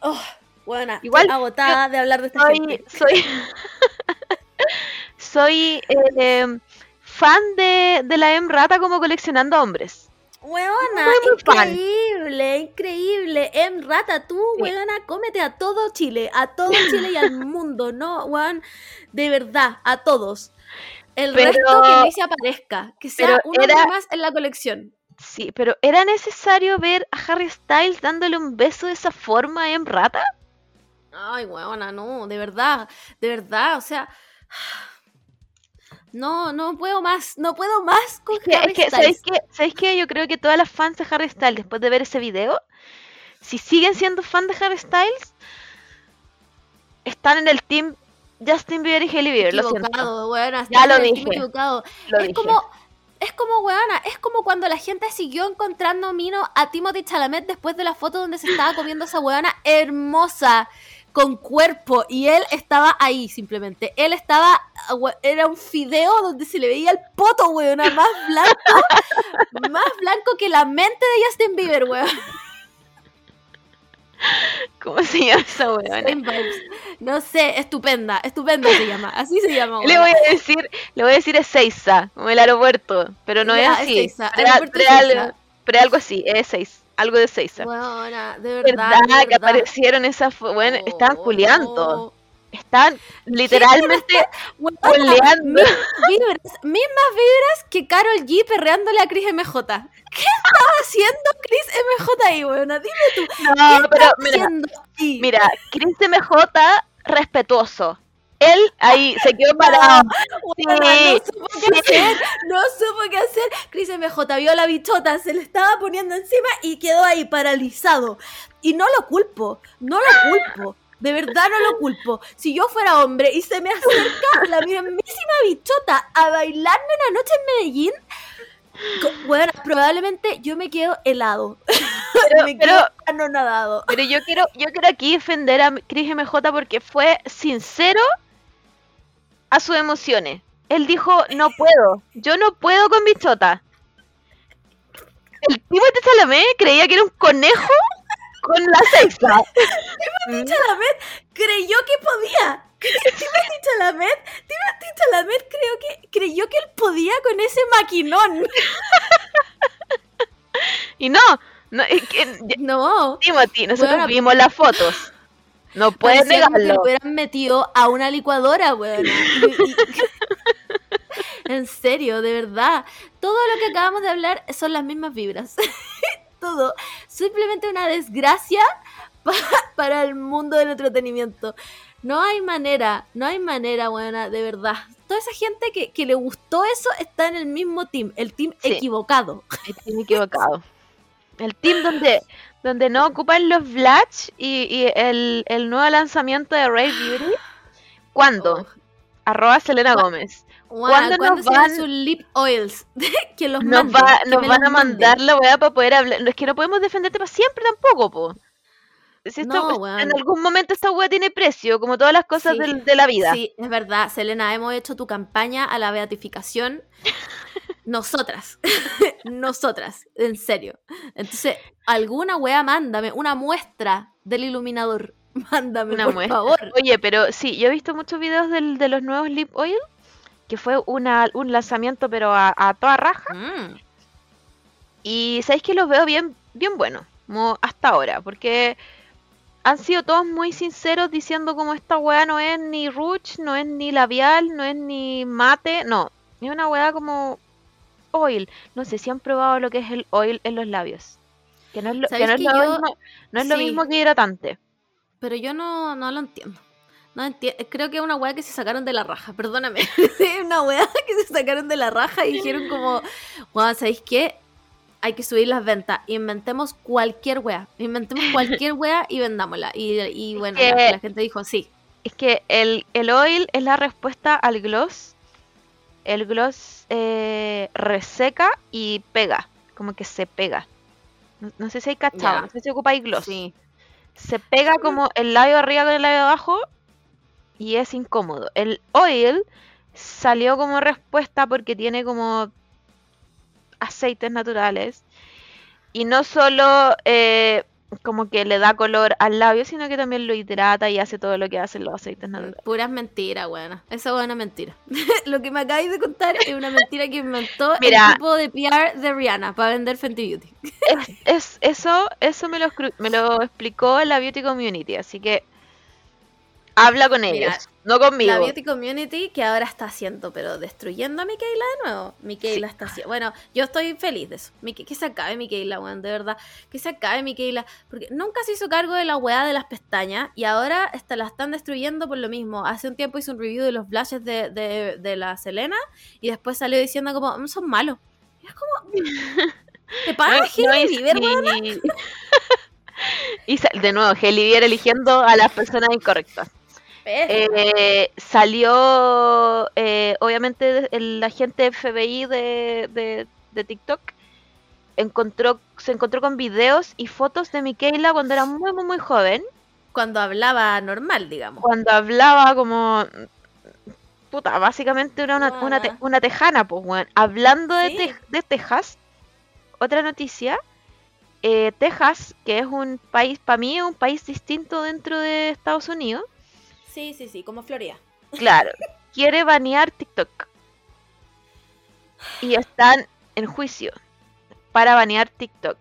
Oh, weona, Igual, agotada de hablar de esta Soy. gente. Soy. soy eh, fan de, de la M Rata como coleccionando hombres. Fan. increíble, increíble. En rata, tú, weona, cómete a todo Chile, a todo Chile y al mundo, ¿no, weón? De verdad, a todos. El Pero- resto que ni se aparezca, que sea uno era- más en la colección. Sí, pero ¿era necesario ver a Harry Styles dándole un beso de esa forma a M Rata? Ay, weona, no, de verdad, de verdad, o sea. No, no puedo más, no puedo más con Harry que, Styles. ¿sabéis qué? Yo creo que todas las fans de Harry Styles, después de ver ese video, si siguen siendo fans de Harry Styles, están en el team Justin Bieber y Hailey Bieber. Lo siento. weona, Ya lo dije. equivocado. Lo es dije. como es como weona, es como cuando la gente siguió encontrando Mino a Timothy Chalamet después de la foto donde se estaba comiendo esa weona hermosa con cuerpo y él estaba ahí simplemente. Él estaba era un fideo donde se le veía el poto, weona, más blanco, más blanco que la mente de Justin Bieber, weón. ¿Cómo se llama esa weona? No sé, estupenda, estupenda se llama, así se llama. Le weona. voy a decir, le voy a decir Ezeiza, como el aeropuerto, pero no Ya, es así. Ezeiza, pero algo así, es Ezeiza, algo de Ezeiza. Weona, de verdad, verdad, de que verdad. aparecieron esas, bueno, estaban Oh, culeando, estaban literalmente Weona, Oleando. mismas vibras, mismas vibras que Carol G perreándole a Chris MJ. ¿Qué estaba haciendo Chris MJ ahí, weona? Dime tú, ¿qué No, estaba pero mira, haciendo mira, Chris MJ respetuoso. Él ahí se quedó parado. Sí, no supo qué hacer, no supo qué hacer. Chris MJ vio la bichota, se le estaba poniendo encima y quedó ahí paralizado. Y no lo culpo, no lo culpo. De verdad no lo culpo. Si yo fuera hombre y se me acerca la mismísima bichota a bailarme una noche en Medellín, bueno, probablemente yo me quedo helado. Pero, me pero, quedo anonadado. pero yo quiero, yo quiero aquí defender a Chris MJ porque fue sincero a sus emociones. Él dijo, no puedo, yo no puedo con bichota. El tipo de Chalamet creía que era un conejo con la seiza. Chalamet creyó que podía. Timothy Chalamet, Timothy Chalamet creo que, creyó que él podía con ese maquinón. Y no, no es que, No. Timothy, nosotros Bueno, vimos las fotos. No puedes como que lo negarlo. hubieran metido a una licuadora, weón. en serio, de verdad. Todo lo que acabamos de hablar son las mismas vibras. Todo. Simplemente una desgracia pa- para el mundo del entretenimiento. No hay manera, no hay manera, buena, de verdad. Toda esa gente que, que le gustó eso está en el mismo team, el team Sí. equivocado. Estoy equivocado. El team donde, donde no ocupan los Blatch y, y el, el nuevo lanzamiento de Ray Beauty. ¿Cuándo? Oh. Arroba Selena Gómez. Buena, ¿Cuándo ¿Cuándo nos se van sus lip oils? que los Nos, manden, va, que nos van a manden. mandar la weá para poder hablar. No, es que no podemos defenderte para siempre tampoco, po. Si esto- No, en algún momento esta weá tiene precio, como todas las cosas Sí. del- de la vida. Sí, es verdad, Selena, hemos hecho tu campaña a la beatificación. Nosotras, nosotras, en serio. Entonces, alguna wea, mándame una muestra del iluminador. Mándame, Una por muestra. favor. Oye, pero sí, yo he visto muchos videos del- de los nuevos Lip Oil, que fue una, un lanzamiento pero a, a toda raja. Mm, Y sabéis que los veo bien, bien buenos, como hasta ahora, porque han sido todos muy sinceros diciendo como esta weá no es ni rouge, no es ni labial, no es ni mate, no, es una weá como oil. No sé si han probado lo que es el oil en los labios. Que no es lo, que ¿Sabéis no es que lo yo- mismo, no es lo mismo que hidratante. Pero yo no, no lo entiendo. No enti- creo que es una weá que se sacaron de la raja, perdóname. Es una weá que se sacaron de la raja y dijeron como, weón, ¿sabéis qué? Hay que subir las ventas. Inventemos cualquier weá. Inventemos cualquier weá y vendámosla. Y, y bueno, que- la, la gente dijo, sí. Es que el, el oil es la respuesta al gloss. El gloss eh, reseca y pega. Como que se pega. No, no sé si hay cachado, no sé si ocupáis gloss. Sí. Se pega como el labio arriba con el labio abajo y es incómodo. El oil salió como respuesta porque tiene como aceites naturales y no solo eh, como que le da color al labio, sino que también lo hidrata y hace todo lo que hacen los aceites naturales. Puras mentiras, weón. Esa es una mentira. Lo que me acabáis de contar es una mentira que inventó Mira. el tipo de PR de Rihanna para vender Fenty Beauty. Es, es- eso eso me lo, me lo explicó la beauty community, así que habla con Mira, ellos, no conmigo. La Beauty Community que ahora está haciendo, pero destruyendo a Michaela de nuevo. Michaela está haciendo. Bueno, yo estoy feliz de eso. Que se acabe Michaela, weón, de verdad. Que se acabe Michaela. Porque nunca se hizo cargo de la weá de las pestañas y ahora está, la están destruyendo por lo mismo. Hace un tiempo hizo un review de los blushes de, de, de la Selena y después salió diciendo como, "Mm, son malos. Y es como. ¿Te No, pagas, no y de nuevo, Bieber eligiendo a las personas incorrectas. Eh, salió, eh, obviamente, el agente FBI de, de, de TikTok encontró, se encontró con videos y fotos de Michaela cuando era muy, muy, muy joven, Cuando hablaba normal, digamos. cuando hablaba como... Puta, básicamente era una, una, te- una tejana, pues, weón. Hablando de, de Texas, otra noticia, eh, Texas, que es un país, para mí es un país distinto dentro de Estados Unidos, Sí, sí, sí, como Florida. claro, quiere banear TikTok. Y están en juicio para banear TikTok.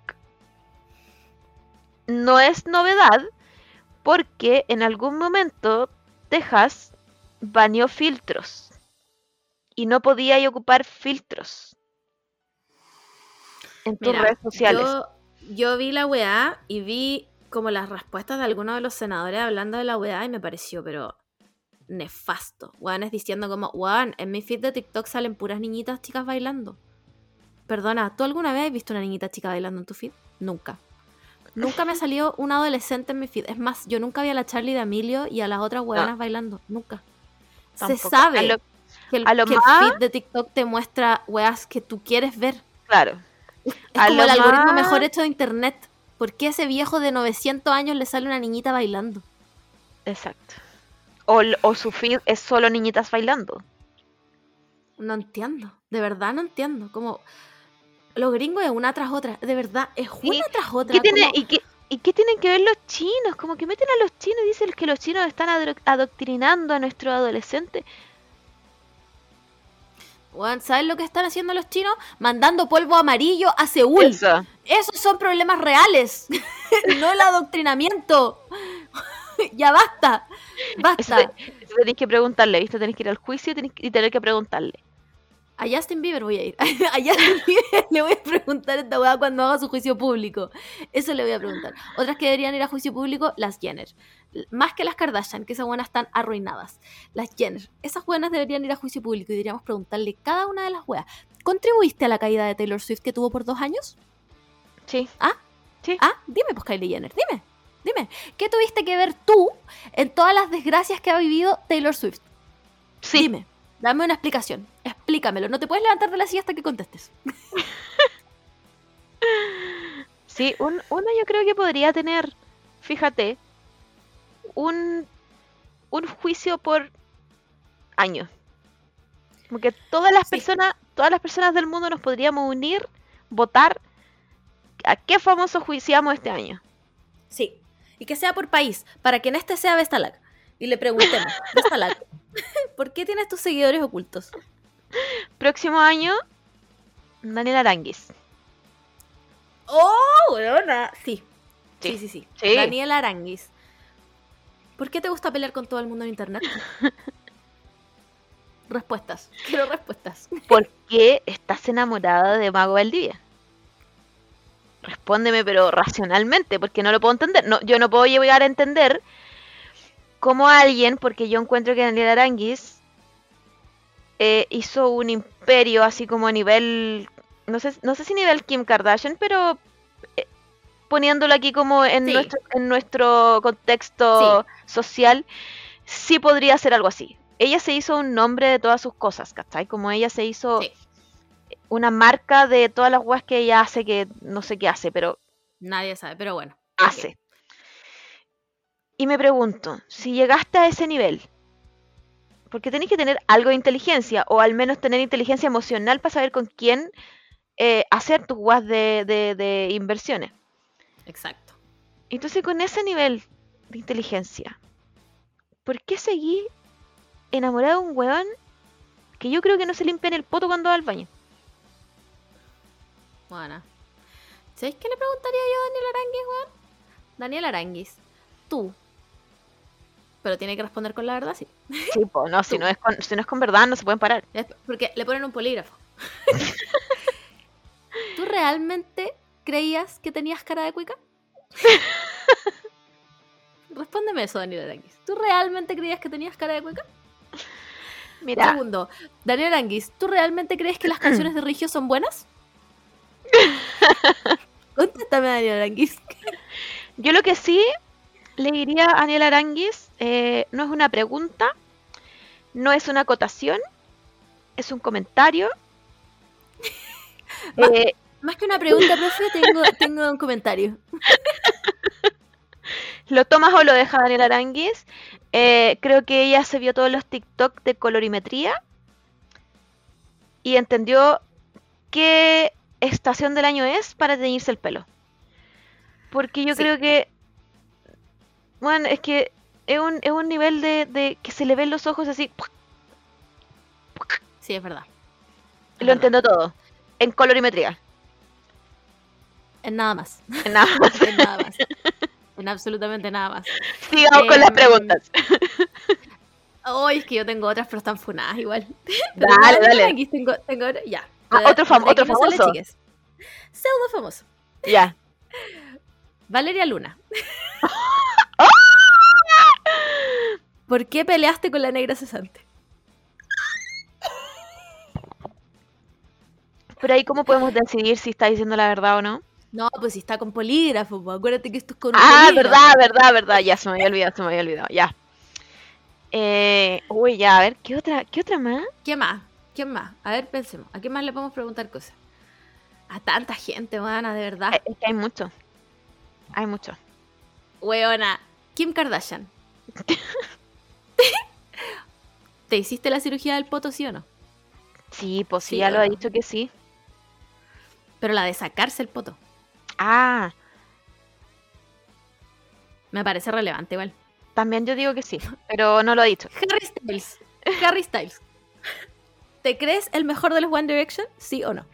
No es novedad porque en algún momento Texas baneó filtros y no podía ocupar filtros en tus Mira, redes sociales. Yo, yo vi la weá y vi como las respuestas de algunos de los senadores hablando de la weá y me pareció, pero nefasto. Weones diciendo como, weón, en mi feed de TikTok salen puras niñitas chicas bailando. Perdona, ¿tú alguna vez has visto una niñita chica bailando en tu feed? Nunca. Nunca me salió un adolescente en mi feed. Es más, yo nunca vi a la Charlie de Emilio y a las otras weonas bailando. Nunca. Se sabe A lo- que, el, a lo que el feed de TikTok te muestra weas que tú quieres ver. Claro. Es A como lo el algoritmo más- mejor hecho de internet. ¿Por qué a ese viejo de 900 años le sale una niñita bailando? Exacto. O, o su feed es solo niñitas bailando. No entiendo. De verdad no entiendo. Como los gringos es una tras otra. De verdad, es una tras otra. ¿Qué tiene, como- y, qué, ¿Y qué tienen que ver los chinos? Como que meten a los chinos y dicen que los chinos están adoctrinando a nuestros adolescentes. Weón, ¿Sabes lo que están haciendo los chinos? Mandando polvo amarillo a Seúl. Eso. Esos son problemas reales. no el adoctrinamiento. ya basta. Eso, Basta. eso tenéis que preguntarle, ¿viste? Tenéis que ir al juicio y tenéis que- y tener que preguntarle. A Justin Bieber voy a ir. A Justin Bieber le voy a preguntar esta weá cuando haga su juicio público. Eso le voy a preguntar. Otras que deberían ir a juicio público, las Jenner. Más que las Kardashian, que esas buenas están arruinadas. Las Jenner. Esas buenas deberían ir a juicio público y deberíamos preguntarle cada una de las weas. ¿Contribuiste a la caída de Taylor Swift que tuvo por dos años? Sí. ¿Ah? Sí. Ah, dime, pues Kylie Jenner, dime. Dime. ¿Qué tuviste que ver tú en todas las desgracias que ha vivido Taylor Swift? Sí. Dime, dame una explicación. Explícamelo. No te puedes levantar de la silla hasta que contestes. Sí, un, uno yo creo que podría tener, fíjate, un, un juicio por año. Como que todas las Sí. personas, todas las personas del mundo nos podríamos unir, votar a qué famoso juiciamos este año. Sí. Y que sea por país, para que en este sea Vestalag. Y le preguntemos, Vestalag, ¿por qué tienes tus seguidores ocultos? Próximo año, Daniel Aranguis. ¡Oh, weona! Sí. Sí. Sí, sí, sí. Sí. Daniel Aranguis. ¿Por qué te gusta pelear con todo el mundo en internet? respuestas. Quiero respuestas. ¿Por qué estás enamorada de Mago Valdivia? Respóndeme, pero racionalmente, porque no lo puedo entender. No, yo no puedo llegar a entender como alguien, porque yo encuentro que Daniel Aranguis eh, hizo un imperio así como a nivel, no sé, no sé si nivel Kim Kardashian, pero eh, poniéndolo aquí como en, Sí. nuestro, en nuestro contexto social, sí podría ser algo así. Ella se hizo un nombre de todas sus cosas, ¿cachai? Como ella se hizo Sí. Una marca de todas las weas que ella hace, que no sé qué hace, pero Nadie sabe, pero bueno. hace. Y me pregunto, si llegaste a ese nivel, porque tenés que tener algo de inteligencia, o al menos tener inteligencia emocional para saber con quién eh, hacer tus guas de, de- de inversiones. Exacto. Entonces, con ese nivel de inteligencia, ¿por qué seguí enamorado de un weón que yo creo que no se limpia en el poto cuando va al baño? ¿Sabéis qué le preguntaría yo a Daniel Aranguis, weón? Daniel Aranguis, tú. Pero tiene que responder con la verdad, sí. Sí, pues no, si no, es con, si no es con verdad, no se pueden parar. Es Porque le ponen un polígrafo. ¿Tú realmente creías que tenías cara de cuica? Respóndeme eso, Daniel Aranguis. ¿Tú realmente creías que tenías cara de cuica? Mira, Segundo, Daniel Aranguis, ¿tú realmente crees que las canciones de Rigio son buenas? Contéstame, Daniel Aranguis. Yo lo que sí le diría a Daniel Aranguis eh, no es una pregunta, no es una acotación, es un comentario. Eh, Más que una pregunta, profe, tengo, tengo un comentario. lo tomas o lo deja Daniel Aranguis. Eh, creo que ella se vio todos los TikTok de colorimetría y entendió qué estación del año es para teñirse el pelo. Porque yo Sí. creo que, bueno, es que es un, es un nivel de, de que se le ven los ojos así. Sí, es verdad. Es Lo verdad. entiendo todo. En colorimetría. En nada más. En nada más. En nada más. En absolutamente nada más. Sigamos con las Em, preguntas. Hoy es que yo tengo otras, pero están funadas igual. Dale, dale. Aquí tengo, tengo ya. Ah, otro fam- famoso. Pseudo famoso. Ya. Valeria Luna. ¿Por qué peleaste con la negra cesante? Pero ahí, ¿cómo podemos decidir si está diciendo la verdad o no? No, pues si está con polígrafo, pues acuérdate que esto es con un Ah, polígrafo. verdad, verdad, verdad. Ya se me había olvidado, se me había olvidado. Ya. Eh, uy, ya, a ver, ¿qué otra, qué otra más? ¿Qué más? ¿Quién más? A ver, pensemos. ¿A quién más le podemos preguntar cosas? A tanta gente, weona, de verdad. Eh, Es que hay mucho. Hay mucho. Weona, Kim Kardashian. ¿Te hiciste la cirugía del poto, sí o no? Sí, pues sí, ya lo ha dicho que sí. Pero la de sacarse el poto. Ah, Me parece relevante igual. también yo digo que sí, pero no lo ha dicho. Harry Styles. Harry Styles. ¿Te crees el mejor de los One Direction? ¿Sí o no?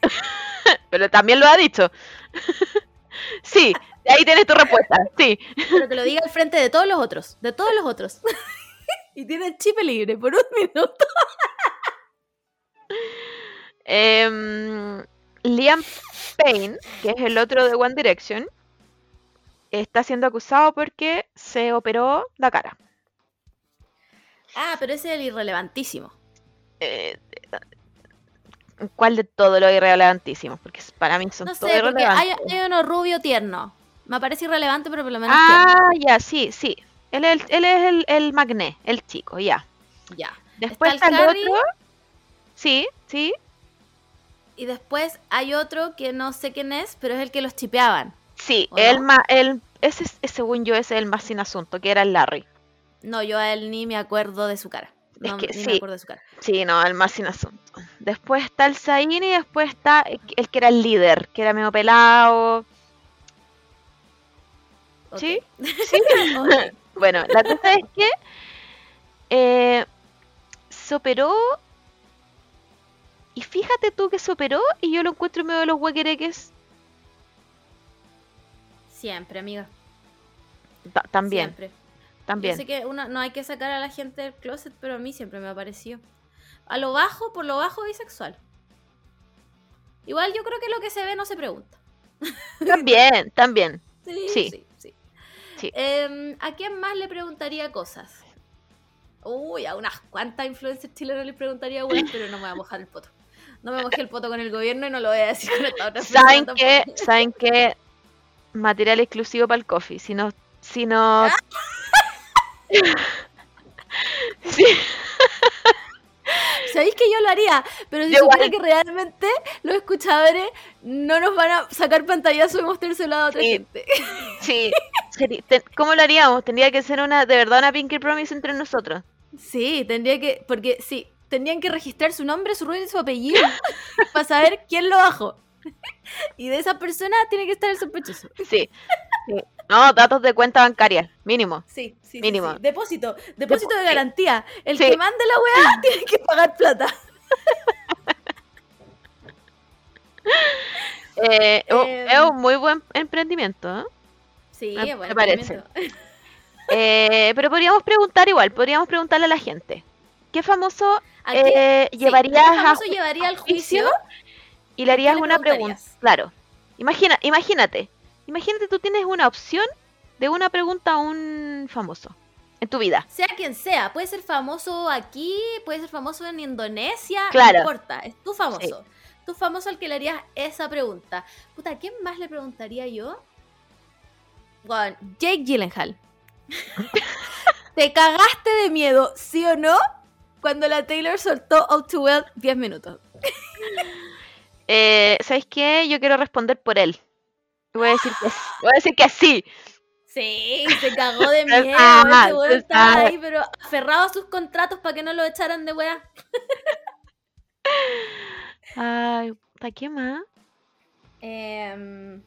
Pero también lo ha dicho. sí, ahí tienes tu respuesta. Sí. Pero que lo diga al frente de todos los otros. De todos los otros. y tiene el chip libre por un minuto. Em, Liam Payne, que es el otro de One Direction, está siendo acusado porque se operó la cara. Ah, pero ese es el irrelevantísimo. Eh, ¿Cuál de todos los irrelevantísimos? Porque para mí son No sé, porque hay, uno rubio tierno. Me parece irrelevante, pero por lo menos. Ah, ya, sí, sí. Él es, el, él es el, el magné, el chico, ya. Ya. Después Está está, el otro. Sí, sí. Y después hay otro que no sé quién es, pero es el que los chipeaban. Sí, ¿O el no? más, el, ese, es- según yo, ese es el más sin asunto, que era el Larry. No, yo a él ni me acuerdo de su cara. Es que sí. me acuerdo de su cara. Sí, no, el más sin asunto. Después está el Zayn y después está el que- era el líder, que era medio pelado. Sí, sí. Bueno, la cosa es que eh, se operó. Y fíjate tú que se operó y yo lo encuentro medio de los huequereques Siempre, amiga. ta- también, Siempre. También. Yo sé que uno, no hay que sacar a la gente del closet, pero a mí siempre me ha parecido. A lo bajo, por lo bajo, bisexual. Igual yo creo que lo que se ve no se pregunta. También, también. Sí, Sí. sí, sí. Sí, Sí. Em, ¿A quién más le preguntaría cosas? Uy, a unas cuantas influencers chilenas les preguntaría weas, pero no me voy a mojar el poto. No me mojé el poto con el gobierno y no lo voy a decir con esta otra ¿Saben qué? ¿Saben qué? Material exclusivo para el coffee. Si no... Si no... Sí. Sabéis que yo lo haría, pero supiera igual. que realmente los escuchadores no nos van a sacar pantallazo y mostrárselo a otra Sí. gente. Sí. ¿Cómo lo haríamos? Tendría que ser una, de verdad, una Pinky Promise entre nosotros. Sí, tendría que, porque sí, tendrían que registrar su nombre, su rostro y su apellido para saber quién lo bajó. Y de esa persona tiene que estar el sospechoso. Sí. sí. No, datos de cuenta bancaria, mínimo. Sí, sí, Mínimo. sí. Depósito, depósito de garantía. El Sí. que mande la weá tiene que pagar plata. Eh, oh, Em. es un muy buen emprendimiento, ¿eh? Sí, Me- bueno, me parece. Eh, pero podríamos preguntar igual, podríamos preguntarle a la gente. ¿Qué famoso ¿A qué- eh, sí, llevarías ¿a llevaría al juicio? y le harías una pregunta? Claro. Imagina, imagínate, imagínate tú tienes una opción de una pregunta a un famoso en tu vida. Sea quien sea, puede ser famoso aquí, puede ser famoso en Indonesia, Claro. no importa, es tu famoso. Tu famoso al que le harías esa pregunta. Puta, ¿a quién más le preguntaría yo? Bueno, Jake Gyllenhaal. ¿Te cagaste de miedo, sí o no? Cuando la Taylor soltó All Too Well 10 minutos. Eh, ¿Sabes qué? Yo quiero responder por él. Voy a decir que, sí. voy a decir que sí. Sí, se cagó de miedo. sabes, Ese weón estaba ahí, pero aferrado a sus contratos para que no lo echaran de weá. Ay, ¿para qué más? Em,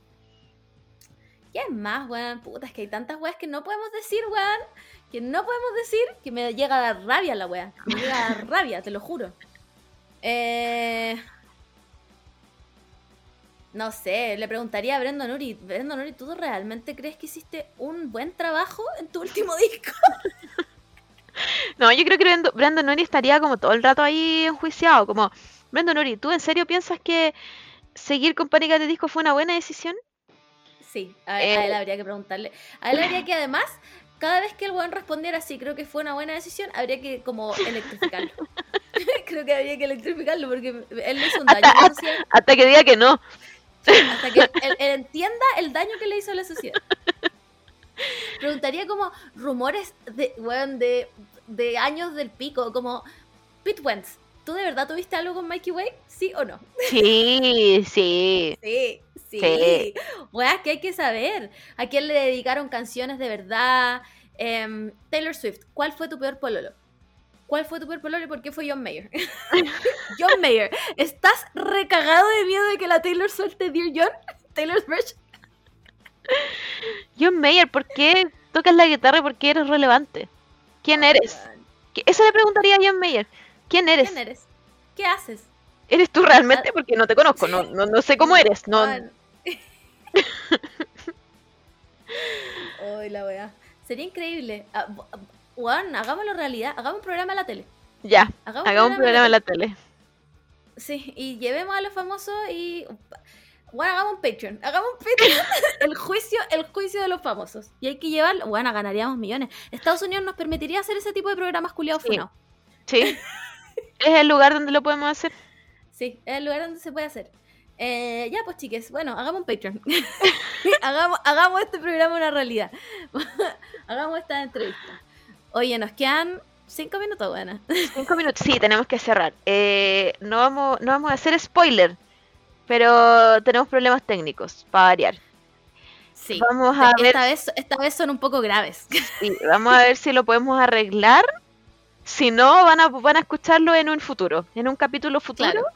¿Quién más, weón? Puta, es que hay tantas weas que no podemos decir, weón. Que no podemos decir que me llega a dar rabia la wea. Me llega a dar rabia, te lo juro. Eh, no sé, le preguntaría a Brandon Uri. Brandon Uri, ¿tú realmente crees que hiciste un buen trabajo en tu último disco? No, yo creo que Brandon Uri estaría como todo el rato ahí enjuiciado, como, Brandon Uri, ¿tú en serio piensas que seguir con Pánica de Disco fue una buena decisión? Sí, a, a Eh. él habría que preguntarle. A él habría que además, cada vez que el weón respondiera sí, creo que fue una buena decisión, habría que como electrificarlo. creo que habría que electrificarlo porque él le hizo un daño a la sociedad Hasta que diga que no. Hasta que él, él entienda el daño que le hizo a la sociedad. Preguntaría como rumores de, weón, de, de años del pico, como Pete Wentz, ¿tú de verdad tuviste algo con Mikey Way? ¿Sí o no? Sí, sí. Sí, sí. Sí. Weas que hay que saber. ¿A quién le dedicaron canciones de verdad? Em, Taylor Swift, ¿cuál fue tu peor pololo? ¿Cuál fue tu peor pololo y por qué fue John Mayer? John Mayer, ¿estás recagado de miedo de que la Taylor suelte Dear John? Taylor's version. John Mayer, ¿por qué tocas la guitarra y por qué eres relevante? ¿Quién eres? ¿Qué- Eso le preguntaría a John Mayer. ¿Quién eres? ¿Quién eres? ¿Qué haces? ¿Eres tú realmente? Porque no te conozco, no, no, no sé cómo eres. No, Juan. Ay, la wea. Sería increíble. Juan, hagámoslo realidad. Hagamos un programa en la tele. ya, Hagamos, hagamos un programa en la tele. Sí, y llevemos a los famosos y. Bueno, hagamos un Patreon. Hagamos un Patreon. el juicio, el juicio de los famosos. Y hay que llevarlo. Bueno, ganaríamos millones. Estados Unidos nos permitiría hacer ese tipo de programas culiados Sí. Sí. es el lugar donde lo podemos hacer. Sí, es el lugar donde se puede hacer. Eh, ya, pues chiques, bueno, hagamos un Patreon. hagamos, hagamos este programa una realidad. hagamos esta entrevista. Oye, nos quedan cinco minutos, buena. Cinco minutos. Sí, tenemos que cerrar. Eh, no, vamos, no vamos a hacer spoiler, pero tenemos problemas técnicos, para variar. Sí. Vamos a ver esta, vez, esta vez son un poco graves. Sí, vamos a ver si lo podemos arreglar. Si no, van a, van a escucharlo en un futuro, en un capítulo futuro. Claro.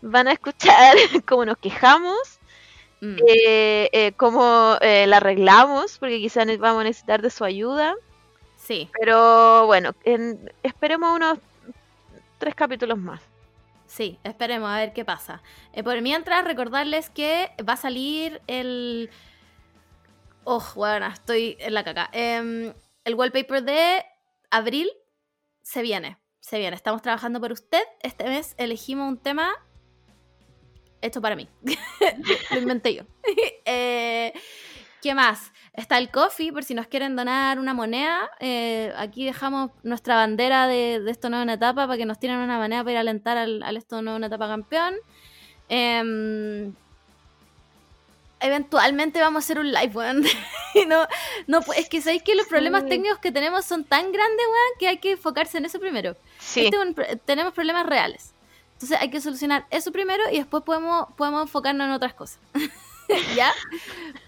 Van a escuchar cómo nos quejamos, Mm. eh, eh, cómo eh, la arreglamos, porque quizás vamos a necesitar de su ayuda. Sí, Pero bueno, en- esperemos unos tres capítulos más. sí, esperemos a ver qué pasa. Eh, por mientras, recordarles que va a salir el. Oh, bueno, estoy en la caca. Em, el wallpaper de abril se viene. Se viene. Estamos trabajando por usted. Este mes elegimos un tema hecho para mí. Lo inventé yo. Eh, ¿Qué más? Está el coffee, por si nos quieren donar una moneda. Eh, aquí dejamos nuestra bandera de, de esto no es una etapa para que nos tiren una moneda para ir a alentar al, al esto no es una etapa campeón. Em, eventualmente vamos a hacer un live, weón. No, es que sabéis que los problemas Sí. técnicos que tenemos son tan grandes, weón, que hay que enfocarse en eso primero. Sí, Este es un pro- tenemos problemas reales. Entonces hay que solucionar eso primero y después podemos, podemos enfocarnos en otras cosas. ¿Ya?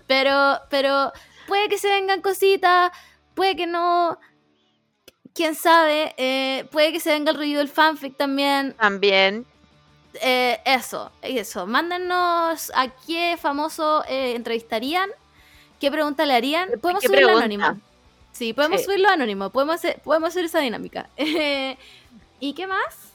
Pero, pero puede que se vengan cositas, puede que no. Quién sabe, eh, puede que se venga el ruido del fanfic también. también. Eh, eso, eso. Mándenos a qué famoso eh, entrevistarían, qué pregunta le harían. Podemos ¿Qué subirlo pregunta? anónimo. Sí, podemos Sí. subirlo anónimo. Podemos hacer, podemos hacer esa dinámica. ¿Y qué más?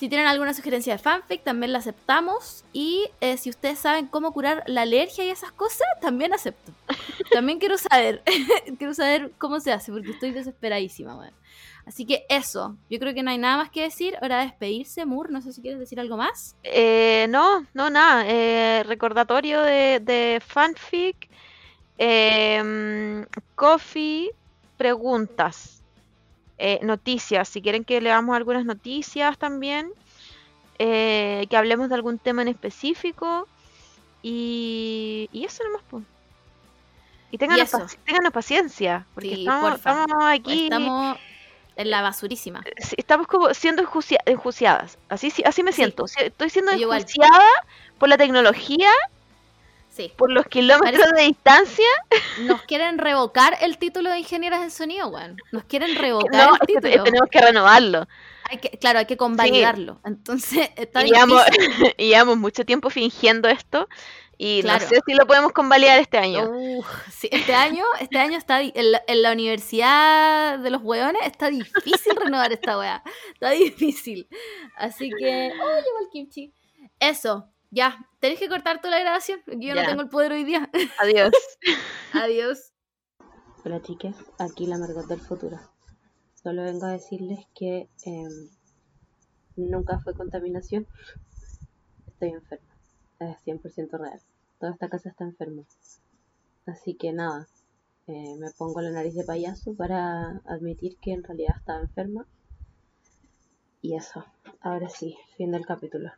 Si tienen alguna sugerencia de fanfic, también la aceptamos. Y eh, si ustedes saben cómo curar la alergia y esas cosas, también acepto. También quiero saber. quiero saber cómo se hace, porque estoy desesperadísima, weón. Así que eso. Yo creo que no hay nada más que decir. Hora de despedirse. Moore, no sé si quieres decir algo más. Eh, no, no, nada. eh, recordatorio de, de fanfic. em, coffee, preguntas. Eh, noticias. Si quieren que leamos algunas noticias también. eh, que hablemos de algún tema en específico. Y, y eso nomás, pues. Y ténganos, paci- paciencia. Porque Sí, estamos, estamos aquí. Estamos en la basurísima. sí, estamos como siendo enjuiciadas. Así, sí- así me siento. Si- Estoy siendo enjuiciada por la tecnología, Sí. por los kilómetros Parece- de distancia. Nos quieren revocar el título de ingenieras en sonido, weón. Nos quieren revocar No, el es que te- título. tenemos que renovarlo. Hay que, claro, hay que convalidarlo. Entonces, está Y llevamos, difícil. y llevamos mucho tiempo fingiendo esto. Y Claro. no sé si lo podemos convalidar este año. Sí, este año, este año está en la, en la universidad de los weones está difícil renovar esta weá. Está difícil. Así que. Oh, llegó el kimchi. Eso, ya. Tenés que cortar toda la grabación. porque Yo Ya. no tengo el poder hoy día. Adiós. Adiós. Hola chicas, aquí la Margot del futuro. Solo vengo a decirles que em, nunca fue contaminación. Estoy enferma. Es 100% real. Toda esta casa está enferma. Así que nada, eh, me pongo la nariz de payaso para admitir que en realidad estaba enferma. Y eso, ahora sí, fin del capítulo.